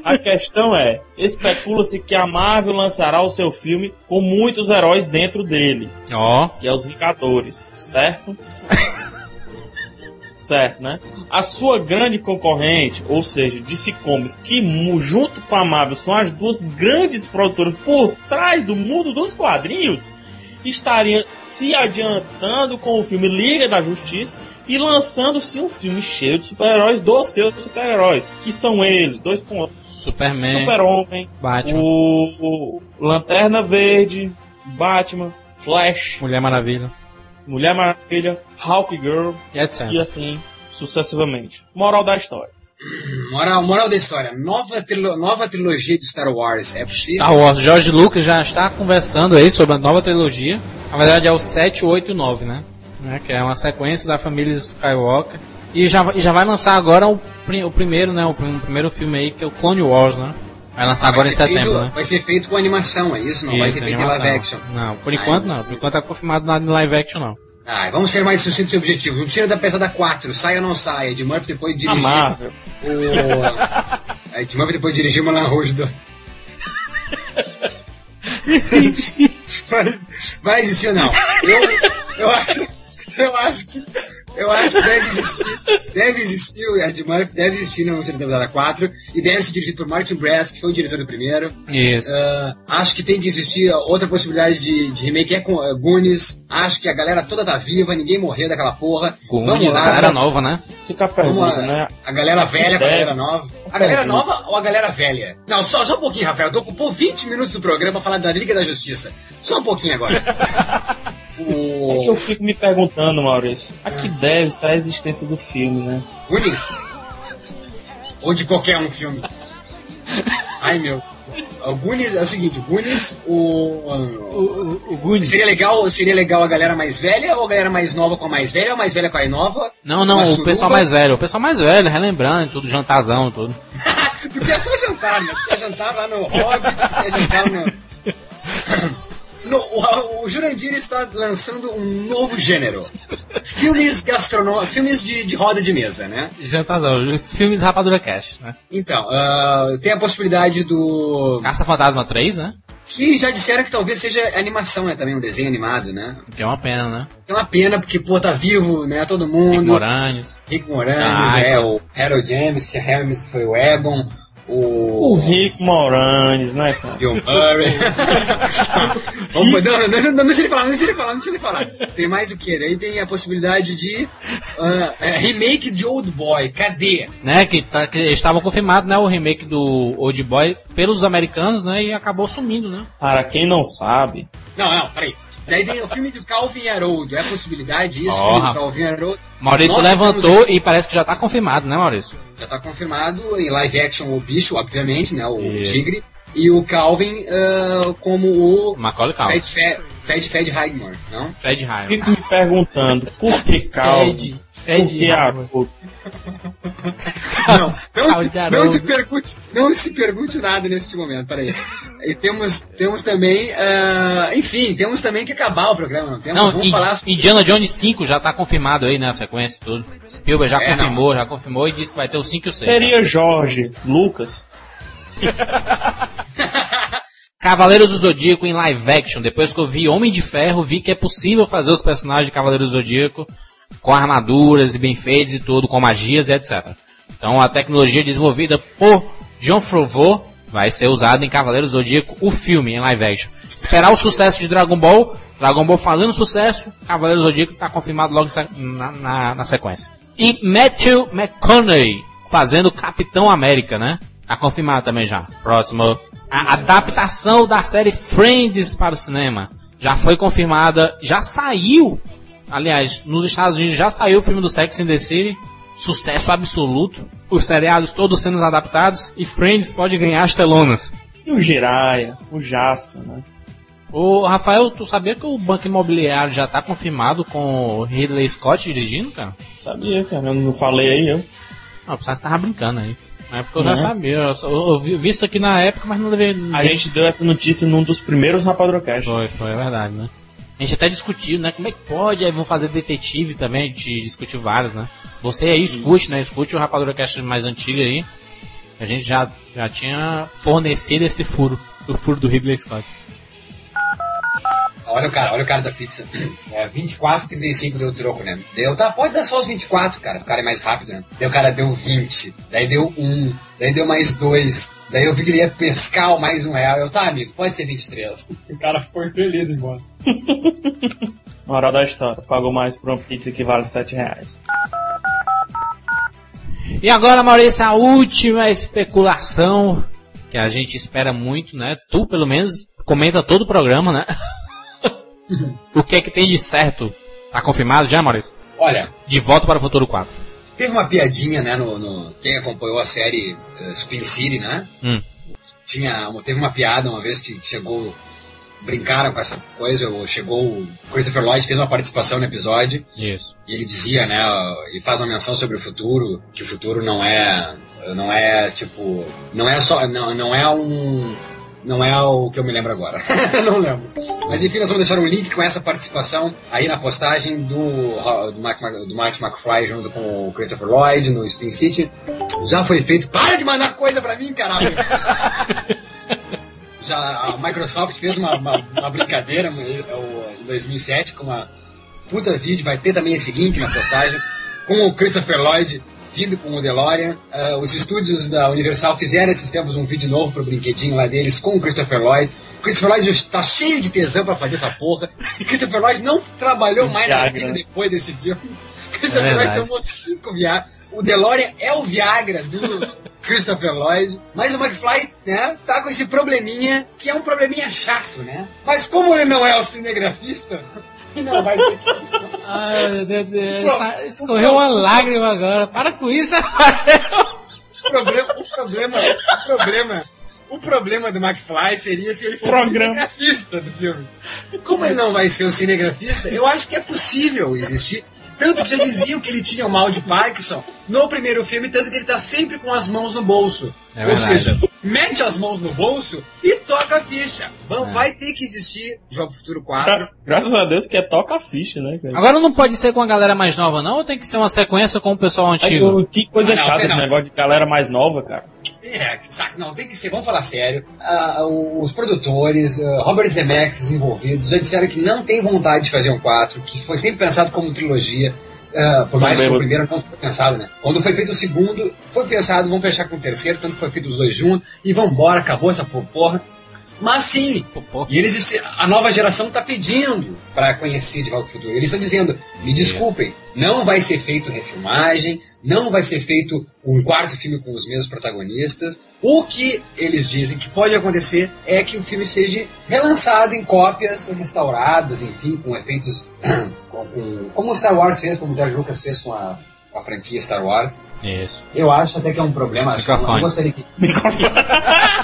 Speaker 3: A questão é, especula-se que a Marvel lançará o seu filme com muitos heróis dentro dele,
Speaker 1: Ó.
Speaker 3: que é os Vingadores, certo? certo, né? A sua grande concorrente, ou seja, DC Comics, que junto com a Marvel são as duas grandes produtoras por trás do mundo dos quadrinhos, estaria se adiantando com o filme Liga da Justiça e lançando-se um filme cheio de super-heróis dos seus super-heróis, que são eles, dois pontos.
Speaker 1: Superman.
Speaker 3: Super-Homem,
Speaker 1: Batman.
Speaker 3: o Lanterna Verde, Batman, Flash,
Speaker 1: Mulher Maravilha.
Speaker 3: Mulher Maravilha, Hawk Girl
Speaker 1: E etc.
Speaker 3: e assim sucessivamente. Moral da história.
Speaker 2: Moral, moral da história. Nova, trilo- nova trilogia de Star Wars. É possível?
Speaker 1: Star Wars. George Lucas já está conversando aí sobre a nova trilogia. Na verdade é o 7, 8 e 9, né? Né, Que é uma sequência da família Skywalker. E já, já vai lançar agora o, o primeiro, né? O, prim- o primeiro filme aí, que é o Clone Wars, né? Vai lançar agora em
Speaker 2: ser
Speaker 1: setembro,
Speaker 2: feito,
Speaker 1: né?
Speaker 2: Vai ser feito com animação, é isso? Não vai
Speaker 1: Isso,
Speaker 2: ser feito em
Speaker 1: animação.
Speaker 2: live action.
Speaker 1: Não, por enquanto não. Por enquanto tá confirmado nada de live action, não.
Speaker 2: Ah, vamos ser mais sucintos e objetivos. O tiro da pesada 4, saia ou não saia. De Murphy depois de dirigir.
Speaker 3: Marvel.
Speaker 2: O... É, de Murphy depois de dirigir Moulin Rouge do... mas, vai existir ou não? Eu, eu, acho, eu acho que. Eu acho que deve existir. Deve existir o Ed Murphy, deve existir no Tiro da Pesada 4 e deve ser dirigido por Martin Brass, que foi o diretor do primeiro.
Speaker 1: Isso.
Speaker 2: Ah, acho que tem que existir outra possibilidade de, de remake é com uh, Goonies. Acho que a galera toda tá viva, ninguém morreu daquela porra. Vamos
Speaker 1: Goonies,
Speaker 2: lá.
Speaker 1: a galera nova, né?
Speaker 3: Fica a
Speaker 2: Vamos
Speaker 3: pergunta,
Speaker 2: lá.
Speaker 3: né?
Speaker 2: A galera velha com a galera nova. A galera nova ou a galera velha? Não, só, só um pouquinho, Rafael. Tu ocupou 20 minutos do programa pra falar da Liga da Justiça. Só um pouquinho agora.
Speaker 3: É que eu
Speaker 2: o
Speaker 3: fico me perguntando, Maurício, a que deve ser a existência do filme, né?
Speaker 2: Goonies. ou de qualquer um filme. Ai, meu. O Goonies é o seguinte, o Goonies, o...
Speaker 1: O, o, Goonies.
Speaker 2: Seria legal, seria legal a galera mais velha ou a galera mais nova com a mais velha ou a mais velha com a nova?
Speaker 1: Não, não, o
Speaker 2: suruba?
Speaker 1: pessoal mais velho. O pessoal mais velho, relembrando, tudo, jantazão, tudo.
Speaker 2: Tu quer só jantar, né? Tu quer jantar lá no Hobbit, tu quer jantar no... No, o, o Jurandir está lançando um novo gênero. Filmes gastronômicos, filmes de, de roda de mesa, né?
Speaker 1: Jantazão, filmes Rapadura Cash, né?
Speaker 2: Então, ah, tem a possibilidade do...
Speaker 1: Caça Fantasma 3, né?
Speaker 2: Que já disseram que talvez seja animação, né? Também um desenho animado, né?
Speaker 1: Que é uma pena, né?
Speaker 2: É uma pena porque, pô, tá vivo, né? Todo mundo.
Speaker 1: Rick Moranis.
Speaker 2: Rick Moranis,
Speaker 1: Ah,
Speaker 2: é,
Speaker 1: então.
Speaker 2: o Harold James, que é Hermes, que foi o Egon, o...
Speaker 3: O Rick Moranis, né, cara?
Speaker 2: Bill Murray. Vamos, não, não, não, não, não deixa ele falar, não deixa ele falar, não deixa ele falar. Tem mais o que? Daí tem a possibilidade de é, remake de Old Boy. Cadê?
Speaker 1: Né, que, tá, que eles estavam confirmados, né, o remake do Old Boy pelos americanos, né, e acabou sumindo, né?
Speaker 3: Para quem não sabe,
Speaker 2: Não, não, peraí. Daí tem o filme do Calvin e Haroldo. É a possibilidade isso,
Speaker 1: Ó,
Speaker 2: filme do. Calvin e Haroldo.
Speaker 1: Maurício
Speaker 2: Nós
Speaker 1: levantou
Speaker 2: temos-
Speaker 1: e parece que já tá confirmado, né, Maurício?
Speaker 2: Já tá confirmado em live action o bicho, obviamente, né? O
Speaker 1: Isso.
Speaker 2: tigre. E o Calvin ah, como o
Speaker 1: Macaulay Culkin.
Speaker 2: Fed Fed, Fed, Fed Highmore, não?
Speaker 1: Fred Ryan.
Speaker 3: fico me perguntando por que Calvin?
Speaker 1: Ryan.
Speaker 3: Haroldo?
Speaker 2: Não, não,
Speaker 1: Calde
Speaker 2: não, te pergunte, não se pergunte nada neste momento, peraí. E temos, temos também, ah, enfim, temos também que acabar o programa, não temos?
Speaker 1: Não,
Speaker 2: Vamos
Speaker 1: Indi-
Speaker 2: falar sobre...
Speaker 1: Indiana Jones 5 já tá confirmado aí, né, a sequência e tudo. Spielberg já
Speaker 2: É,
Speaker 1: confirmou, já confirmou e disse que vai ter o 5 e o 6.
Speaker 3: Seria Jorge Lucas?
Speaker 1: Cavaleiro do Zodíaco em live action. Depois que eu vi Homem de Ferro, vi que é possível fazer os personagens de Cavaleiro do Zodíaco com armaduras e bem feitos e tudo, com magias etc. Então a tecnologia desenvolvida por John Favreau vai ser usada em Cavaleiro do Zodíaco, o filme em live action. Esperar o sucesso de Dragon Ball, Dragon Ball fazendo sucesso, Cavaleiro do Zodíaco está confirmado logo na, na- na sequência. E Matthew McConaughey fazendo Capitão América, né? Tá confirmado também já. Próximo. A adaptação da série Friends para o cinema já foi confirmada, já saiu. Aliás, nos Estados Unidos já saiu o filme do Sex and the City. Sucesso absoluto. Os seriados todos sendo adaptados e Friends pode ganhar as telonas.
Speaker 3: E o Jiraya, o Jasper, né?
Speaker 1: Ô, Rafael, tu sabia que o Banco Imobiliário já tá confirmado com o Ridley Scott dirigindo, cara?
Speaker 3: Sabia, cara. Eu não falei aí, eu.
Speaker 1: Não, pensava que tava brincando aí. Na época eu já sabia. Eu, eu vi, vi isso aqui na época, mas não levei.
Speaker 3: A gente deu essa notícia num dos primeiros Rapadrocast.
Speaker 1: Foi, foi, é verdade, né? A gente até discutiu, né? Como é que pode? Aí vão fazer detetive também, a gente discutiu vários, né? Você aí escute, né? Escute o Rapadura Cast mais antigo aí. A gente já, já tinha fornecido esse furo. O furo do Ridley Scott.
Speaker 2: Olha o cara, olha o cara da pizza. É, 24, 35 deu troco, né? Deu, tá, pode dar só os 24, cara. O cara é mais rápido, né? Daí o cara deu 20, daí deu 1, daí deu mais 2. Daí eu vi que ele ia pescar o mais um real. Eu, tá, amigo, pode ser 23. O cara foi feliz embora.
Speaker 3: Moral da história. Pagou mais por uma pizza que vale 7 reais.
Speaker 1: E agora, Maurício, a última especulação que a gente espera muito, né? Tu, pelo menos, comenta todo o programa, né? o que é que tem de certo? Tá confirmado já, Maurício?
Speaker 2: Olha,
Speaker 1: De volta para o Futuro 4.
Speaker 2: teve uma piadinha, né, no, no- quem acompanhou a série eh, Spin City, né?
Speaker 1: Hum.
Speaker 2: Tinha, teve uma piada uma vez que chegou, brincaram com essa coisa, ou chegou, o Christopher Lloyd fez uma participação no episódio,
Speaker 1: Isso.
Speaker 2: e ele dizia, né, e faz uma menção sobre o futuro, que o futuro não é, não é, tipo, não é só, não, não é um, não é o que eu me lembro agora. não lembro. Mas enfim, nós vamos deixar um link com essa participação aí na postagem do, do, Mark, do Mark McFly junto com o Christopher Lloyd no Spin City. Já foi feito. Para de mandar coisa pra mim, caralho! Já a Microsoft fez uma, uma, uma brincadeira eh, em 2007 com uma puta vídeo, vai ter também esse link na postagem, com o Christopher Lloyd vindo com o DeLorean. Ah, os estúdios da Universal fizeram esses tempos um vídeo novo pro brinquedinho lá deles com o Christopher Lloyd. Christopher Lloyd está cheio de tesão pra fazer essa porra. E Christopher Lloyd não trabalhou mais na
Speaker 3: Viagra,
Speaker 2: vida
Speaker 3: né?
Speaker 2: depois desse filme. Christopher Lloyd
Speaker 1: verdade.
Speaker 2: tomou cinco Viagra. O DeLorean é o Viagra do Christopher Lloyd. Mas o McFly, né, tá com esse probleminha, que é um probleminha chato, né? Mas como ele não é o cinegrafista, ele não vai ter que
Speaker 1: Ai, meu Deus, Escorreu uma lágrima agora. Para com isso, Rafael.
Speaker 2: O problema, o problema, o problema, o problema do McFly seria se ele fosse o
Speaker 3: Programa.
Speaker 2: cinegrafista do filme. Como ele não vai ser o cinegrafista, eu acho que é possível existir. Tanto que já diziam que ele tinha o mal de Parkinson no primeiro filme, tanto que ele tá sempre com as mãos no bolso.
Speaker 1: É
Speaker 2: Ou seja, mete as mãos no bolso e toca a ficha. Vão,
Speaker 1: É.
Speaker 2: Vai ter que existir Jogo Futuro 4.
Speaker 3: Gra- Graças a Deus que é toca a ficha, né, cara?
Speaker 1: Agora não pode ser com a galera mais nova, não? Ou tem que ser uma sequência com o pessoal
Speaker 3: Aí,
Speaker 1: antigo?
Speaker 3: o- que coisa
Speaker 2: Ah, não,
Speaker 3: chata
Speaker 2: tem
Speaker 3: esse
Speaker 2: não.
Speaker 3: negócio de galera mais nova, cara.
Speaker 2: É, que saco, não, tem que ser, vamos falar sério. Ah, os produtores, ah, Robert Zemeckis envolvidos, já disseram que não tem vontade de fazer um 4, que foi sempre pensado como trilogia. ah, por mais que o primeiro não foi pensado, né? Quando foi feito o segundo, foi pensado, vamos fechar com o terceiro, tanto que foi feito os dois juntos, e vambora, acabou essa porra. Mas sim, e eles a nova geração está pedindo para conhecer de volta ao futuro. Eles estão dizendo: me desculpem, não vai ser feito refilmagem, não vai ser feito um quarto filme com os mesmos protagonistas. O que eles dizem que pode acontecer é que o filme seja relançado em cópias restauradas, enfim, com efeitos com- com- como o Star Wars fez, como o George Lucas fez com a, a franquia Star Wars.
Speaker 1: Isso.
Speaker 2: Eu acho até que é um problema. acho que eu
Speaker 1: Microfone.
Speaker 2: gostaria que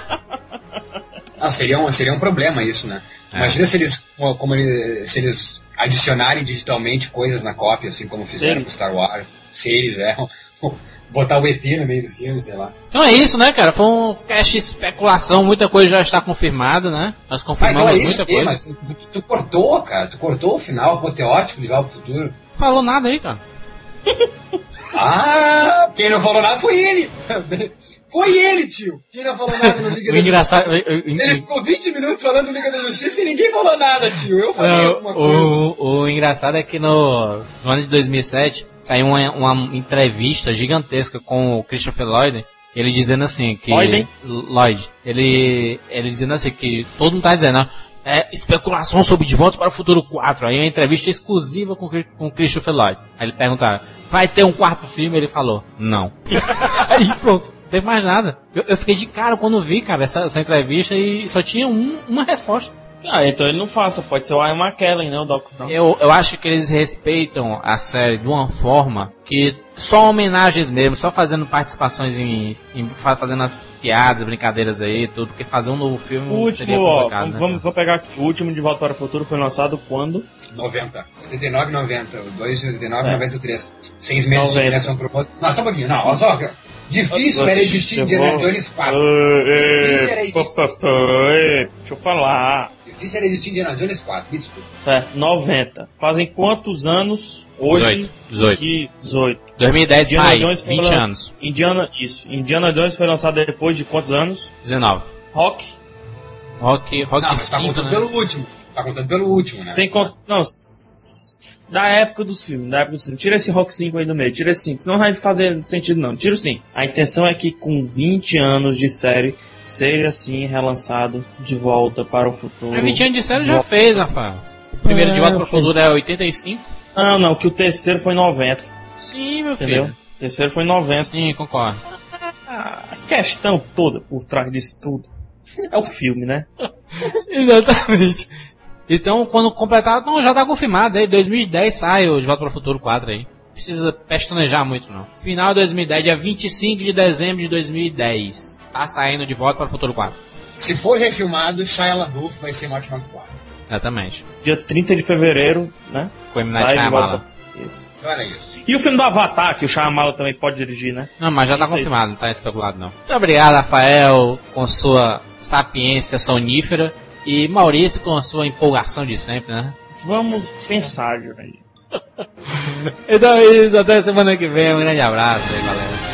Speaker 2: Ah, seria um, seria um problema isso, né?
Speaker 1: É.
Speaker 2: Imagina se eles, como eles, se eles adicionarem digitalmente coisas na cópia, assim como fizeram
Speaker 3: Seres.
Speaker 2: com Star Wars. Se eles é, botar o ET no meio do filme, sei lá.
Speaker 1: Então é isso, né, cara? Foi um cast especulação, muita coisa já está confirmada, né? Nós
Speaker 2: Ah,
Speaker 1: confirmamos
Speaker 2: então é isso
Speaker 1: muita
Speaker 2: aqui,
Speaker 1: coisa.
Speaker 2: mas tu, tu- tu cortou, cara. Tu cortou o final apoteótico de Volta pro Futuro.
Speaker 1: Falou nada aí, cara.
Speaker 2: Ah, quem não falou nada foi ele. Foi ele, tio. Quem não falou nada no Liga da
Speaker 1: engraçado.
Speaker 2: Justiça. Ele ficou 20 minutos falando do Liga da Justiça e ninguém falou nada, tio. Eu falei alguma coisa.
Speaker 1: o, o, o engraçado é que no, no ano de 2007 saiu uma, uma entrevista gigantesca com o Christopher Lloyd. Ele dizendo assim que.
Speaker 3: Lloyd?
Speaker 1: Lloyd. Ele, ele dizendo assim que todo mundo tá dizendo? É especulação sobre De Volta para o Futuro 4. Aí uma entrevista exclusiva com, com Christopher Lloyd. Aí ele perguntaram, vai ter um quarto filme? Ele falou, não. Aí pronto, não teve mais nada. Eu, eu fiquei de cara quando vi, cara, essa, essa entrevista e só tinha um- uma resposta.
Speaker 3: Ah, então ele não faça, pode ser o Ian McKellen, né, o Doc Brown.
Speaker 1: Eu, eu acho que eles respeitam a série de uma forma que só homenagens mesmo, só fazendo participações em, em- fa- fazendo as piadas, brincadeiras aí, tudo, porque fazer um novo filme
Speaker 3: O
Speaker 1: seria
Speaker 3: último, ó,
Speaker 1: complicado,
Speaker 3: vamos,
Speaker 1: né,
Speaker 3: vamos-
Speaker 1: cara?
Speaker 3: vou pegar aqui. O último de Volta para o Futuro foi lançado quando?
Speaker 2: 90. 89 e 90. O 2 89 e
Speaker 3: Certo.
Speaker 2: 93. Seis meses de
Speaker 3: 90.
Speaker 2: direção pro outro. Não, só um pouquinho. Não, só. Difícil era existir Indiana Jones 4. Difícil era existir.
Speaker 3: Deixa eu falar.
Speaker 2: Difícil era existir Indiana Jones 4. Me desculpa.
Speaker 3: Certo, 90. Fazem quantos anos hoje?
Speaker 1: 18. 18.
Speaker 3: Que 18.
Speaker 1: 2010
Speaker 3: Indiana
Speaker 1: sai,
Speaker 3: Jones foi
Speaker 1: 20
Speaker 3: lan-
Speaker 1: anos.
Speaker 3: Indiana, isso. Indiana Jones foi lançado depois de quantos anos?
Speaker 1: 19.
Speaker 3: Rock?
Speaker 1: Rock, Rock
Speaker 2: Não, mas tá
Speaker 1: 5,
Speaker 2: contando
Speaker 1: né?
Speaker 2: pelo último. Tá contando pelo último, né?
Speaker 3: Sem contar. Não. Da época dos filmes, da época dos filmes. Tira esse Rock 5 aí do meio, tira esse 5. Senão não vai fazer sentido não. Tira o 5. A intenção é que com 20 anos de série seja assim relançado de volta para o futuro.
Speaker 1: Mas 20 anos de série já fez, Rafael. O primeiro de
Speaker 3: É,
Speaker 1: volta pro
Speaker 3: foi.
Speaker 1: futuro é 85.
Speaker 3: Não, não, que o terceiro foi 90.
Speaker 1: Sim, meu
Speaker 3: Entendeu?
Speaker 1: filho.
Speaker 3: O terceiro foi 90.
Speaker 1: Sim, concordo.
Speaker 3: A questão toda por trás disso tudo é o filme, né?
Speaker 1: Exatamente. Então, quando completar, não, já tá confirmado aí. 2010 sai o De Volta para o Futuro 4 aí. Precisa pestanejar muito, não. Final de 2010, dia 25 de dezembro de 2010. Tá saindo De Volta para o Futuro 4.
Speaker 2: Se for refilmado, Shia LaBeouf vai ser Martin McFly.
Speaker 1: Exatamente.
Speaker 3: Dia 30 de fevereiro, né?
Speaker 1: Com. Night
Speaker 3: Sai
Speaker 1: Shyamalan.
Speaker 3: volta. Isso.
Speaker 2: Olha isso.
Speaker 3: E o filme do Avatar, que o Shyamalan também pode dirigir, né?
Speaker 1: Não, mas já tá
Speaker 3: Isso aí.
Speaker 1: confirmado, não tá especulado não. Muito obrigado, Rafael, com sua sapiência sonífera. E Maurício com a sua empolgação de sempre, né?
Speaker 3: Vamos pensar, Jurandir.
Speaker 1: Então é isso, até semana que vem. Um grande abraço aí, galera.